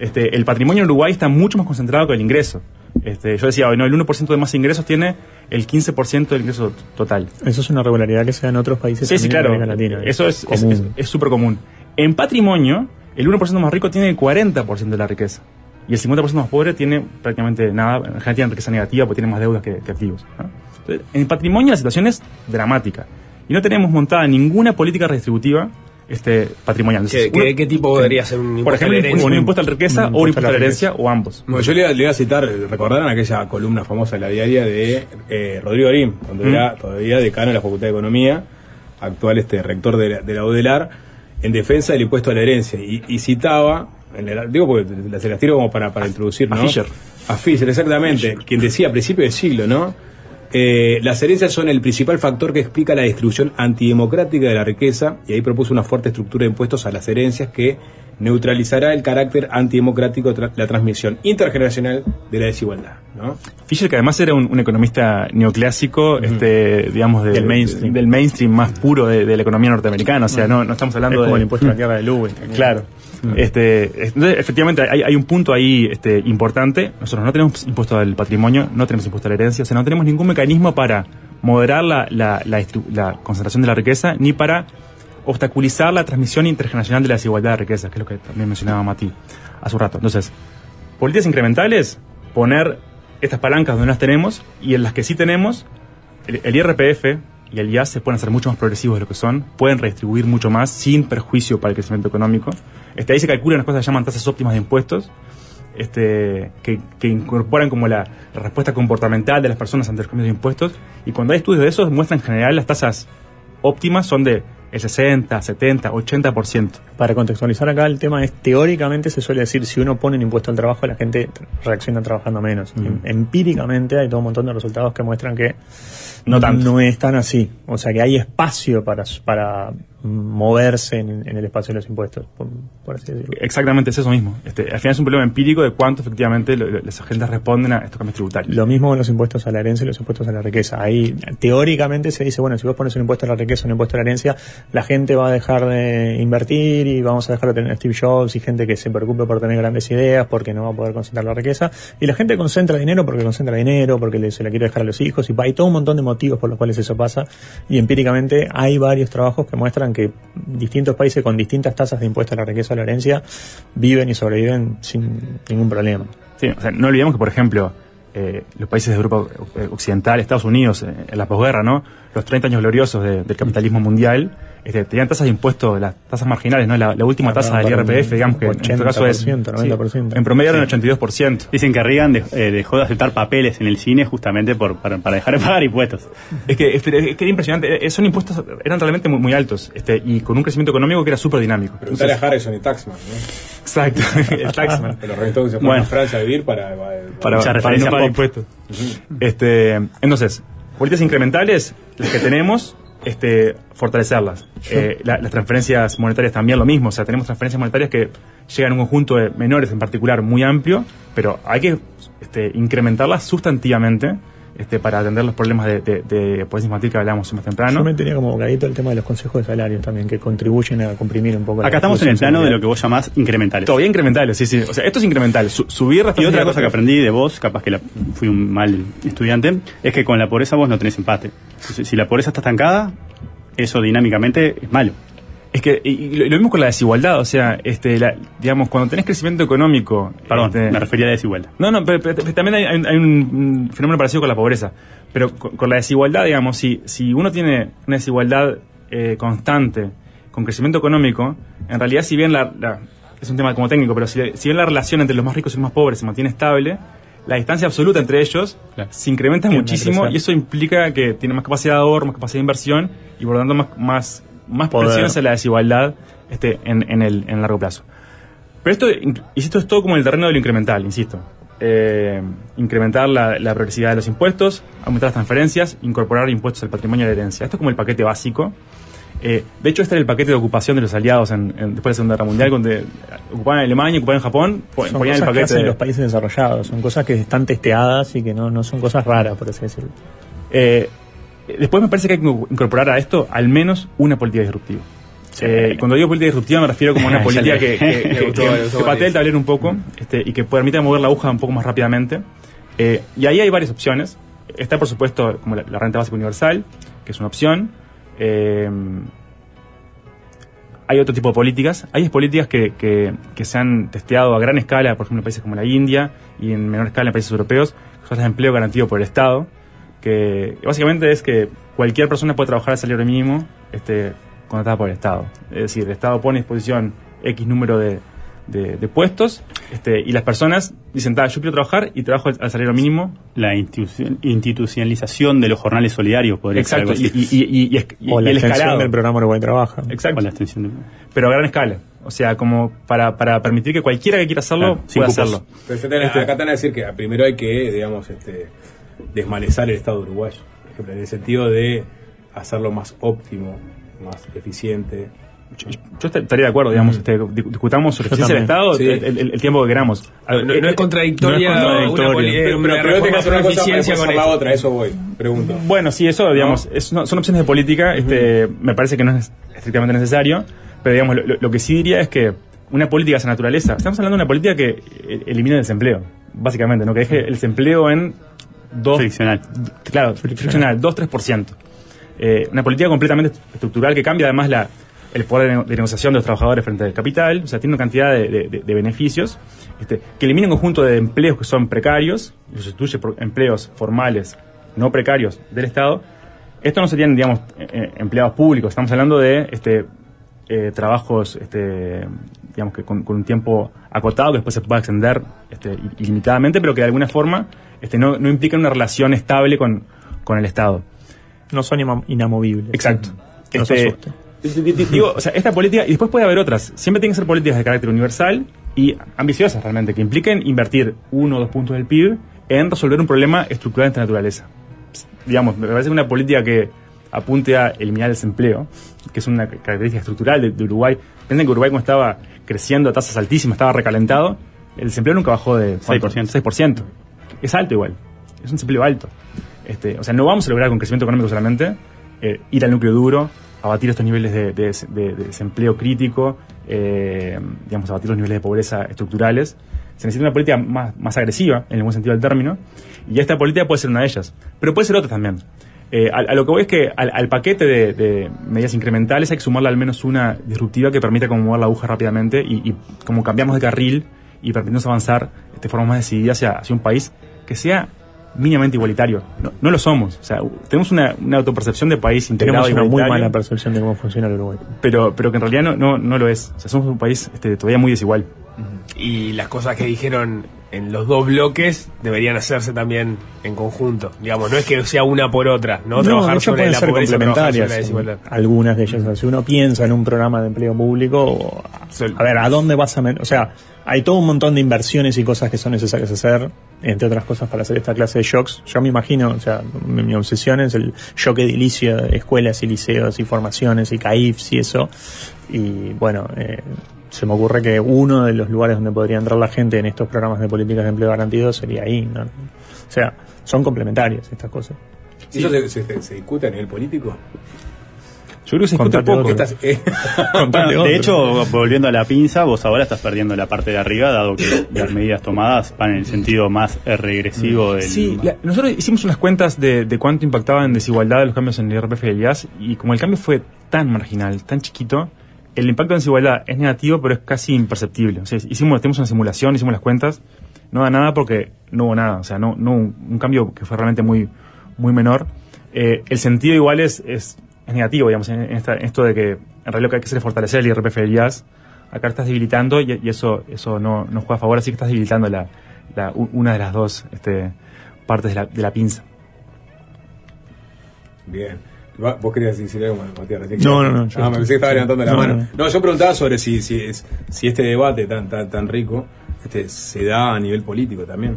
Este, el patrimonio en Uruguay está mucho más concentrado que el ingreso. Este, yo decía, no, el 1% de más ingresos tiene el 15% del ingreso total. Eso es una regularidad que se da en otros países Sí, sí, claro. en América Latina. Eso es es- común. es- es súper común. En patrimonio, el 1% más rico tiene el 40% de la riqueza. Y el 50% más pobre tiene prácticamente nada. En general tiene riqueza negativa porque tiene más deudas que, que activos. ¿no? Entonces, en patrimonio la situación es dramática. Y no tenemos montada ninguna política redistributiva este, patrimonial. ¿Qué, Entonces, qué- qué tipo podría ser un impuesto Por ejemplo, a la herencia? un, un impuesto a la riqueza Un o un impuesto a la herencia o ambos. Bueno, yo le, iba- le iba a citar, recordaron aquella columna famosa en la diaria de eh, Rodrigo Arim, cuando Mm. era todavía decano de la Facultad de Economía, actual este rector de la, de la UDELAR, en defensa del impuesto a la herencia. Y, y citaba, en el- digo porque la- se las tiro como para, para introducir, A ¿no? Fisher. A Fisher, exactamente, quien decía a principios del siglo, ¿no? Eh, las herencias son el principal factor que explica la distribución antidemocrática de la riqueza y ahí propuso una fuerte estructura de impuestos a las herencias que neutralizará el carácter antidemocrático de tra- la transmisión intergeneracional de la desigualdad. ¿no? Fisher, que además era un, un economista neoclásico, este, digamos, de- Del mainstream. del mainstream más puro de, de la economía norteamericana. O sea, no, no estamos Es hablando como de. el impuesto a la tierra de Lewis. Claro. Este, entonces, efectivamente, hay, hay un punto ahí este, importante. Nosotros no tenemos impuesto al patrimonio, no tenemos impuesto a la herencia, o sea, no tenemos ningún mecanismo para moderar la, la- la la concentración de la riqueza ni para obstaculizar la transmisión intergeneracional de la desigualdad de riqueza, que es lo que también mencionaba Mati hace un rato. Entonces, políticas incrementales, poner estas palancas donde no las tenemos y en las que sí tenemos, el, IRPF y el IAS se pueden hacer mucho más progresivos de lo que son, pueden redistribuir mucho más sin perjuicio para el crecimiento económico. Este, ahí se calculan unas cosas que llaman tasas óptimas de impuestos, este, que, que incorporan como la, la respuesta comportamental de las personas ante los cambios de impuestos. Y cuando hay estudios de esos, muestran en general las tasas óptimas son de el 60, 70, 80%. Para contextualizar acá, el tema es, teóricamente se suele decir, si uno pone un impuesto al trabajo, la gente reacciona trabajando menos. Em- Empíricamente hay todo un montón de resultados que muestran que No tanto. no es tan así. O sea que hay espacio para, para moverse en, en el espacio de los impuestos, por, por así decirlo. Exactamente, es eso mismo. Este, al final es un problema empírico de cuánto efectivamente lo- lo- las agendas responden a estos cambios tributarios. Lo mismo con los impuestos a la herencia y los impuestos a la riqueza. Ahí teóricamente se dice, bueno, si vos pones un impuesto a la riqueza, un impuesto a la herencia, la gente va a dejar de invertir y vamos a dejar de tener Steve Jobs y gente que se preocupe por tener grandes ideas porque no va a poder concentrar la riqueza. Y la gente concentra dinero porque concentra dinero, porque le- se la quiere dejar a los hijos y hay todo un montón de motivos por los cuales eso pasa. Y empíricamente hay varios trabajos que muestran que distintos países con distintas tasas de impuesto a la riqueza o la herencia viven y sobreviven sin ningún problema. Sí, o sea, no olvidemos que, por ejemplo, eh, los países de Europa Occidental, Estados Unidos, eh, en la posguerra, ¿no? Los 30 años gloriosos de- del capitalismo mundial, este, tenían tasas de impuestos, las tasas marginales, ¿no? La, la última tasa del para un IRPF, digamos que en este caso es... 80%, 90%. en promedio era un 82%. Dicen que Reagan dej- eh, dejó de aceptar papeles en el cine justamente por, para, para dejar de pagar impuestos. Es que, es, es que era impresionante, eh, son impuestos, eran realmente muy, muy altos, este, y con un crecimiento económico que era súper dinámico. A Harrison y Taxman, ¿no? Exacto, el taxman. De los se Bueno. a Francia a vivir para... para, Mucha para no pagar pop. impuestos. Este, entonces, políticas incrementales, las que tenemos, este, fortalecerlas. Eh, la- las transferencias monetarias también lo mismo, o sea, tenemos transferencias monetarias que llegan a un conjunto de menores en particular muy amplio, pero hay que este, incrementarlas sustantivamente este, para atender los problemas de, de, de pobreza infantil que hablábamos más temprano. Yo me tenía como bocadito el tema de los consejos de salarios también, que contribuyen a comprimir un poco la Acá estamos en el plano de lo que vos llamás incrementales. Todavía incrementales, sí, sí. O sea, esto es incremental. Su- subir Y otra cosa que aprendí de vos, capaz que la- fui un mal estudiante, es que con la pobreza vos no tenés empate. Entonces, si la pobreza está estancada, eso dinámicamente es malo. Es que y, lo, lo mismo con la desigualdad, o sea, este, la- digamos, cuando tenés crecimiento económico. Perdón, este, me refería a la desigualdad. No, no, pero, pero- pero también hay, hay un- hay un, un fenómeno parecido con la pobreza. Pero con, con la desigualdad, digamos, si, si uno tiene una desigualdad eh, constante con crecimiento económico, en realidad, si bien la, la- es un tema como técnico, pero si, si bien la relación entre los más ricos y los más pobres se mantiene estable, la distancia absoluta entre ellos se incrementa muchísimo y eso implica que tiene más capacidad de ahorro, más capacidad de inversión y por lo tanto más, más, más Poder. presión hacia la desigualdad este, en, en el, en largo plazo. Pero esto, in- insisto, es todo como el terreno de lo incremental, insisto. Eh, incrementar la, la progresividad de los impuestos, aumentar las transferencias, incorporar impuestos al patrimonio y a la herencia. Esto es como el paquete básico. Eh, de hecho, este era el paquete de ocupación de los aliados en, en- después de la Segunda Guerra Mundial, donde ocupaban Alemania, ocupaban Japón, Son ponían cosas el que paquete. hacen de- los países desarrollados, son cosas que están testeadas y que no, no son cosas raras, por así decirlo. Eh, después me parece que hay que incorporar a esto al menos una política disruptiva. Eh, cuando digo política disruptiva me refiero como a una política que, que, patee el tablero un poco este, y que permita mover la aguja un poco más rápidamente. Eh, y ahí hay varias opciones. Está, por supuesto, como la, la renta básica universal, que es una opción. Eh, hay otro tipo de políticas. Hay políticas que, que, que se han testeado a gran escala, por ejemplo, en países como la India y en menor escala en países europeos, que son las de empleo garantido por el Estado, que básicamente es que cualquier persona puede trabajar al salario mínimo este, contratada por el Estado. Es decir, el Estado pone a disposición X número de, de- de puestos este, y las personas dicen, "Ta, yo quiero trabajar y trabajo al, al salario mínimo. La institu- institucionalización de los jornales solidarios podría ser Exacto, algo y, así. y- y- y es- o y la el extensión del programa Uruguay Trabaja. Exacto. O la extensión de- Pero a gran escala. O sea, como para, para permitir que cualquiera que quiera hacerlo Claro, pueda hacerlo. Pero te- Este- acá te van a decir que primero hay que, digamos, este, desmalezar el Estado uruguayo, por ejemplo, en el sentido de hacerlo más óptimo, más eficiente. Yo est- estaría de acuerdo, digamos, este, di- discutamos sobre del Estado Sí. el, el- el tiempo que queramos. No, no- no es contradictoria No es Pero, una pero que una eficiencia con la otra, eso voy, pregunto. Bueno, sí, eso, digamos, es- no- son opciones de política, este, me parece que no es estrictamente necesario, pero digamos, lo, lo- lo que sí diría es que una política de esa naturaleza, estamos hablando de una política que eh, elimina el desempleo, básicamente, ¿no? que deje el desempleo en Friccional. claro, friccional, 2-3%. Eh, una política completamente estructural que cambia además la, el poder de, ne- de negociación de los trabajadores frente al capital, o sea, tiene una cantidad de, de- beneficios, este, que elimina un conjunto de empleos que son precarios, y sustituye por empleos formales, no precarios del Estado. Esto no serían, digamos, eh, eh, empleados públicos, estamos hablando de este, eh, trabajos, este, digamos que con, con un tiempo acotado que después se pueda extender este, il- ilimitadamente, pero que de alguna forma este, no, no implican una relación estable con, con el Estado. No son inamovibles. Exacto. No se Este, digo, o sea, esta política, y después puede haber otras, siempre tienen que ser políticas de carácter universal y ambiciosas realmente, que impliquen invertir uno o dos puntos del PIB en resolver un problema estructural de esta naturaleza. Digamos, me parece que una política que apunte a eliminar el desempleo, que es una característica estructural de, de Uruguay. Piensen que Uruguay cuando estaba creciendo a tasas altísimas, estaba recalentado, el desempleo nunca bajó de ¿cuánto? 6%. 6%. Es alto igual, es un desempleo alto. Este, o sea, no vamos a lograr con crecimiento económico solamente eh, ir al núcleo duro, abatir estos niveles de, de- de- de desempleo crítico, eh, digamos, abatir los niveles de pobreza estructurales. Se necesita una política más, más agresiva, en el buen sentido del término, y esta política puede ser una de ellas, pero puede ser otra también. Eh, a, a lo que voy es que al, al paquete de, de medidas incrementales hay que sumarle al menos una disruptiva que permita como mover la aguja rápidamente y, y como cambiarnos de carril y permitirnos avanzar de forma más decidida hacia, hacia un país que sea mínimamente igualitario. No, no lo somos. O sea, tenemos una, una autopercepción de país integrado Tenemos una muy mala percepción de cómo funciona el Uruguay. pero, pero que en realidad no, no, no lo es. O sea, somos un país este, todavía muy desigual. Y las cosas que dijeron en los dos bloques deberían hacerse también en conjunto. Digamos, no es que sea una por otra, no, trabajar de hecho, sobre pueden la ser pobreza, trabajar sobre la complementarias. desigualdad. Algunas de ellas. Si uno piensa en un programa de empleo público, a ver, ¿a dónde vas a... O sea, hay todo un montón de inversiones y cosas que son necesarias hacer, entre otras cosas para hacer esta clase de shocks. Yo me imagino, o sea, mi, mi obsesión es el shock edilicio de escuelas y liceos y formaciones y CAIFs y eso. Y bueno, eh, se me ocurre que uno de los lugares donde podría entrar la gente en estos programas de políticas de empleo garantido sería ahí, ¿no? sea, son complementarias estas cosas. ¿Y ¿Eso se, se- se discute a nivel político? Yo creo que se discute Contate poco. Estás- eh, Bueno, de hecho, volviendo a la pinza, vos ahora estás perdiendo la parte de arriba, dado que las medidas tomadas van en el sentido más regresivo del. Sí, la- nosotros hicimos unas cuentas de, de cuánto impactaban en desigualdad los cambios en el IRPF y el IAS y como el cambio fue tan marginal, tan chiquito, el impacto en desigualdad es negativo pero es casi imperceptible. O hicimos, tenemos una simulación, hicimos las cuentas, no da nada porque no hubo nada, o sea, no, no un, cambio que fue realmente muy, muy menor. Eh, el sentido igual es, es, negativo, digamos, en, esta- en esto de que en realidad lo que hay que hacer es fortalecer el IRPF y el IAS. Acá estás debilitando y, eso, eso no, no juega a favor, así que estás debilitando la, una de las dos este, partes de la pinza. Bien. ¿Vos querías decir algo, Matías? recién? No, no, no, yo Ah, me pensé que estaba levantando la No, mano. no. No, yo preguntaba sobre si, si, es- si este debate tan, tan, tan rico este, se da a nivel político también.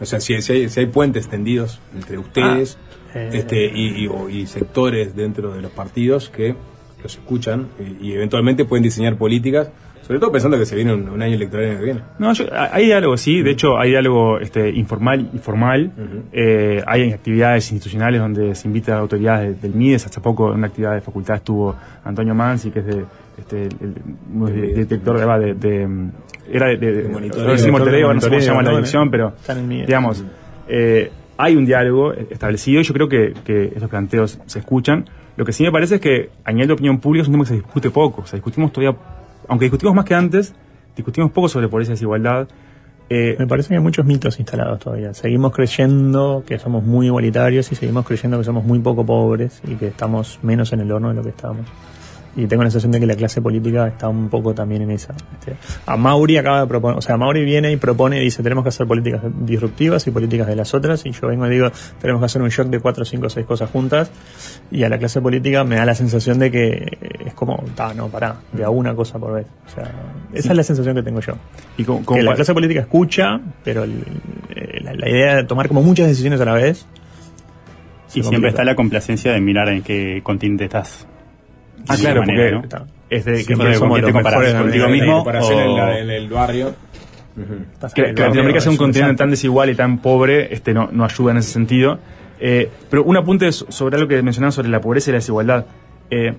O sea, si, si hay, si hay puentes tendidos entre ustedes Ah, eh. este, y, y- y sectores dentro de los partidos que los escuchan y, y eventualmente pueden diseñar políticas, sobre todo pensando que se viene un, un año electoral el año que viene. No, yo- hay diálogo, sí. De hecho, hay diálogo este, informal y formal. Eh, hay actividades institucionales donde se invita a autoridades de- del MIDES. Hace poco en una actividad de facultad estuvo Antonio Mansi, que es de, este, el, el- es de- de- director de, va, de- de, era de, de, de- monitoreo. sí, monitoreo, no sé cómo se llama la dirección, pero Está en el MIDES. digamos, eh, hay un diálogo establecido y yo creo que, que estos planteos se escuchan. Lo que sí me parece es que a nivel de opinión pública es un tema que se discute poco. O sea, discutimos todavía, aunque discutimos más que antes, discutimos poco sobre pobreza y desigualdad. Eh, Me parece que hay muchos mitos instalados todavía. Seguimos creyendo que somos muy igualitarios y seguimos creyendo que somos muy poco pobres y que estamos menos en el horno de lo que estamos. Y tengo la sensación de que la clase política está un poco también en esa. Este, a Mauri acaba de proponer, o sea, Mauri viene y propone y dice, tenemos que hacer políticas disruptivas y políticas de las otras, y yo vengo y digo, tenemos que hacer un shock de cuatro, cinco, seis cosas juntas, y a la clase política me da la sensación de que es como, ta, no, pará, de a una cosa por vez. O sea, esa es la sensación que tengo yo. y que la clase política escucha, pero el- la, la idea de tomar como muchas decisiones a la vez. Y siempre está la complacencia de mirar en qué continente estás. Ah, claro, manera, porque ¿no? es de que que con somos los te comparas, mejores contigo mismo o- la- en el barrio. Estás que, en el que Latinoamérica sea un es continente tan desigual y tan pobre este no, no ayuda en ese sentido. Eh, pero un apunte so- sobre algo que mencionaba sobre la pobreza y la desigualdad. Eh,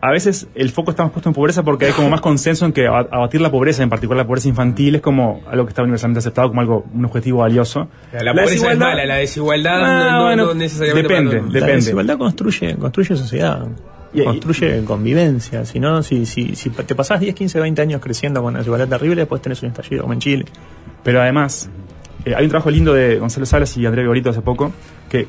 a veces el foco está más puesto en pobreza porque hay como más consenso en que aba- abatir la pobreza, en particular la pobreza infantil, es como algo que está universalmente aceptado como algo un objetivo valioso. La, pobreza es mala, la desigualdad Ah, no, no- bueno, no necesariamente depende, mundo. La depende. desigualdad construye, construye sociedad. Y- y- construye convivencia. Si no, si, si, si te pasás 10, 15, 20 años creciendo con una desigualdad terrible, después tenés un estallido como en Chile. Pero además, eh, hay un trabajo lindo de Gonzalo Salas y Andrés Gorito hace poco que,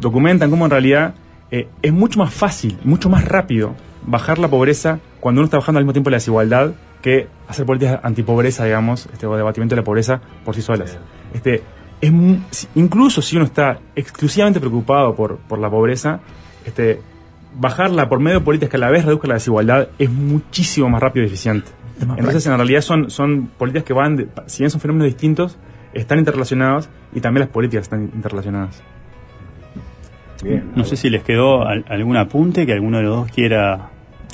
documentan cómo en realidad eh, es mucho más fácil, mucho más rápido bajar la pobreza cuando uno está bajando al mismo tiempo la desigualdad que hacer políticas antipobreza, digamos, este, o de abatimiento de la pobreza por sí solas. Este, es incluso si uno está exclusivamente preocupado por, por la pobreza, este, bajarla por medio de políticas que a la vez reduzcan la desigualdad es muchísimo más rápido y eficiente. Entonces, en realidad son, son políticas que van, de- si bien son fenómenos distintos, están interrelacionados y también las políticas están interrelacionadas. Bien. No sé si les quedó al- algún apunte que alguno de los dos quiera.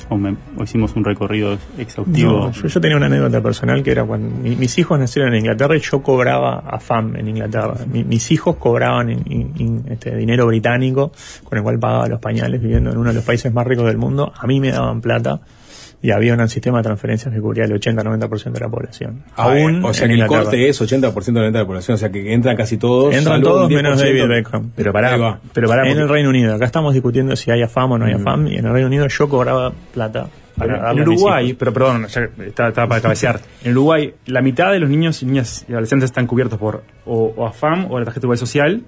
O, hicimos un recorrido exhaustivo. Yo, yo tenía una anécdota personal que era cuando mi- mis hijos nacieron en Inglaterra y yo cobraba AFAM en Inglaterra. Mi- mis hijos cobraban este, dinero británico con el cual pagaba los pañales viviendo en uno de los países más ricos del mundo. A mí me daban plata y había un sistema de transferencias que cubría el 80-90% de la población. Ah, Aún o sea en que el corte es 80% de la población, o sea que entran casi todos. Entran todos menos 10%. David Beckham. Pero pará, pero pará, en porque- el Reino Unido. Acá estamos discutiendo si hay AFAM o no hay AFAM. Y en el Reino Unido yo cobraba plata en Uruguay, pero perdón, ya estaba, estaba para cabecear. En Uruguay, la mitad de los niños y niñas y adolescentes están cubiertos por o, o AFAM o la tarjeta de social.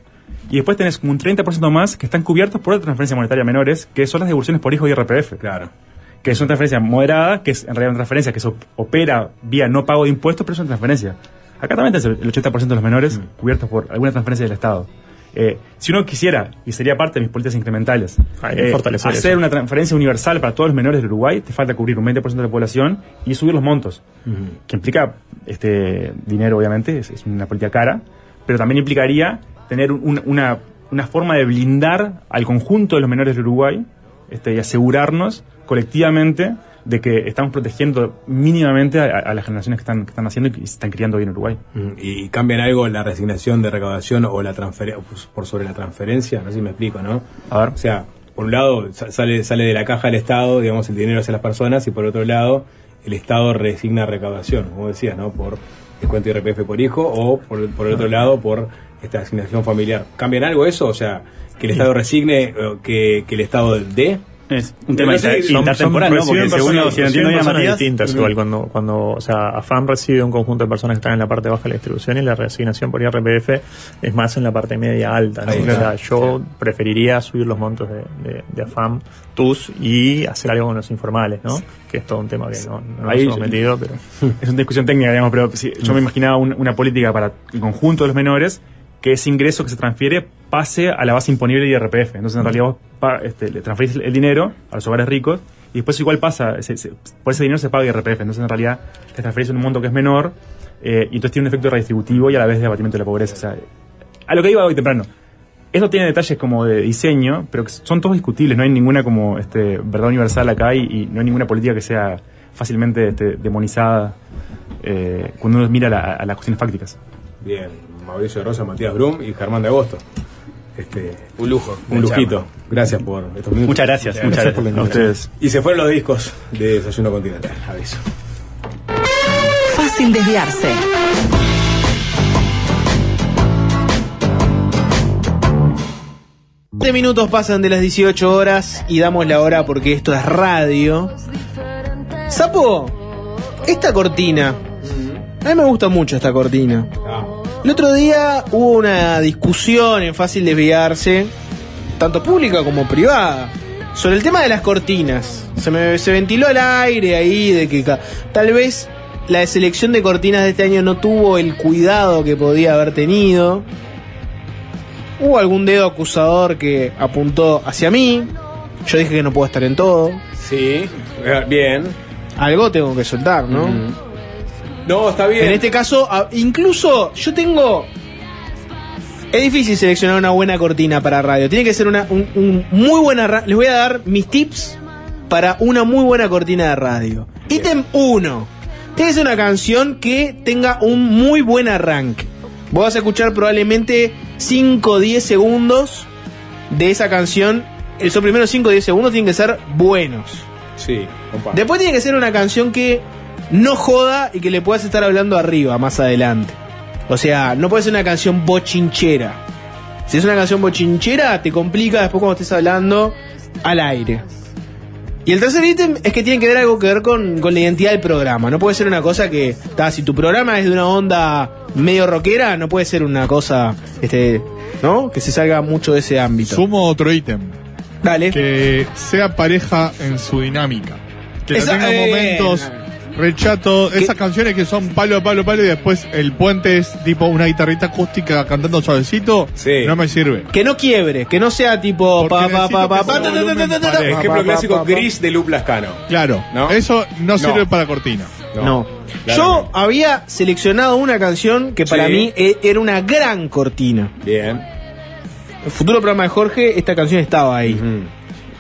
Y después tenés como un 30% más que están cubiertos por otra transferencia monetaria menores, que son las devoluciones por hijo y RPF. Claro. Que es una transferencia moderada, que es en realidad una transferencia que se op- opera vía no pago de impuestos, pero es una transferencia. Acá también tenés el el 80% de los menores cubiertos por alguna transferencia del Estado. Eh, si uno quisiera, y sería parte de mis políticas incrementales, que eh, hacer eso. una transferencia universal para todos los menores del Uruguay, te falta cubrir un 20% de la población y subir los montos, que implica este dinero, obviamente, es, es una política cara, pero también implicaría tener un- una, una forma de blindar al conjunto de los menores del Uruguay este, y asegurarnos colectivamente de que estamos protegiendo mínimamente a, a las generaciones que están, que están haciendo y que se están criando hoy en Uruguay. Mm, ¿Y cambian algo la resignación de recaudación o la transferencia por sobre la transferencia? No sé si me explico, ¿no? A ver. O sea, por un lado sa- sale, sale de la caja del Estado, digamos, el dinero hacia las personas, y por otro lado, el Estado resigna recaudación, como decías, ¿no? Por descuento de IRPF por hijo o por, por el otro lado, por esta asignación familiar. ¿Cambian algo eso? O sea, que el Estado resigne, eh, que, que el Estado dé. Es un tema inter- son- intertemporal, ¿no? Porque según lo- si entiendo personas Matías, distintas igual cuando, cuando, o sea, AFAM recibe un conjunto de personas que están en la parte baja de la distribución y la reasignación por IRPF es más en la parte media alta. ¿no? Ahí O sea, yo preferiría subir los montos de, de, de AFAM, TUS y hacer algo con los informales, ¿no? Que es todo un tema que no, no Ahí nos hemos metido, pero Es una discusión técnica, digamos, pero sí, yo me imaginaba un- una política para el conjunto de los menores que ese ingreso que se transfiere pase a la base imponible de IRPF. Entonces, en realidad, vos este, le transferís el dinero a los hogares ricos y después igual pasa, ese- ese- por ese dinero se paga IRPF. Entonces, en realidad, te transferís un monto que es menor eh, y entonces tiene un efecto redistributivo y a la vez de abatimiento de la pobreza. O sea, a lo que iba hoy temprano. Esto tiene detalles como de diseño, pero son todos discutibles. No hay ninguna como este, verdad universal acá y, y no hay ninguna política que sea fácilmente este, demonizada eh, cuando uno mira la- a las cuestiones fácticas. Bien, Mauricio Rosa, Matías Brum y Germán de Agosto. Este, Un lujo. un lujito. Gracias por estos minutos. Muchas gracias, muchas gracias. A ustedes. Y se fueron los discos de Desayuno Continental. Aviso. Fácil desviarse. Siete minutos pasan de las 18 horas y damos la hora porque esto es radio. Sapo, esta cortina. A mí me gusta mucho esta cortina. El otro día hubo una discusión en Fácil Desviarse, tanto pública como privada, sobre el tema de las cortinas. Se, me, se ventiló al aire ahí de que tal vez la selección de cortinas de este año no tuvo el cuidado que podía haber tenido. Hubo algún dedo acusador que apuntó hacia mí. Yo dije que no puedo estar en todo. Sí, eh, bien. Algo tengo que soltar, ¿no? No, está bien. En este caso, incluso yo tengo. Es difícil seleccionar una buena cortina para radio. Tiene que ser una un- un muy buena. ra- Les voy a dar mis tips para una muy buena cortina de radio. Ítem 1. Tiene que ser una canción que tenga un muy buen arranque. Vos vas a escuchar probablemente 5 o 10 segundos de esa canción. Esos primeros 5 o 10 segundos tienen que ser buenos. Sí, compa. Después tiene que ser una canción que no joda y que le puedas estar hablando arriba más adelante. O sea, no puede ser una canción bochinchera. Si es una canción bochinchera, te complica después cuando estés hablando al aire. Y el tercer ítem es que tiene que ver algo que ver con, con la identidad del programa. No puede ser una cosa que, ta, si tu programa es de una onda medio rockera, no puede ser una cosa, este, ¿no? Que se salga mucho de ese ámbito. Sumo otro ítem. Dale. Que sea pareja en su dinámica. Que Esa- tenga eh, momentos rechato. Esas canciones que son palo a palo, palo y después el puente es tipo una guitarrita acústica cantando suavecito. No me sirve. Que no quiebre, que no sea tipo pa pa pa pa pa Ejemplo pa, pa, clásico pa, pa. gris de Lup Lascano. Claro. ¿No? Eso no sirve No. para cortina. No. Yo había seleccionado una canción que para Sí. mí e- era una gran cortina. Bien. El futuro programa de Jorge, esta canción estaba ahí.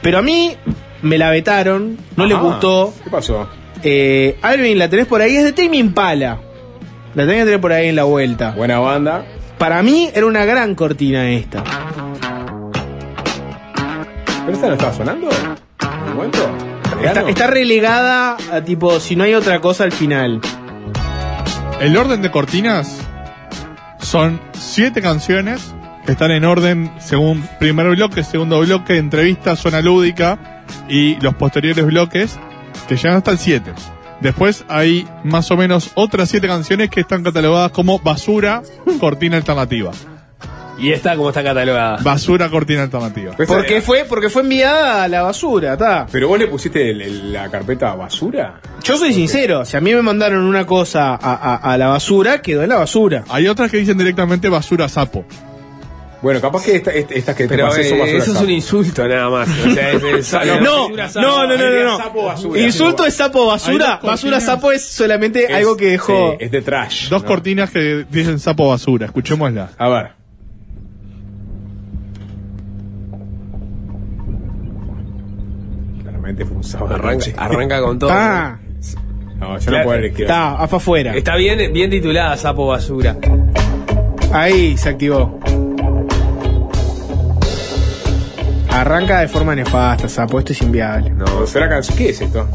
Pero a mí me la vetaron, no les Ajá. gustó. ¿Qué pasó? Eh, Alvin, la tenés por ahí, es de Tame Impala. La tenés que tener por ahí en la vuelta. Buena banda. Para mí era una gran cortina esta. ¿Pero esta no estaba sonando? ¿En un momento? Está, está relegada a tipo, si no hay otra cosa al final. El orden de cortinas son siete canciones que están en orden según primer bloque, segundo bloque, entrevista, zona lúdica y los posteriores bloques que llegan hasta el 7. Después hay más o menos otras siete canciones que están catalogadas como basura, cortina alternativa. Y esta, como está catalogada? Basura, cortina alternativa. Porque fue, porque fue enviada a la basura, está. ¿Pero vos le pusiste el- el- la carpeta basura? Yo soy sincero, si a mí me mandaron una cosa a, a- a la basura, quedó en la basura. Hay otras que dicen directamente basura sapo. Bueno, capaz que esta- esta- estas que te Pero pasé son eh, basura eso es un insulto nada más. O sea, es, es- No, basura, no, no, no, no. Insulto es sapo basura. Basura sapo es solamente Es- algo que dejó. sí, es de trash. Dos ¿no? cortinas que dicen sapo basura. Escuchémosla. A ver. Permanente fue un sábado. Arranca, arranca con todo. Ah, No, yo no puedo leer está, afa afuera. Está bien, bien titulada Sapo Basura. Ahí se activó. Arranca de forma nefasta, sapo. Esto es inviable. No, será canción. ¿Qué es esto?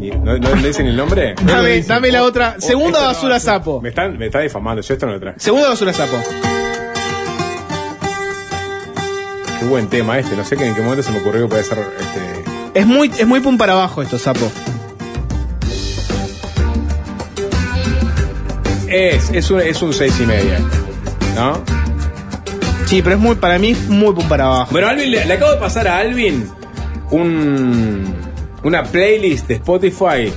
¿Y- ¿No, no le dicen el nombre? No Dame, dicen. dame la otra. Oh, Segunda basura sapo. Me están, me está difamando, yo esto no lo traje. Segunda basura sapo. Qué buen tema este, no sé que en qué momento se me ocurrió que puede ser este. Es muy, es muy pum para abajo esto, sapo. Es, es un, es un seis y media. ¿No? Sí, pero es muy, para mí, muy para abajo. Bueno, Alvin, le, le acabo de pasar a Alvin un, una playlist de Spotify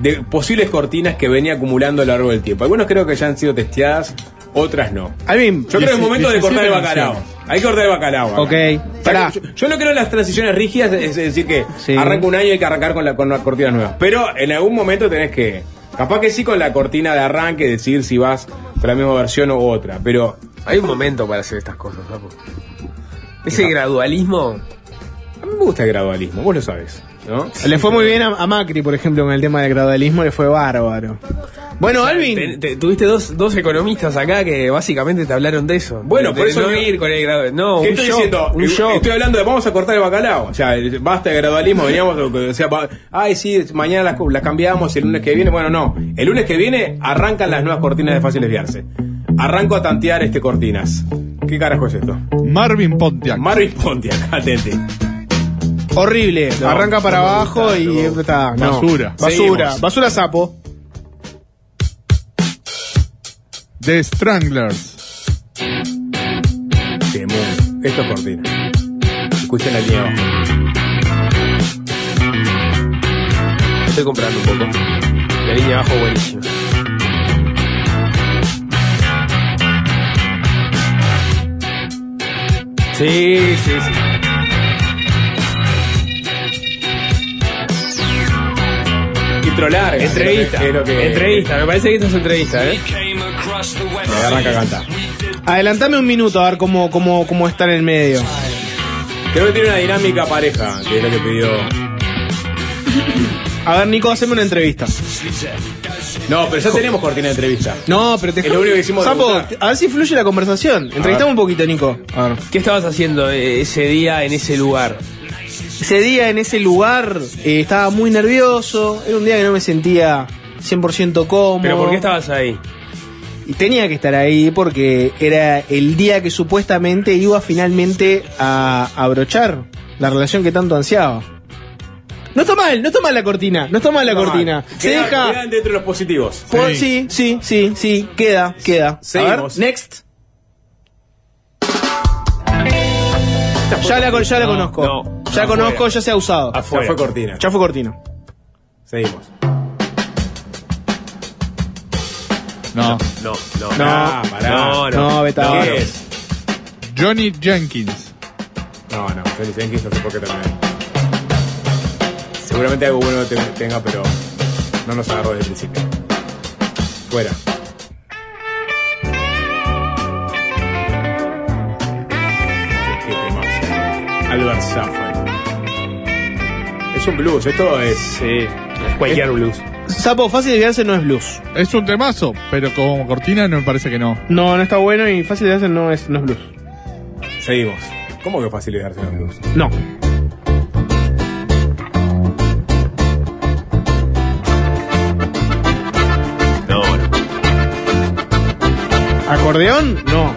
de posibles cortinas que venía acumulando a lo largo del tiempo. Algunas creo que ya han sido testeadas, otras no. Alvin, Yo creo que es momento de 17 cortar el bacalao. Hay que cortar el bacalao. acá. Ok, O pará. Yo, yo no creo en las transiciones rígidas, es decir, que Sí. arranca un año y hay que arrancar con, la, con las cortinas nuevas. Pero en algún momento tenés que. Capaz que sí con la cortina de arranque, decidir si vas con la misma versión u otra. Pero Hay un momento para hacer estas cosas, Sapo. Ese gradualismo. a mí me gusta el gradualismo, vos lo sabés. ¿no? Le fue muy bien a, a Macri, por ejemplo, con el tema del gradualismo, le fue bárbaro. Bueno, Alvin. Te- te- tuviste dos, dos economistas acá que básicamente te hablaron de eso. Bueno, De- por eso no digo- ir con el grado. No, ¿Qué un estoy shock, diciendo? un Eh, shock. Estoy hablando de vamos a cortar el bacalao. O sea, basta de gradualismo. Veníamos, o sea, ay, sí, mañana las, las cambiamos el lunes que viene. Bueno, no. El lunes que viene arrancan las nuevas cortinas de fácil desviarse. Arranco a tantear este cortinas. ¿Qué carajo es esto? Marvin Pontiac. Marvin Pontiac, atente. Horrible. No, Arranca para no abajo gusta, y no. está. Basura. Basura. Basura sapo. The Stranglers. Temón. Esto es cortina. Escuchen la línea abajo. Estoy comprando un poco. La línea abajo buenísima. Sí, sí, sí. Intro larga. Entrevista. que es lo que- Entrevista, me parece que esto es entrevista, ¿eh? Me arranca a cantar. Adelantame un minuto a ver cómo, cómo, cómo está en el medio. Creo que tiene una dinámica pareja, que es lo que pidió. A ver, Nico, haceme una entrevista. No, pero ya tenemos cortina de entrevista. No, pero te Es lo único que hicimos Sapo, a ver si fluye la conversación. Entrevistame un poquito, Nico. A ver. ¿Qué estabas haciendo eh, ese día en ese lugar? Ese día en ese lugar eh, estaba muy nervioso. Era un día que no me sentía 100% cómodo. ¿Pero por qué estabas ahí? Y tenía que estar ahí porque era el día que supuestamente iba finalmente a abrochar la relación que tanto ansiaba. No está mal, no está mal la cortina, no está mal la No, cortina. mal. Se deja. Quedan dentro de los positivos. por- sí, sí, sí, sí, queda, queda. Seguimos. A ver, next. Ya la, con- ya la conozco. no, ya afuera. conozco, ya se ha usado. Ya fue cortina. Ya fue cortina. Seguimos. No. No, no. No, Ah, pará. no, No, vetado. ¿Qué es? Johnny Jenkins. No, no, Johnny Jenkins no sé por qué también. Seguramente algo bueno te- tenga, pero no nos agarró desde el principio. Fuera. Qué. Albert Safran. Es un blues, esto es. Sí, cualquier blues. Sapo, fácil de verse no es blues. Es un temazo, pero como cortina no me parece que no. No, no está bueno y fácil de verse no es, no es blues. Seguimos. ¿Cómo que fácil darse en blues? No. No, ¿Acordeón? No.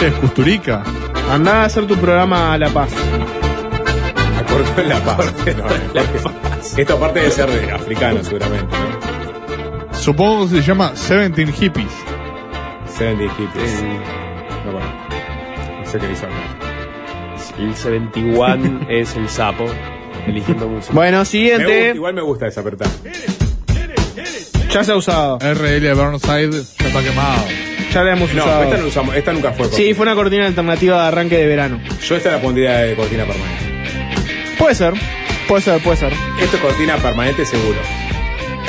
¿Qué es Custurica? Andá a hacer tu programa a La Paz. Acordó en la paz. No, porque Esto aparte de ser de africano, seguramente. ¿no? Supongo que se llama Seventeen Hippies. Seventy Hippies. No, bueno. No sé qué acá. El 71 es el sapo eligiendo música. Bueno, Me gusta- siguiente. igual me gusta desapertar. Ya se ha usado. RL Burnside ya está quemado. Ya la hemos No, usado. esta no usamos, esta nunca fue. Sí, cortina. fue una cortina alternativa de arranque de verano. Yo esta la pondría de cortina permanente. Puede ser. Puede ser, puede ser. Esto es cortina permanente seguro.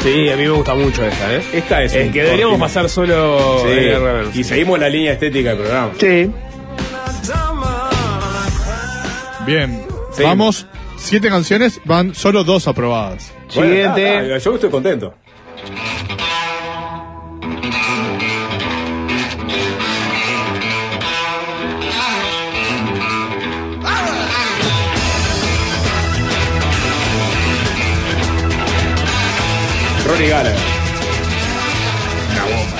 Sí, a mí me gusta mucho esta, ¿eh? Esta es Es un que deberíamos cortina. pasar solo Sí, en el reverso. y seguimos la línea estética del programa. Sí. Bien. Seguimos. Vamos siete canciones, van solo dos aprobadas. Bueno, Siguiente. nada, yo estoy contento. Ronnie Gallagher. Una bomba.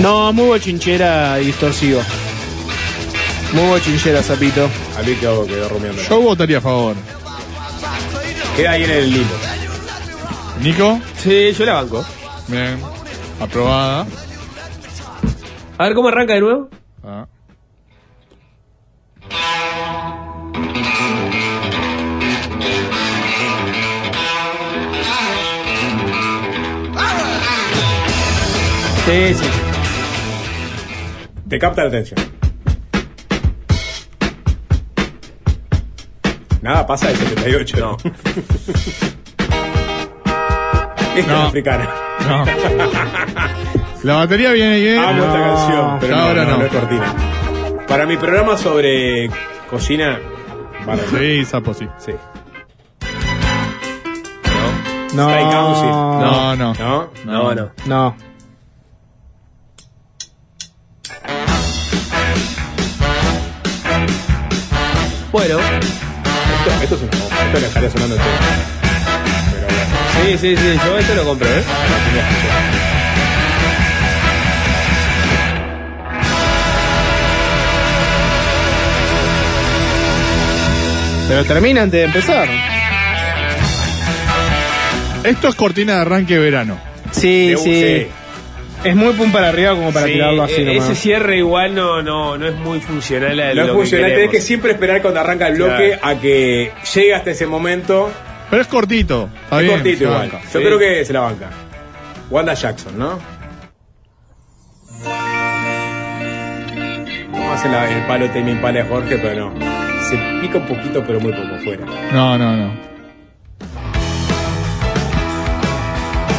No, muy bochinchera y distorsivo. Muy bochinchera, Zapito. A mí quedó, quedó rumiando. Yo votaría a favor. Queda ahí en el limbo. Nico, Sí, yo la banco. bien. Aprobada. A ver cómo arranca de nuevo. Sí, sí. Te capta la atención. Nada pasa de 78. No. Esta No. es africana. No. La batería viene bien. Amo esta No. canción, pero no, Ahora no, no. no es cortina. Para mi programa sobre cocina, vale. Sí, sapo, sí. Sí. No. No, no. ¿No? No, no. No. Bueno, Esto, esto es una bomba. Esto le estaría sonando entero. Pero bueno. sí, sí, sí. Yo esto lo compro, ¿eh? Pero termina antes de empezar. Esto es cortina de arranque de verano. Sí, De- sí. Es muy pum para arriba como para Sí, tirarlo así e- nomás. ese cierre igual no, no, no es muy funcional a No es lo funcional, que tenés que siempre esperar cuando arranca el bloque a que llegue hasta ese momento. Pero es cortito. Está es bien, cortito igual. banca. Yo Sí. creo que se la banca. Wanda Jackson, ¿no? No hace la- el palo Tame Impala de Jorge, pero no. Se pica un poquito, pero muy poco fuera. No, no, no.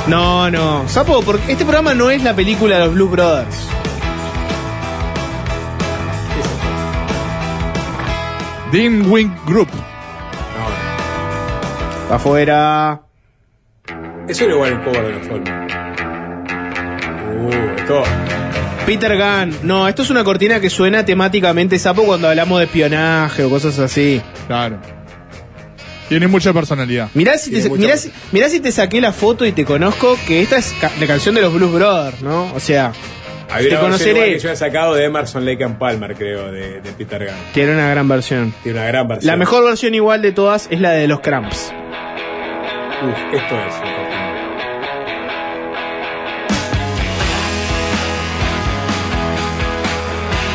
No, no. Sapo, porque este programa no es la película de los Blues Brothers. Dean Wing Group. No, Afuera. Eso era igual el cover de los Olmos. Uh, esto. Peter Gunn. No, esto es una cortina que suena temáticamente sapo cuando hablamos de espionaje o cosas así. Claro. Tiene mucha personalidad. Mirá si, te, mucha mirá, si, mirá si te saqué la foto y te conozco que esta es ca- la canción de los Blues Brothers, ¿no? O sea, Había te una versión conoceré. que yo había sacado de Emerson Lake and Palmer, creo, de, de Peter Gunn. Tiene una gran versión. Tiene una gran versión. La mejor versión igual de todas es la de los Cramps. Uf, esto es.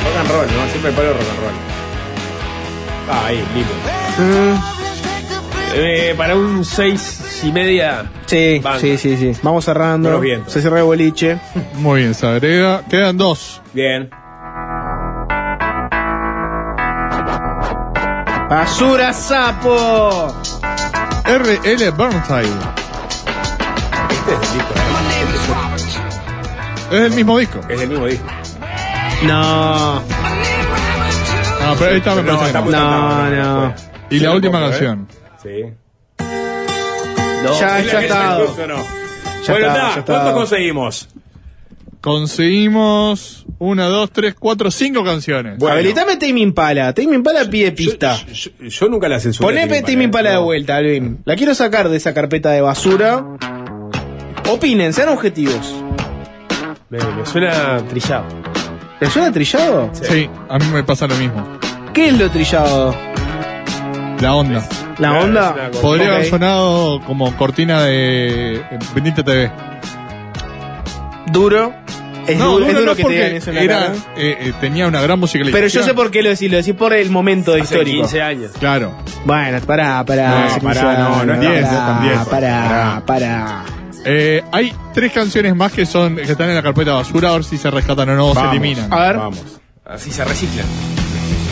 Rock and roll, ¿no? Siempre palo rock and roll. Ah, ahí, lindo. Eh, para un seis y media. Sí, sí, sí, sí. Vamos cerrando. Se cierra el boliche. Muy bien, se agrega. Quedan dos. Bien. ¡Basura sapo! R.L. Burnside. Este es el disco. Es el mismo disco. Es el mismo disco. No. Ah, pero esta me No, que no. No, no. Y la última ¿eh? canción. Sí. No. Ya, ya está. bueno, está. ¿cuánto conseguimos? Conseguimos una, dos, tres, cuatro, cinco canciones. Bueno. Habilitame Tame Impala. Tame Impala pide pista. Yo, yo- yo nunca la censuré. Poneme Tame Impala de vuelta, Alvin. La quiero sacar de esa carpeta de basura. Opinen, sean objetivos. Me, me suena trillado. ¿Le suena trillado? Sí, a mí me pasa lo mismo. ¿Qué es lo trillado? La onda. ¿La Claro, onda? Podría haber sonado como cortina de eh, Bendita TV. Duro. Es no, duro, es no, duro no, que te porque digan eso en la era, cara. eh, eh, tenía una gran musicalización. Pero yo sé por qué lo decís, lo decís por el momento Hace histórico. 15 años. Claro. Bueno, pará, pará. No, hace pará, 15 no, no años, es 10, pará, están 10, Pará, pará. Eh, hay tres canciones más que son que están en la carpeta basura, a ver si se rescatan o no, o se Vamos. eliminan. A ver. Vamos. Así se reciclan.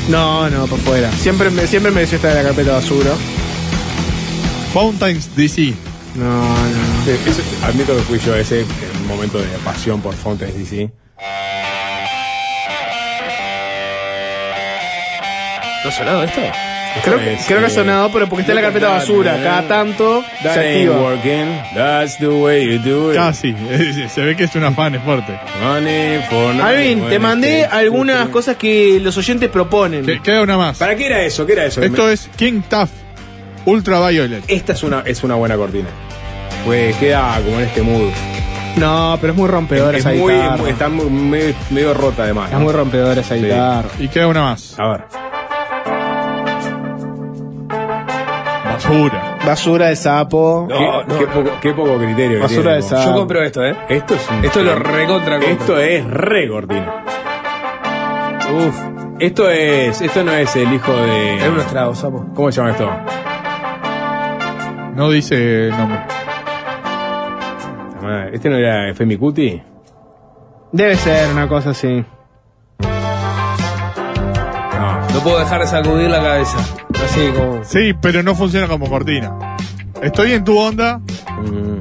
No, no, por fuera. Siempre me, siempre me decía estar en la carpeta de basura. Fountains DC. No, no. Sí, eso- admito que fui yo ese, momento de pasión por Fountains DC. ¿No ha sonado esto? Creo, es, creo que ha sonado, pero porque está en la carpeta basura. Cada tanto That se activa. working. That's the way you do it. Casi. Se ve que es una fan, es fuerte. Money for nothing Alvin, te mandé algunas cosas que los oyentes proponen. Que- Queda una más. ¿Para qué era eso? ¿Qué era eso? Esto es King Tough Ultraviolet. Esta es una, es una buena cortina. Pues queda como en este mood. No, pero es muy rompedora Es esa muy, guitarra. muy- está muy- medio, medio rota además. Es ¿no? muy rompedora esa Sí. guitarra. Y queda una más. A ver. Basura. Basura de sapo. qué, qué poco, qué poco criterio. Basura de sapo. Yo compro esto, ¿eh? Esto es un- Esto lo recontra. Esto es re cortina. Uf, Esto es. Esto no es el hijo de. es unos tragos, sapo. ¿Cómo se llama esto? No dice nombre. Ah, ¿Este no era Femi Cuti? Debe ser una cosa así. No. No puedo dejar de sacudir la cabeza. Así como. Sí, pero no funciona como cortina. Estoy en tu onda. Mm.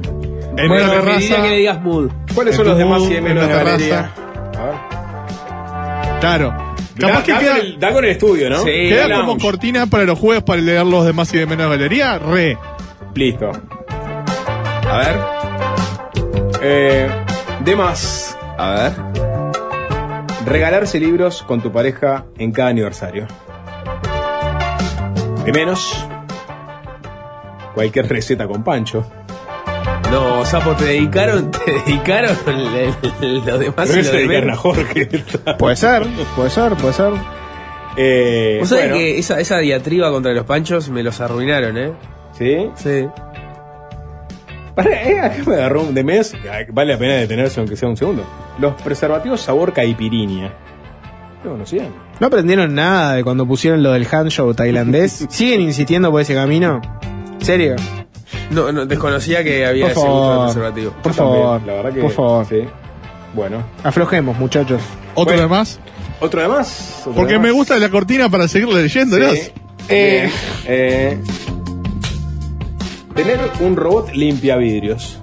En bueno, una terraza. que le digas mood. ¿Cuáles son los demás mood, y menos de la terraza. galería? A ver. Claro. Capaz Da, que da queda, con el, da con el estudio, ¿no? Sí. queda Da como lounge. cortina para los juegos para leer los demás y de menos galería. Re. Listo. A ver. Eh, de más. A ver. Regalarse libros con tu pareja en cada aniversario. De menos. Cualquier receta con Pancho. No, sapo, te dedicaron, te dedicaron el- el- lo demás Pero y eso lo de dedicaron a. Jorge. Puede ser, puede ser, puede ser. eh, Vos sabés que esa, esa diatriba contra los panchos me los arruinaron, ¿eh? ¿Sí? Sí. Pará, eh, acá me agarró un de mes. Vale la pena detenerse aunque sea un segundo. Los preservativos sabor caipirinha. ¿No conocían? ¿No aprendieron nada de cuando pusieron lo del hand show tailandés? ¿Siguen insistiendo por ese camino? ¿Serio? No, no, desconocía que había Por ese gusto de favor. preservativo. Por Yo también, favor, la verdad que. por favor. Sí. Bueno. Aflojemos, muchachos. Otro Bueno. de más. ¿Otro de más? ¿Otro Porque de me más? gusta la cortina para seguir leyéndolos. Sí. Eh, eh, tener un robot limpia vidrios.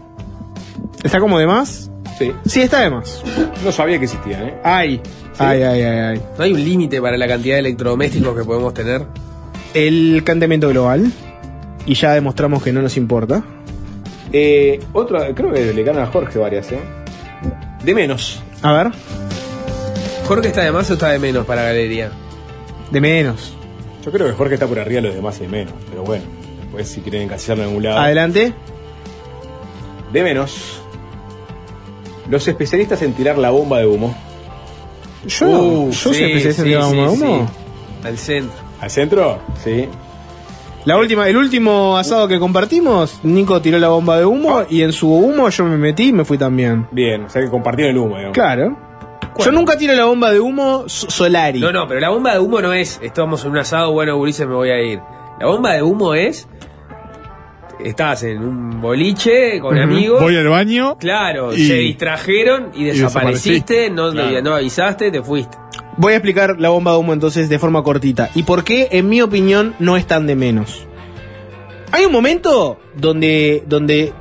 ¿Está como de más? Sí. Sí, está de más. No sabía que existían, ¿eh? Ay, ay, ay, ay, ay. ¿No hay un límite para la cantidad de electrodomésticos que podemos tener? El calentamiento global. Y ya demostramos que no nos importa. Eh, otro, creo que le ganan a Jorge varias, ¿eh? De menos. A ver, ¿Jorge está de más o está de menos para galería? de menos. Yo creo que Jorge está por arriba de los demás y de menos. Pero bueno, después si quieren encasillarlo en algún lado. Adelante. De menos. Los especialistas en tirar la bomba de humo. Yo, Uh, yo soy especialista en tirar bomba de humo. sí. Al centro. ¿Al centro? Sí. La última, el último asado que compartimos, Nico tiró la bomba de humo y en su humo yo me metí y me fui también. Bien, o sea que compartieron el humo, digamos. Claro. Yo nunca tiro la bomba de humo so- Solari. No, no, pero la bomba de humo no es estamos en un asado, bueno, Ulises, me voy a ir. La bomba de humo es estás en un boliche con amigos. Voy al baño. Claro, Y- se distrajeron y desapareciste, desaparecí. no, Claro. no avisaste, te fuiste. Voy a explicar la bomba de humo entonces de forma cortita. ¿Y por qué, en mi opinión, no es tan de menos? Hay un momento donde, donde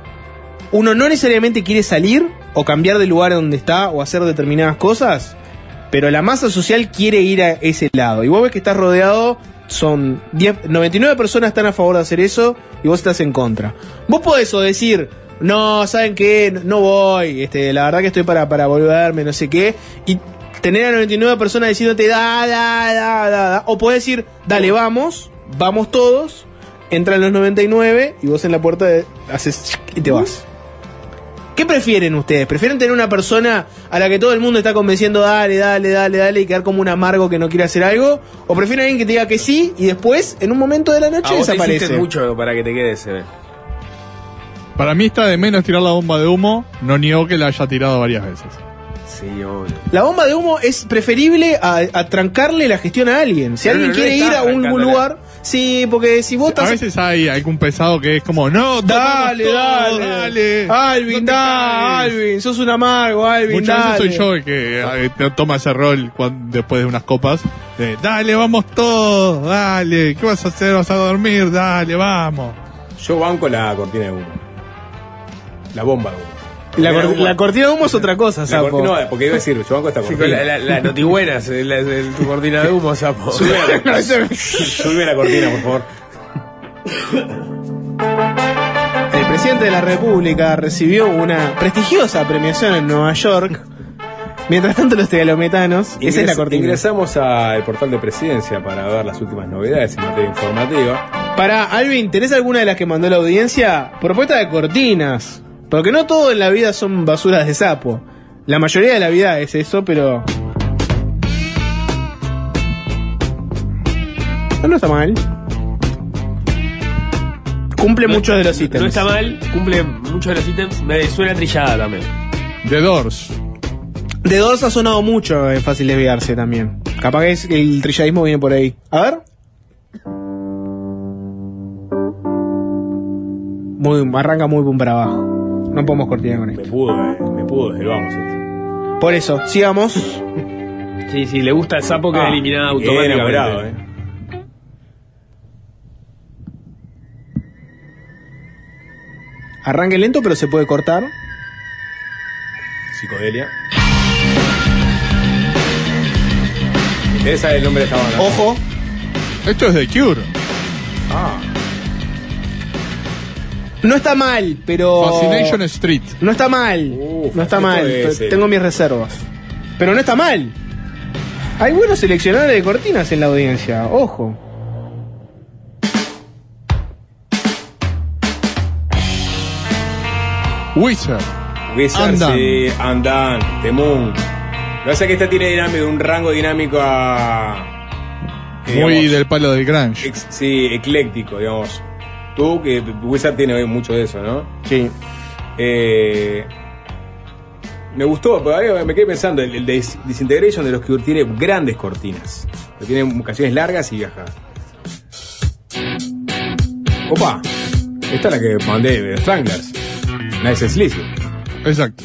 uno no necesariamente quiere salir o cambiar de lugar donde está o hacer determinadas cosas, pero la masa social quiere ir a ese lado. Y vos ves que estás rodeado, son 10, 99 personas están a favor de hacer eso y vos estás en contra. Vos podés o decir, no, ¿saben qué? No voy, este, la verdad que estoy para, para volverme, no sé qué, y tener a 99 personas diciéndote, da, da, da, da, da. O podés decir, dale, vamos, vamos todos, entran los 99 y vos en la puerta de- haces y te vas. ¿Qué prefieren ustedes? ¿Prefieren tener una persona a la que todo el mundo está convenciendo, dale, dale, dale, dale, y quedar como un amargo que no quiere hacer algo? ¿O prefieren alguien que te diga que sí y después, en un momento de la A noche, vos te desaparece? hiciste mucho para que te quedes, ve. Para mí está de menos tirar la bomba de humo. No niego que la haya tirado varias veces. Sí, obvio. La bomba de humo es preferible a, a trancarle la gestión a alguien. Si Pero alguien no quiere ir a un lugar, sí, porque si vos A estás. veces hay algún pesado que es como, no, Dale, todo, dale, dale. Alvin, no da, caes". Alvin, sos un amargo, Alvin, Muchas dale. veces soy yo el que eh, te toma ese rol cuan- después de unas copas. De, dale, vamos todos, dale. ¿Qué vas a hacer? ¿Vas a dormir? Dale, vamos. Yo banco la cortina de humo. La bomba de humo. La, cor- la cortina de humo es otra cosa, La sapo. cortina- no, porque iba a decir, yo banco esta Sí, cortina. con la, la, la notibuenas, la- la- tu cortina de humo, sapo. Sube la, sube la cortina, por favor. El presidente de la República recibió una prestigiosa premiación en Nueva York. Mientras tanto, los tegalometanos. Esa es la cortina. Ingresamos al portal de presidencia para ver las últimas novedades en materia informativa. Para Alvin, ¿tenés alguna de las que mandó la audiencia? Propuesta de cortinas. Porque no todo en la vida son basuras de sapo. La mayoría de la vida es eso, pero. No, no está mal. Cumple muchos de los ítems. No está mal, cumple muchos de los ítems. Me suena trillada también. The Doors. De dos ha sonado mucho, es fácil desviarse también. Capaz que es- el trilladismo viene por ahí. A ver. Muy, arranca muy para abajo. No podemos cortinar con esto. Me pudo, eh, me pudo desde vamos esto. Por eso, sigamos. Sí, sí, le gusta el sapo que Ah, es eliminado quedé automáticamente. enamorado, eh. Arranque lento, pero se puede cortar. Psicodelia. Me interesa el nombre de esta banda. Ojo. Esto es The Cure. No está mal, pero. Fascination Street. No está mal. Uf, no está mal. es. Tengo mis reservas. Pero no está mal. Hay buenos seleccionadores de cortinas en la audiencia. Ojo. Wizard. Wizard, Andan. sí, Andan, The Moon. Lo que pasa es que esta tiene dinámico, un rango dinámico a. Muy del palo del grunge. ex- sí, ecléctico, digamos. Tú, que Wizard tiene mucho de eso, ¿no? Sí. Eh, me gustó, pero me quedé pensando, el, el Dis- Disintegration de los que tiene grandes cortinas. Que tiene canciones largas y viajas. Opa, esta es la que mandé de Stranglers. Nice and Sleazy. Exacto.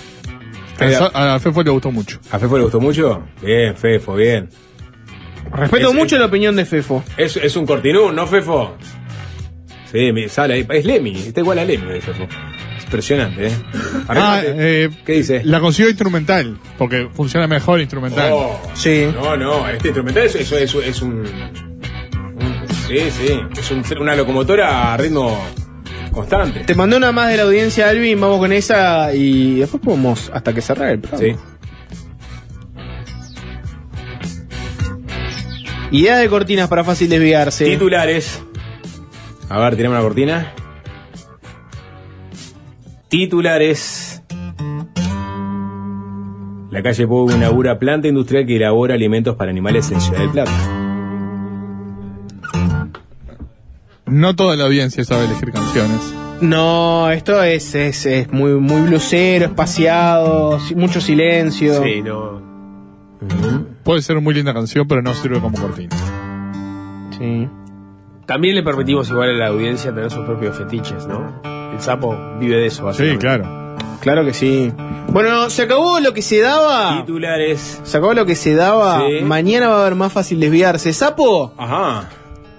A Fefo le gustó mucho. ¿A Fefo le gustó mucho? Bien, Fefo, bien. Respeto Es- mucho la opinión de Fefo. Es, es un cortinú, ¿no, Fefo? Sí, me sale ahí. Es Lemmy, está igual a Lemmy de Fefo. Es impresionante, ¿eh? Ah, eh, ¿Qué dice? La consiguió instrumental, porque funciona mejor instrumental. Oh, Sí. No, no, este instrumental es, eso es, es un, un- Sí, sí. Es un- una locomotora a ritmo constante. Te mandé una más de la audiencia, Alvin. Vamos con esa y después podemos hasta que cerrar el programa. Sí. Idea de cortinas para fácil desviarse. Titulares. A ver, tenemos una cortina. Titulares. La calle Pou inaugura planta industrial que elabora alimentos para animales en Ciudad del Plata. No toda la audiencia sabe elegir canciones. No, esto es, es, es muy, muy blusero, espaciado, mucho silencio. Sí, no. Puede ser muy linda canción, pero no sirve como cortina. Sí. También le permitimos igual a la audiencia tener sus propios fetiches, ¿no? El sapo vive de eso, Sí, claro. Claro que sí. Bueno, se acabó lo que se daba. Titulares. Se acabó lo que se daba. Sí. Mañana va a haber más fácil desviarse. Sapo, Ajá.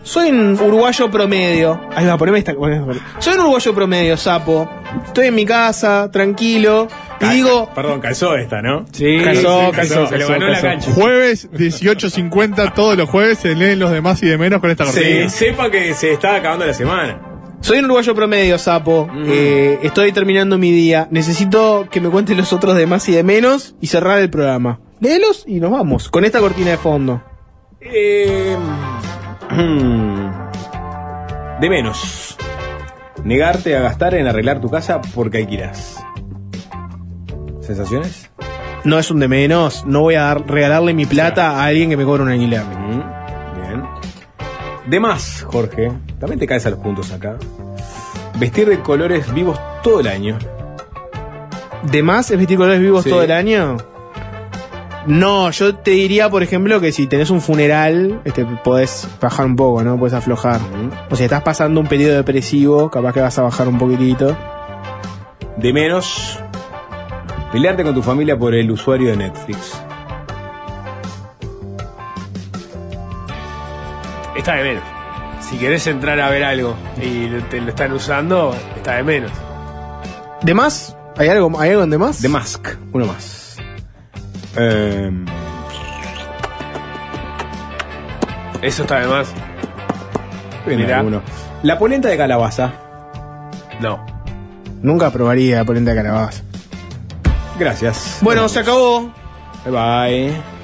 soy un uruguayo promedio. Ahí va, poneme esta. Soy un uruguayo promedio, sapo. Estoy en mi casa, tranquilo. Y digo, Perdón, calzó esta, ¿no? Sí, Calzó, sí, calzó, se lo calzó, ganó la cancha. Jueves 18.50, todos los jueves se leen los demás y de menos con esta Sí, cortina. sepa que se está acabando la semana. soy un uruguayo promedio, sapo. Eh, estoy terminando mi día. Necesito que me cuenten los otros de más y de menos y cerrar el programa. Léelos y nos vamos. Con esta cortina de fondo. Eh, de menos. Negarte a gastar en arreglar tu casa porque alquilas. ¿Sensaciones? No es un de menos. No voy a dar- regalarle mi plata a alguien que me cobre un alquiler. Bien. De más, Jorge. También te caes a los puntos acá. Vestir de colores vivos todo el año. ¿De más es vestir colores vivos Sí. todo el año? No, yo te diría, por ejemplo, que si tenés un funeral, este, podés bajar un poco, ¿no? Podés aflojar. O si estás pasando un periodo depresivo, capaz que vas a bajar un poquitito. De menos. Pelearte con tu familia por el usuario de Netflix. Está de menos. Si querés entrar a ver algo y te lo están usando, está de menos. ¿De más? ¿Hay algo, ¿Hay algo en The Mask? The Mask, uno más. Eh, Eso está de más. Mirá. La polenta de calabaza. No. Nunca probaría polenta de calabaza. Gracias. Bueno, se acabó. Bye bye.